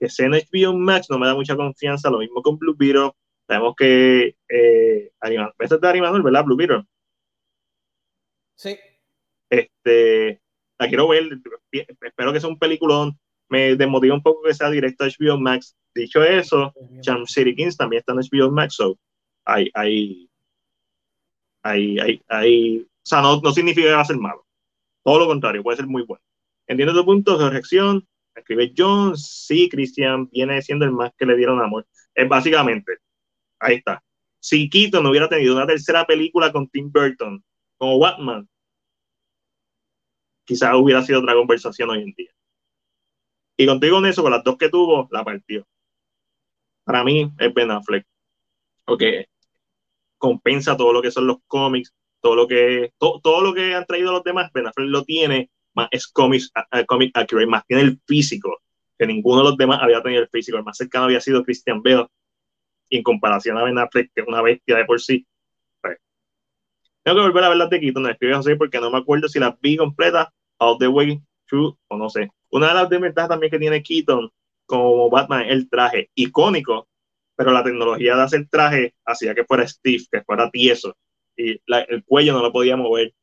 que sea en HBO Max no me da mucha confianza. Lo mismo con Blue Beetle. Sabemos que eh, anima- esta es de animador, ¿verdad? Blue Beetle. Sí. Este, la quiero ver. Espero que sea un peliculón. Me desmotiva un poco que sea directo a HBO Max. Dicho eso, Charm City Kings también está en HBO Max, so hay, hay, hay, hay, hay- o sea, no, no significa que va a ser malo. Todo lo contrario, puede ser muy bueno. Entiendo tu punto, corrección. Escribe John, sí, Christian viene siendo el más que le dieron amor. Es básicamente, ahí está. Si Keaton no hubiera tenido una tercera película con Tim Burton, como Batman, quizás hubiera sido otra conversación hoy en día. Y contigo en eso, con las dos que tuvo, la partió para mí es Ben Affleck. Porque compensa todo lo que son los cómics, todo lo que, to- todo lo que han traído los demás, Ben Affleck lo tiene, más es a- comic accurate, más tiene el físico, que ninguno de los demás había tenido el físico. El más cercano había sido Christian Bale. Y en comparación a Ben Affleck, que es una bestia de por sí, pues, tengo que volver a ver las de Keaton, me escribe José, porque no me acuerdo si las vi completas, all the way through, o no sé. Una de las desventajas también que tiene Keaton como Batman es el traje icónico, pero la tecnología de hacer traje hacía que fuera stiff, que fuera tieso, y el cuello no lo podía mover.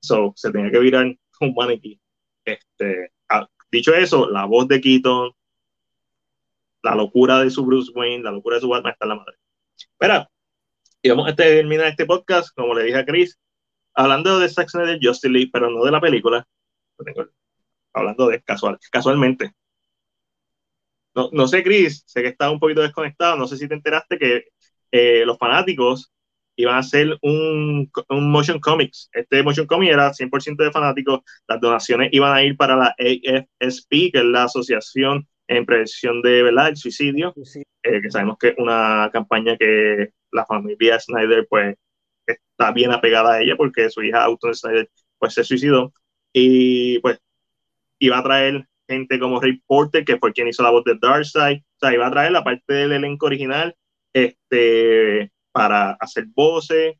So, se tenía que virar un maniquí. Este, ah, dicho eso, la voz de Keaton, la locura de su Bruce Wayne, la locura de su Batman está en la madre. Espera, y vamos a terminar este podcast, como le dije a Chris, hablando de Zack Snyder Justice League, pero no de la película. Hablando de casual, casualmente. No, no sé, Chris, sé que estaba un poquito desconectado, no sé si te enteraste que eh, los fanáticos iban a hacer un, un motion comics. Este motion comic era 100% de fanáticos, las donaciones iban a ir para la AFSP, que es la Asociación en Prevención de ¿verdad? el Suicidio, Sí, eh, que sabemos que es una campaña que la familia Snyder pues está bien apegada a ella porque su hija Autumn Snyder pues se suicidó y pues iba a traer gente como Ray Porter que fue quien hizo la voz de Darkseid, o sea, iba a traer la parte del elenco original este, para hacer voces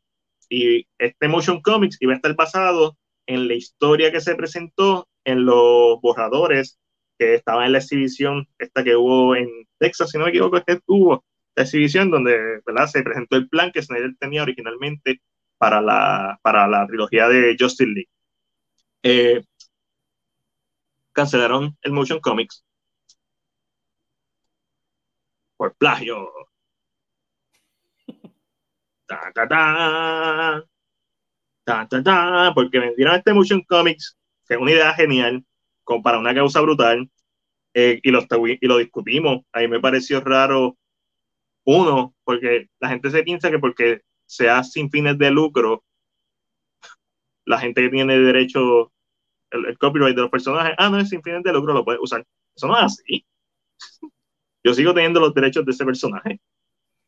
y este motion comics iba a estar basado en la historia que se presentó en los borradores que estaban en la exhibición esta que hubo en Texas, si no me equivoco, que estuvo la exhibición donde ¿verdad? se presentó el plan que Snyder tenía originalmente para la, para la trilogía de Justice League. Eh, cancelaron el Motion Comics por plagio. Ta, ta, ta. Ta, ta, ta. Porque vendieron este Motion Comics, que es una idea genial, para una causa brutal, eh, y, lo, discutimos. A me pareció raro, uno, porque la gente se piensa que porque sea sin fines de lucro, la gente que tiene derecho, el, copyright de los personajes, ah, no es sin fines de lucro, lo puede usar. Eso no es así. Yo sigo teniendo los derechos de ese personaje.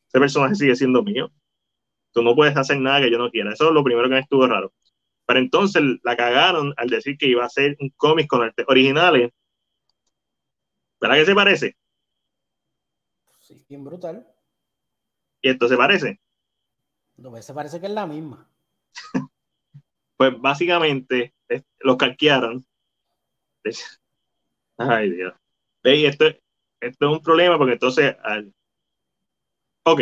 Ese personaje sigue siendo mío. Tú no puedes hacer nada que yo no quiera. Eso es lo primero que me estuvo raro. Pero entonces la cagaron al decir que iba a ser un cómic con arte originales. ¿Verdad que se parece? Sí, bien brutal. Y esto se parece. Dos veces parece que es la misma. Pues básicamente los calquearon. Ay, Dios. Y esto, esto es un problema porque entonces, al- ok,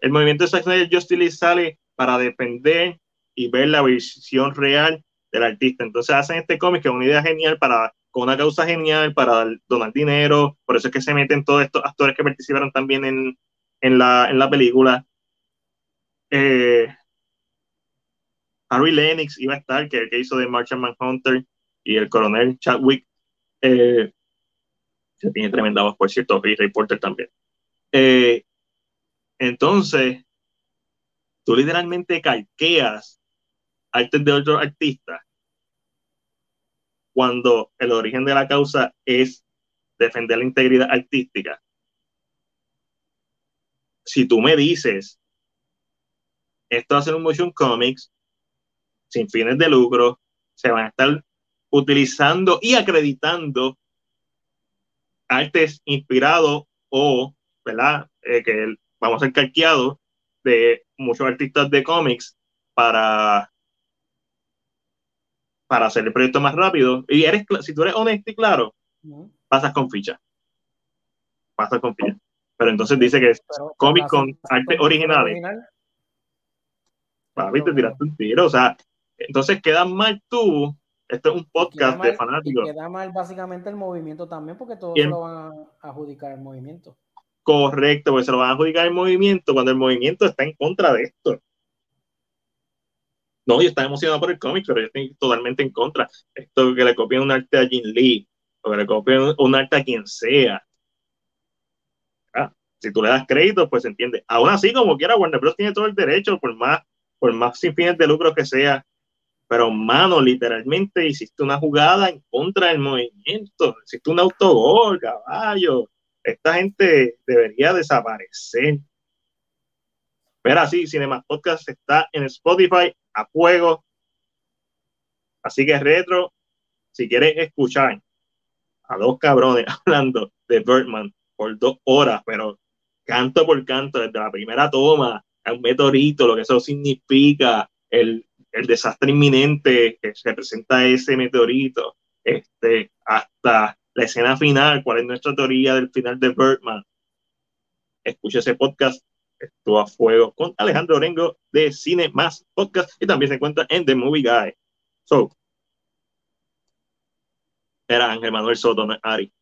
el movimiento de Zack Snyder Justice League sale para defender y ver la visión real del artista. Entonces hacen este cómic que es una idea genial para, con una causa genial para donar dinero, por eso es que se meten todos estos actores que participaron también en, en, la, en la película. Eh, Harry Lennox iba a estar, que el que hizo de Martian Manhunter y el coronel Chadwick. Eh, que tiene tremenda voz, por cierto, y Ray Porter también. Eh, entonces, tú literalmente calqueas artes de otros artistas cuando el origen de la causa es defender la integridad artística. Si tú me dices, esto ser un motion comics sin fines de lucro, se van a estar utilizando y acreditando artes inspirados o. Eh, que vamos a ser calqueados de muchos artistas de cómics para para hacer el proyecto más rápido. Y eres, si tú eres honesto y claro, pasas con ficha. Pasas con ficha. Pero entonces dice que es cómic con hace- arte con- originales. original, papi, te tiraste un tiro. O sea, entonces quedas mal tú. Esto es un queda podcast mal- de fanáticos. queda mal básicamente el movimiento también, porque todos Y el- se lo van a adjudicar el movimiento. Correcto, porque se lo van a adjudicar el movimiento cuando el movimiento está en contra de esto. No, yo estaba emocionado por el cómic, pero yo estoy totalmente en contra. Esto que le copien un arte a Jin Lee, o que le copien un- arte a quien sea. Ah, si tú le das crédito, pues se entiende. Aún así, como quiera, Warner Bros. tiene todo el derecho, por más, por más sin fines de lucro que sea. Pero, mano, literalmente hiciste una jugada en contra del movimiento. Hiciste un autogol, caballo esta gente debería desaparecer. Pero así, Cinemas Podcast está en Spotify a fuego. Así que retro, si quieres escuchar a dos cabrones hablando de Birdman por dos horas, pero canto por canto, desde la primera toma, a un meteorito, lo que eso significa, el, el desastre inminente que representa ese meteorito, este, hasta la escena final, cuál es nuestra teoría del final de Birdman. Escucha ese podcast, estuvo a fuego con Alejandro Orengo de Cine Más Podcast y también se encuentra en The Movie Guy. So, era Ángel Manuel Soto, no es Ari.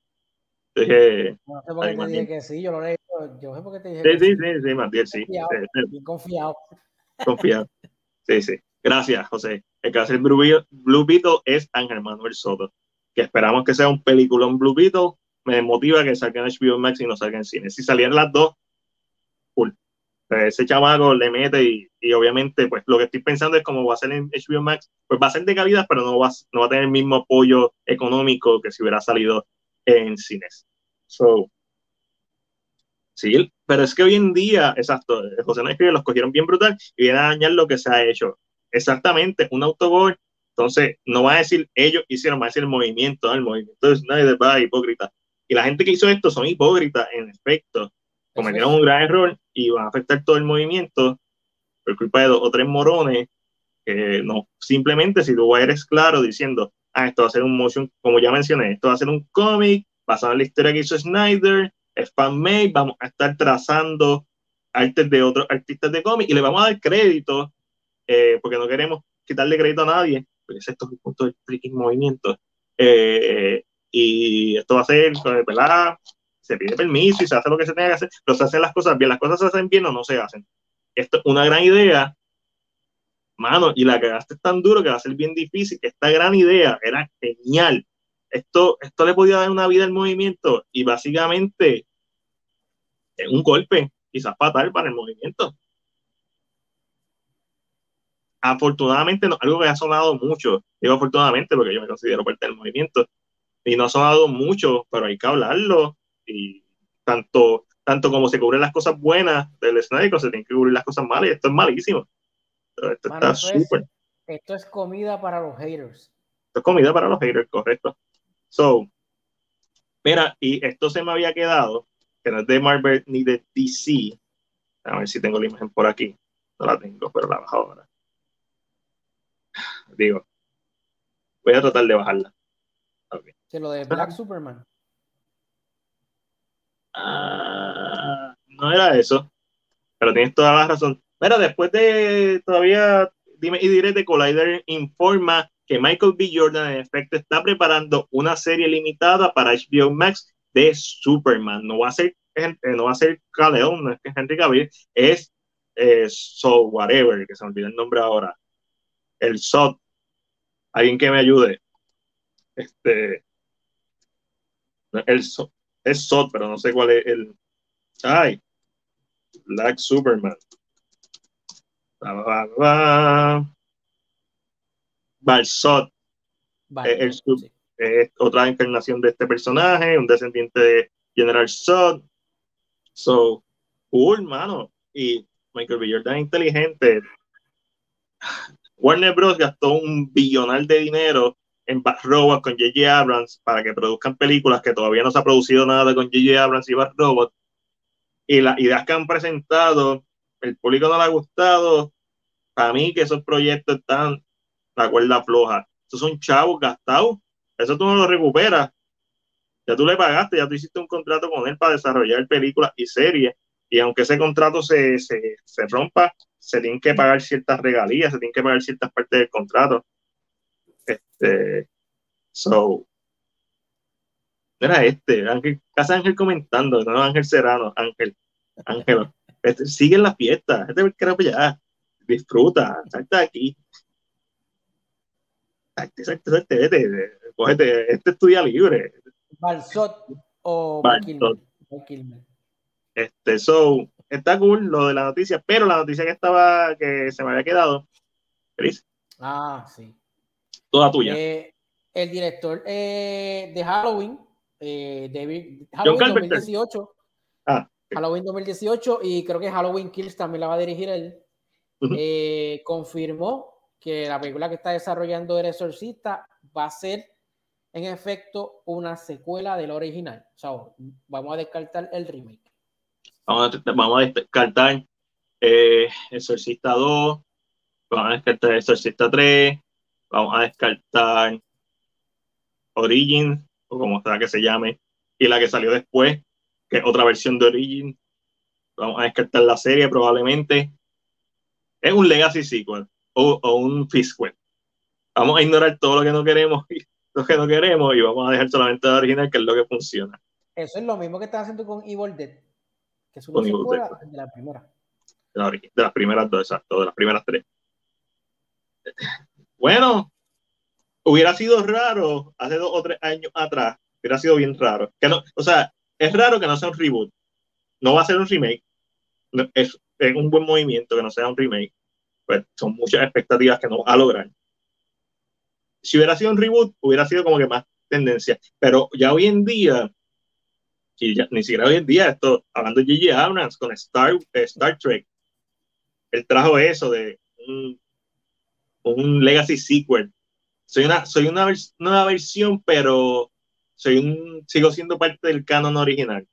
Dije, No sé por qué te dije que sí, yo lo leí. Yo sé por qué te dije sí, que sí, sí. sí, sí, sí. Confiado, Sí, confiado. Confiado. Sí, sí. Gracias, José. El que hace el Blue Beetle, Blue Beetle es Ángel Manuel Soto. Que esperamos que sea un peliculón Blue Beetle. Me motiva que salga en HBO Max y no salga en cine. Si salieran las dos, cool. Ese chamaco le mete y, y obviamente, pues lo que estoy pensando es cómo va a ser en HBO Max, pues va a ser de calidad, pero no va, no va a tener el mismo apoyo económico que si hubiera salido en cines. So, Sí, pero es que hoy en día, exacto, José no los cogieron bien brutal y vienen a dañar lo que se ha hecho. Exactamente, un autogol. Entonces, no va a decir ellos hicieron, va a decir el movimiento, ¿no? el movimiento de Snyder va hipócrita. Y la gente que hizo esto son hipócritas, en efecto. Cometieron un gran error y van a afectar todo el movimiento por culpa de dos o tres morones que no, simplemente si tú eres claro diciendo, ah, esto va a ser un motion, como ya mencioné, esto va a ser un cómic basado en la historia que hizo Snyder, es fan-made, vamos a estar trazando artes de otros artistas de cómic y le vamos a dar crédito, eh, porque no queremos quitarle crédito a nadie, porque ese es el punto del freaking movimiento. Eh, y esto va a ser, ¿verdad? Se pide permiso y se hace lo que se tenga que hacer, pero se hacen las cosas bien, las cosas se hacen bien o no se hacen. Esto es una gran idea, mano, y la cagaste tan duro que va a ser bien difícil. Esta gran idea era genial. Esto, esto le podía dar una vida al movimiento y básicamente es un golpe, quizás fatal para el movimiento. Afortunadamente, no, algo que ha sonado mucho, digo afortunadamente porque yo me considero parte del movimiento, y no ha sonado mucho, pero hay que hablarlo, y tanto, tanto como se cubren las cosas buenas del Snyder, se tienen que cubrir las cosas malas, y esto es malísimo. Esto Mano, está es- súper. Esto es comida para los haters. Esto es comida para los haters, correcto. So, mira, y esto se me había quedado, que no es de Marvel ni de DC. A ver si tengo la imagen por aquí. No la tengo, pero la bajo ahora. Digo, voy a tratar de bajarla. Ok. Sí, lo de Black Superman. Ah, no era eso, pero tienes toda la razón. Mira, después de todavía, dime y diré, de Collider informa que Michael B. Jordan en efecto está preparando una serie limitada para HBO Max de Superman. No va a ser, eh, no va a ser Caleón, no es que Henry Cavill, es eh, So Whatever, que se me olvidó el nombre ahora. El SOT. Alguien que me ayude. Este. El SOT, es SOT, pero no sé cuál es el. Ay. Black Superman. Ba, ba, ba. Balsot Vale, Eh, el sub- sí. es otra encarnación de este personaje, un descendiente de General Zod. So, cool, mano. Y Michael B. Jordan es inteligente. Warner Bros. gastó un billonal de dinero en Bad Robot con J.J. Abrams para que produzcan películas que todavía no se ha producido nada con J.J. Abrams y Bad. Y las ideas que han presentado, el público no le ha gustado. Para mí que esos proyectos están la cuerda floja. Esos son chavos gastados. Eso tú no lo recuperas. Ya tú le pagaste, ya tú hiciste un contrato con él para desarrollar películas y series. Y aunque ese contrato se, se, se rompa, se tienen que pagar ciertas regalías, se tienen que pagar ciertas partes del contrato. Este, so, era este, Ángel, Casa Ángel comentando, no Ángel Serrano, Ángel, Ángel, este, sigue en la fiesta, este carajo ya, disfruta, salta de aquí. Salte, salte, salte, vete, cógete, este es tu día libre. Balsot o Balsot. Este, so, está cool lo de la noticia, pero la noticia que estaba, que se me había quedado, Chris, Ah, sí. Toda tuya. Eh, el director eh, de Halloween, eh, David, John Halloween Carpenter. 2018. Ah, ok. Halloween 2018 y creo que Halloween Kills también la va a dirigir él. Eh, confirmó que la película que está desarrollando El Exorcista va a ser en efecto una secuela del original. O sea, vamos a descartar el remake. Vamos a, vamos a descartar eh, Exorcista 2, vamos a descartar Exorcista 3, vamos a descartar Origin, o como sea que se llame, y la que salió después, que es otra versión de Origin. Vamos a descartar la serie probablemente. Es un Legacy sequel o, o un sequel. Vamos a ignorar todo lo que no queremos y lo que no queremos y vamos a dejar solamente la original, que es lo que funciona. Eso es lo mismo que están haciendo con Evil Dead, que es una secuela de la primera. de, la de las primeras dos, exacto, de las primeras tres. Bueno, hubiera sido raro hace dos o tres años atrás, hubiera sido bien raro. Que no, o sea, es raro que no sea un reboot. No va a ser un remake. Es, es un buen movimiento que no sea un remake. Pues son muchas expectativas que no va a lograr. Si hubiera sido un reboot, hubiera sido como que más tendencia. Pero ya hoy en día, y ya- ni siquiera hoy en día, esto, hablando de J.J. Abrams con Star, eh, Star Trek, él trajo eso de un, un legacy sequel. Soy una, soy una vers- nueva versión, pero soy un, sigo siendo parte del canon original.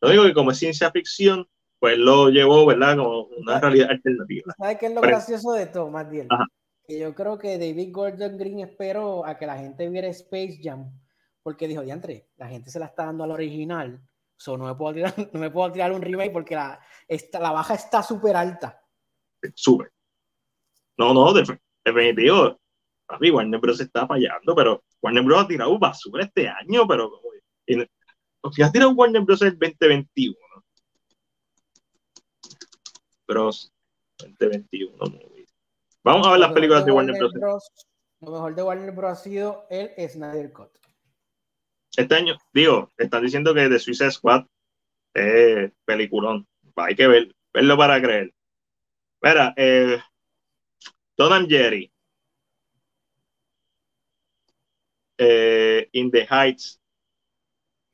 Lo único que como es ciencia ficción, pues lo llevó, ¿verdad? Como una realidad alternativa. ¿Sabes qué es lo Pero- gracioso de esto, Matiel? Ajá. Que yo creo que David Gordon Green esperó a que la gente viera Space Jam, porque dijo, diantre, la gente se la está dando al original, so no me puedo tirar, no me puedo tirar un remake porque la, esta, la baja está súper alta. Súper. No, no, def- definitivo. Papi, Warner Bros. está fallando, pero Warner Bros. ha tirado basura este año, pero no- si has tirado Warner Bros. el 2021. Bros. 2021 movie. Vamos a ver las películas de Warner Bros. Bros. Lo mejor de Warner Bros. ha sido el Snyder Cut. Este año, digo, están diciendo que The Suicide Squad es peliculón. Hay que ver, verlo para creer. Mira, eh, Tom and Jerry. Eh, In the Heights.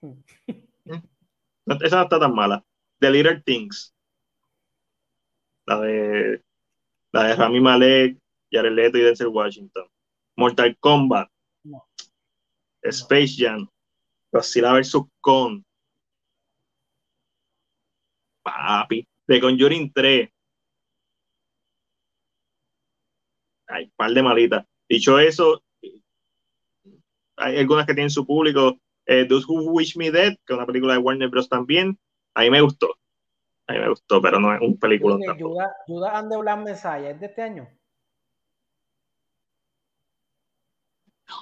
No, esa no está tan mala. The Little Things. La de la de Rami Malek, Jared Leto y Denzel Washington. Mortal Kombat. No. Space Jam. Godzilla vs. Kong. Papi. The Conjuring 3. Hay par de malitas. Dicho eso, hay algunas que tienen su público. Eh, Those Who Wish Me Dead, que es una película de Warner Bros. también. A mí me gustó. A mí me gustó, pero no es un película. Judas, Judas and the Black Messiah, ¿es de este año?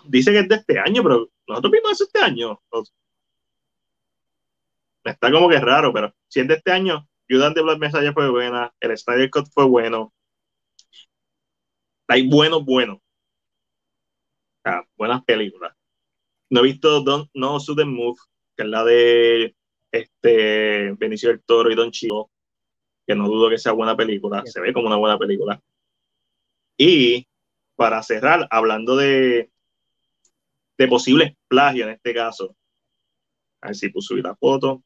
Dice que es de este año, pero nosotros vimos eso este año. Está como que raro, pero si es de este año, Judas de Black Messiah fue buena, el Snyder Cut fue bueno. Hay buenos, buenos. Ah, buenas películas. No he visto Don't No Sudden Move, que es la de este Benicio del Toro y Don Chico, que no dudo que sea buena película, se ve como una buena película. Y para cerrar, hablando de, de posibles plagios en este caso, a ver si puedo subir la foto.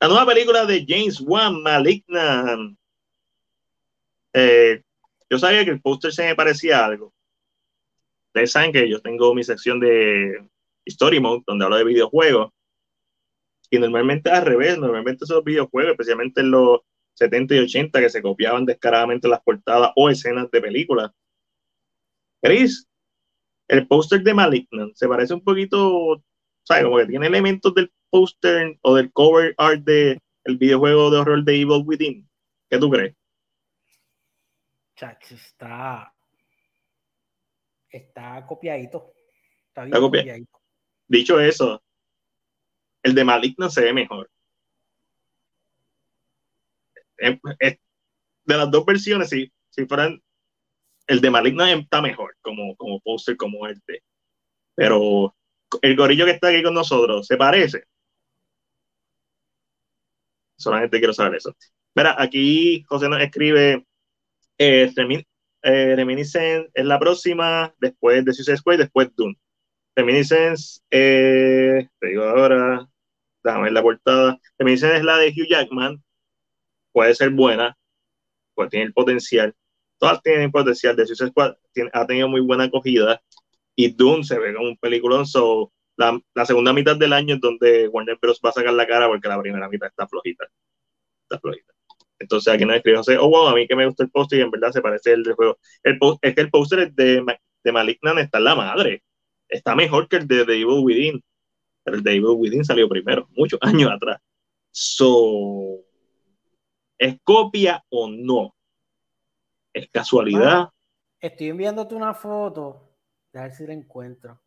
La nueva película de James Wan, Malignant. Eh, yo sabía que el póster se me parecía algo. Ustedes saben que yo tengo mi sección de Story Mode, donde hablo de videojuegos. Y normalmente al revés, normalmente esos videojuegos, especialmente en los 70 y 80, que se copiaban descaradamente las portadas o escenas de películas. Chris, el póster de Malignant se parece un poquito, ¿sabes? Como que tiene elementos del póster o del cover art de el videojuego de horror de Evil Within. ¿Qué tú crees? Chacho, está. Está copiadito. Está bien Está copiadito. Dicho eso, el de Malignant se ve mejor. Es- es- de las dos versiones, si, si fueran, el de Malignant está mejor como, como póster, como este. Pero el gorillo que está aquí con nosotros, ¿se parece? Solamente quiero saber eso. Mira, aquí José nos escribe eh, Remi- eh, Reminiscence es la próxima, después de Suicide Squad, después Dune. Reminiscence, eh, te digo ahora, déjame la portada. Reminiscence es la de Hugh Jackman, puede ser buena, pues tiene el potencial. Todas tienen potencial. De Suicide Squad tiene- ha tenido muy buena acogida y Dune se ve como un peliculón. So, la, segunda mitad del año es donde Warner Bros. va a sacar la cara porque la primera mitad está flojita. Está flojita. Entonces aquí nos escribe José, oh wow, a mí que me gusta el póster y en verdad se parece el del juego. Es que el póster de, de Malignant está en la madre. Está mejor que el de The Evil Within. Pero el de Evil Within salió primero, muchos años atrás. So, ¿es copia o no? ¿Es casualidad? Estoy enviándote una foto, a ver si la encuentro,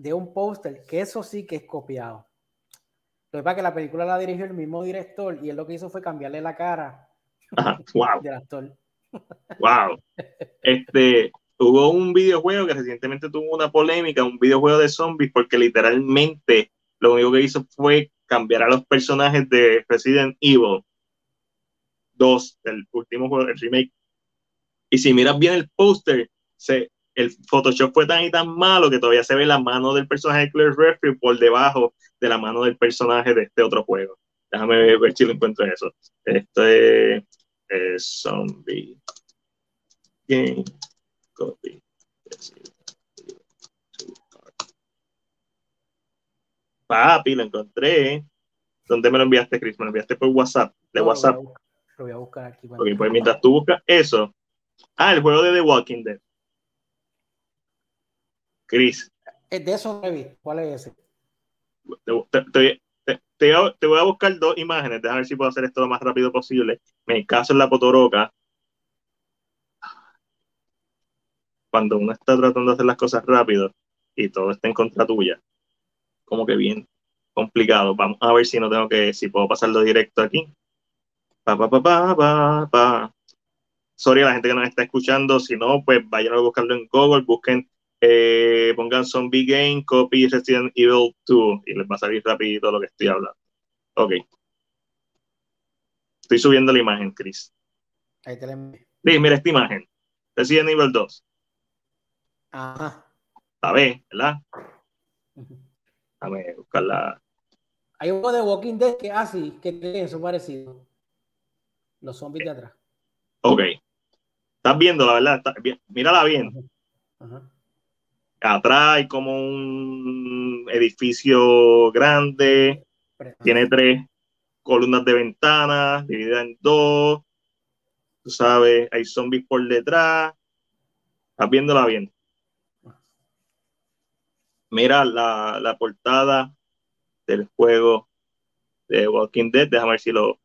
de un póster, que eso sí que es copiado. Lo que pasa es que la película la dirigió el mismo director y él lo que hizo fue cambiarle la cara Ajá, wow. del actor. Wow. Este, hubo un videojuego que recientemente tuvo una polémica, un videojuego de zombies, porque literalmente lo único que hizo fue cambiar a los personajes de Resident Evil 2, el último juego, el remake. Y si miras bien el póster, se, el Photoshop fue tan y tan malo que todavía se ve la mano del personaje de Claire Redfield por debajo de la mano del personaje de este otro juego. Déjame ver, si lo encuentro eso. Este es Zombie Game Copy. Papi, lo encontré. ¿Dónde me lo enviaste, Chris? Me lo enviaste por WhatsApp. De No, WhatsApp. Lo voy a buscar, lo voy a buscar aquí. Ok, pues mientras tú buscas eso. Ah, el juego de The Walking Dead. Chris, de eso no visto. ¿Cuál es ese? te, te- te- te- te voy a- buscar dos imágenes. Déjame ver si puedo hacer esto lo más rápido posible. Me caso en la potoroca. Cuando uno está tratando de hacer las cosas rápido y todo está en contra tuya. Como que bien complicado. Vamos a ver si no tengo que, si puedo pasarlo directo aquí. Pa, pa, pa, pa, pa, pa. Sorry a la gente que nos está escuchando. Si no, pues vayan a buscarlo en Google. Busquen eh, pongan Zombie Game, copy Resident Evil 2 y les va a salir rapidito lo que estoy hablando. Ok. Estoy subiendo la imagen, Chris. Ahí te la. Chris, mira esta imagen. Resident Evil 2. Ajá. La ves, ¿verdad? Déjame buscarla. Hay uno de Walking Dead que así, que tiene eso parecido. Los zombies de atrás. Ok. Estás viendo, la verdad. Está. Mírala bien. Ajá. Atrás hay como un edificio grande. Tiene tres columnas de ventanas divididas en dos. Tú sabes, hay zombies por detrás. Estás viéndola bien. Mira la, la portada del juego de Walking Dead. Déjame ver si lo.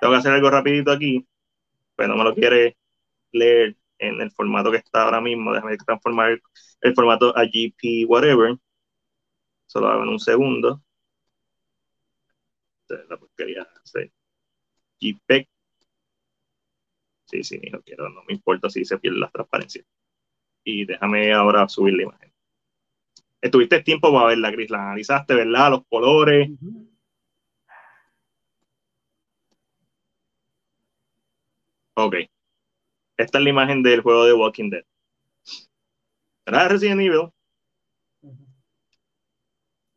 Tengo que hacer algo rapidito aquí, pero no me lo quiere leer en el formato que está ahora mismo. Déjame transformar el, formato a GP whatever. Solo hago en un segundo. La porquería. sí. JPEG. Sí, sí, no quiero, no me importa si se pierde la transparencia. Y déjame ahora subir la imagen. Estuviste tiempo para verla, Chris, la analizaste, ¿verdad? Los colores. Ujú. Ok. Esta es la imagen del juego de Walking Dead. ¿Verdad? Resident Evil.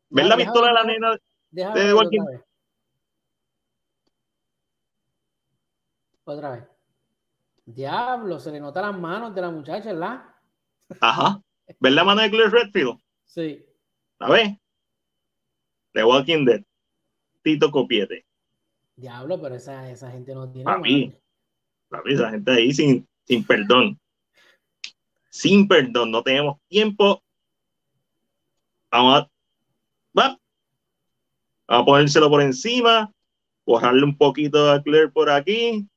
¿Ves la Deja- pistola de la nena? Déjame de Walking- vez. Otra vez. Diablo, se le nota las manos de la muchacha, ¿verdad? Ajá. ¿Ves la mano de Claire Redfield? Sí. ¿La ves? De Walking Dead. Tito Copiete. Diablo, pero esa, esa gente no tiene Papi. mano. Ves, esa gente ahí sin, sin perdón. Sin perdón. No tenemos tiempo. Vamos a, va. Vamos a ponérselo por encima. Borrarle un poquito a Claire por aquí.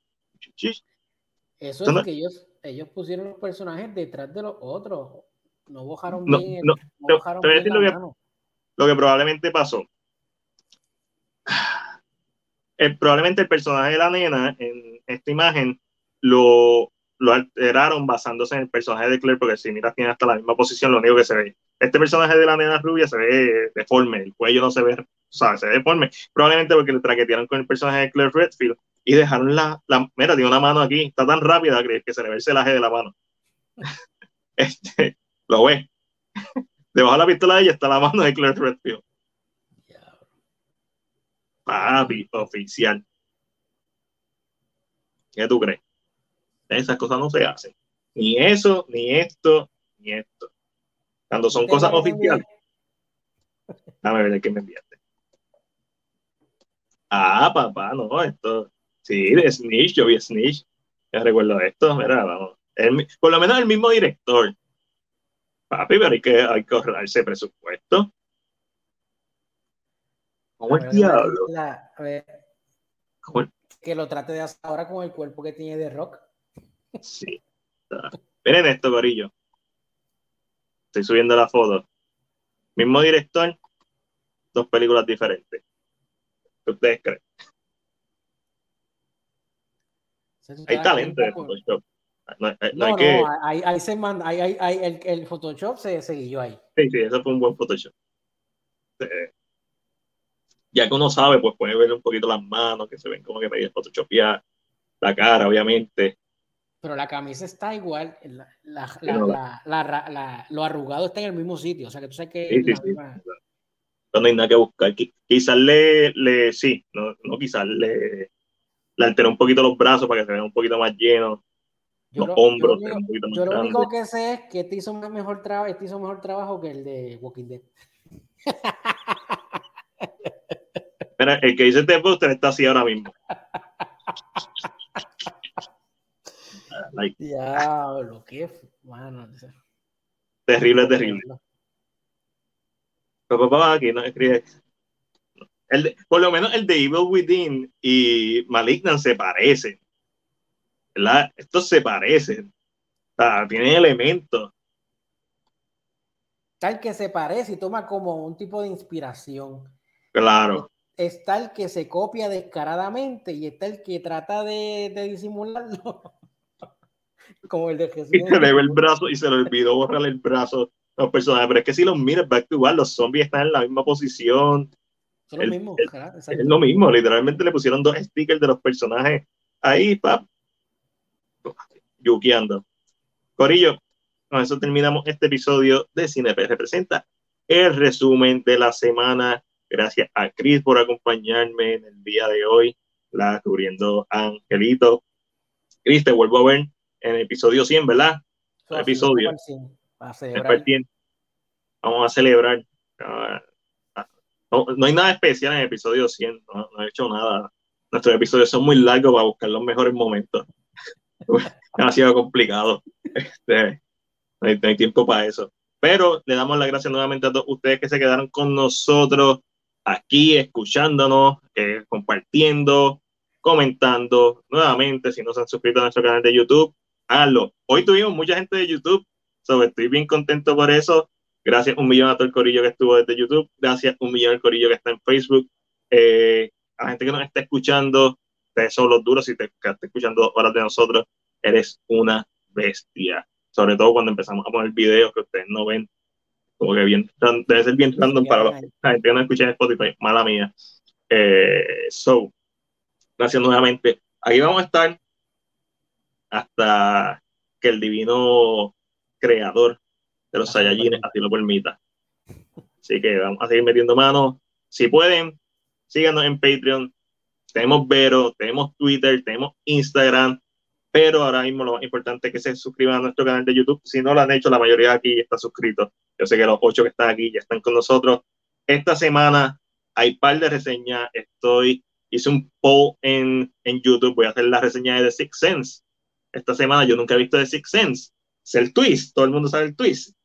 Eso es no- que ellos, ellos pusieron los personajes detrás de los otros. No bojaron No, bien, no, no bojaron te voy a decir lo que- lo que probablemente pasó. El- probablemente el personaje de la nena en esta imagen lo, lo alteraron basándose en el personaje de Claire, porque si miras tiene hasta la misma posición, lo único que se ve. Este personaje de la nena rubia se ve deforme, el cuello no se ve, o sea, se ve deforme. Probablemente porque le traquetearon con el personaje de Claire Redfield y dejaron la, la mira, tiene una mano aquí, está tan rápida que, se le ve el celaje de la mano. Este, lo ve. Debajo de la pistola de ella está la mano de Claire Redfield. Papi, oficial. ¿Qué tú crees? Esas cosas no se hacen. Ni eso, ni esto, ni esto. Cuando son ¿Viste cosas oficiales. Dame ver que me enviaste. Ah, papá, no, esto. Sí, de Snitch, yo vi Snitch. Ya recuerdo esto, mira, vamos. El por lo menos el mismo director. Papi, pero hay que, hay que ahorrarse presupuesto. ¿Cómo el diablo? la- a ver, ¿Cómo el que lo trate de hacer ahora con el cuerpo que tiene de rock. Sí. Miren esto, Corillo. Estoy subiendo la foto. Mismo director, dos películas diferentes. ¿Qué ustedes creen? Hay talento de Photoshop. No, no No, hay no, que- ahí, ahí se manda, ahí, ahí, el, el Photoshop se seguió ahí. Sí, sí, eso fue un buen Photoshop. Eh, ya que uno sabe, pues puede ver un poquito las manos, que se ven como que medio photoshopeadas, la cara, obviamente. Pero la camisa está igual, la, la, la- lo arrugado está en el mismo sitio, o sea que tú sabes que Sí, sí, sí. misma- No hay nada que buscar. Qui- Quizás le, le sí, no, no quizás le, le alteró un poquito los brazos para que se vean un poquito más llenos, Yo los lo- hombros yo lo un único- poquito más Yo lo único que sé es que este hizo un mejor trabajo, este hizo mejor trabajo que el de Walking Dead. Mira, el que dice este póster está así ahora mismo. Like, Diablo, qué mano. terrible, terrible. Pero papá, aquí no escribe. El de- por lo menos el de Evil Within y Malignant se parecen. ¿Verdad? Estos se parecen. O sea, tienen elementos. Tal que se parece y toma como un tipo de inspiración. Claro. Está el que se copia descaradamente y está el que trata de, de disimularlo. Como el de Jesús. Y se le ve el brazo y se le olvidó borrarle el brazo a los personajes. Pero es que si los miras back to back, los zombies están en la misma posición. Son los mismos. Es lo mismo, literalmente le pusieron dos stickers de los personajes ahí, pap. Yukiando. Corillo, con eso terminamos este episodio de CineP Representa. El resumen de la semana. Gracias a Chris por acompañarme en el día de hoy, la cubriendo Angelito. Chris, te vuelvo a ver en el episodio 100, ¿verdad? Episodio. Vamos a celebrar. Ah, ah, No, no hay nada especial en el episodio 100, no, no he hecho nada. Nuestros episodios son muy largos para buscar los mejores momentos. Demasiado complicado. Este, no, hay, no hay tiempo para eso. Pero le damos las gracias nuevamente a todos ustedes que se quedaron con nosotros aquí, escuchándonos, eh, compartiendo, comentando. Nuevamente, si no se han suscrito a nuestro canal de YouTube, háganlo. Hoy tuvimos mucha gente de YouTube, so, estoy bien contento por eso. Gracias un millón a todo el corillo que estuvo desde YouTube. Gracias un millón al corillo que está en Facebook. Eh, a la gente que nos está escuchando, ustedes son los duros. Si te estás escuchando horas de nosotros, eres una bestia. Sobre todo cuando empezamos a poner videos que ustedes no ven. Como que bien, debe ser bien random para los- la gente que no escucha en Spotify. Mala mía. Eh, so, gracias nuevamente. Aquí vamos a estar hasta que el divino creador de los Saiyajines así lo permita. Así que vamos a seguir metiendo manos. Si pueden, síganos en Patreon. Tenemos Vero, tenemos Twitter, tenemos Instagram, pero ahora mismo lo más importante es que se suscriban a nuestro canal de YouTube. Si no lo han hecho, la mayoría aquí ya está suscrito. Yo sé que los ocho que están aquí ya están con nosotros. Esta semana hay par de reseñas. Estoy, hice un poll en, en YouTube. Voy a hacer la reseña de The Sixth Sense. Esta semana yo nunca he visto The Sixth Sense. Es el twist, todo el mundo sabe el twist,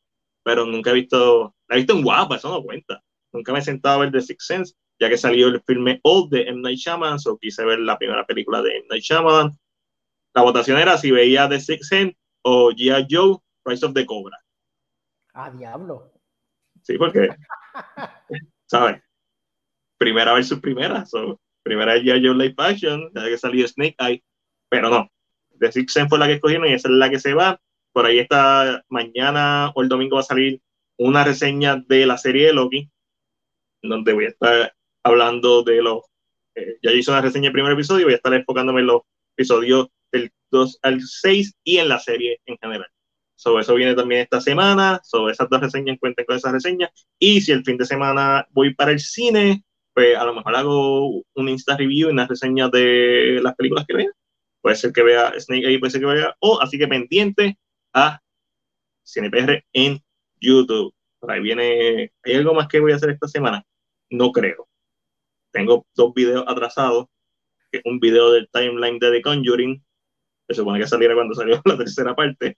pero nunca he visto, la he visto en guapa, eso no cuenta. Nunca me he sentado a ver The Sixth Sense, ya que salió el filme Old de M. Night Shyamalan, so quise ver la primera película de M. Night Shyamalan. La votación era si veía The Sixth Sense o G.I. Joe, Rise of the Cobra. Ah, diablo. Sí, porque, ¿sabes? Primera versus primera. So, primera es G.I. Joe Live Action, ya que salió Snake Eye, pero no. Sixth Sense fue la que escogieron y esa es la que se va. Por ahí está, mañana o el domingo va a salir una reseña de la serie de Loki, donde voy a estar hablando de los. eh, ya hice una reseña del primer episodio voy a estar enfocándome en los episodios del 2 al 6 y en la serie en general. Sobre eso viene también esta semana. Sobre esas dos reseñas, cuenten con esas reseñas. Y si el fin de semana voy para el cine, pues a lo mejor hago un Insta review y una reseña de las películas que vea. Puede ser que vea Snake ahí, puede ser que vea. O así que pendiente a CinePR en YouTube. Por ahí viene. ¿Hay algo más que voy a hacer esta semana? No creo. Tengo dos videos atrasados. Un video del timeline de The Conjuring. Se supone que saliera cuando salió la tercera parte.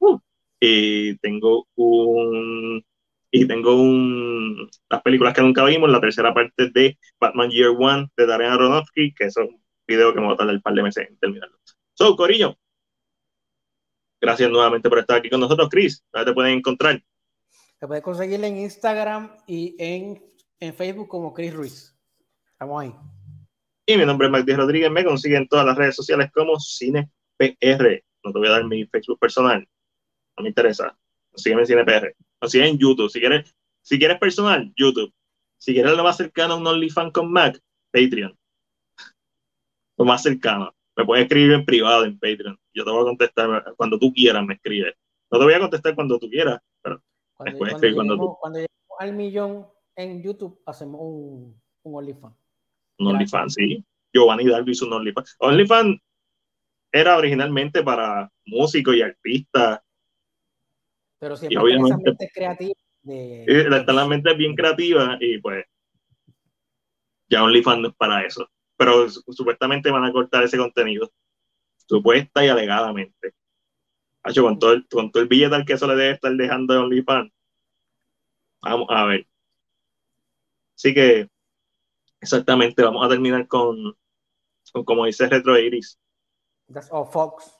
Uh, y tengo un. Y tengo un. Las películas que nunca vimos, la tercera parte de Batman Year One de Darren Aronofsky, que es un video que me va a tardar un par de meses en terminarlo. So, Corillo, gracias nuevamente por estar aquí con nosotros, Chris. ¿Dónde te pueden encontrar? Se puede conseguir en Instagram y en, en Facebook como Chris Ruiz. Estamos ahí. Y mi nombre es Magdi Rodríguez. Me consiguen en todas las redes sociales como CinePR. No te voy a dar mi Facebook personal. No me interesa. Sígueme en CinePR. O sigue en YouTube. Si quieres, si quieres personal, YouTube. Si quieres lo más cercano a un OnlyFans con Mac, Patreon. Lo más cercano. Me puedes escribir en privado en Patreon. Yo te voy a contestar cuando tú quieras, me escribes. No te voy a contestar cuando tú quieras, pero Cuando, Me puedes cuando escribir cuando lleguemos, cuando lleguemos al millón en YouTube, hacemos un, un OnlyFans. un OnlyFans, sí. Giovanni Darby hizo un OnlyFans. OnlyFans era originalmente para músicos y artistas. Pero siempre Y con esa obviamente- mente creativa de, la, está la mente bien creativa y pues ya OnlyFans no es para eso. Pero su- supuestamente van a cortar ese contenido. Supuesta y alegadamente. Hacho, con todo el, con todo el billete al que eso le debe estar dejando de OnlyFans. Vamos a ver. Así que exactamente, vamos a terminar con, con como dice Retro Iris. That's all, folks.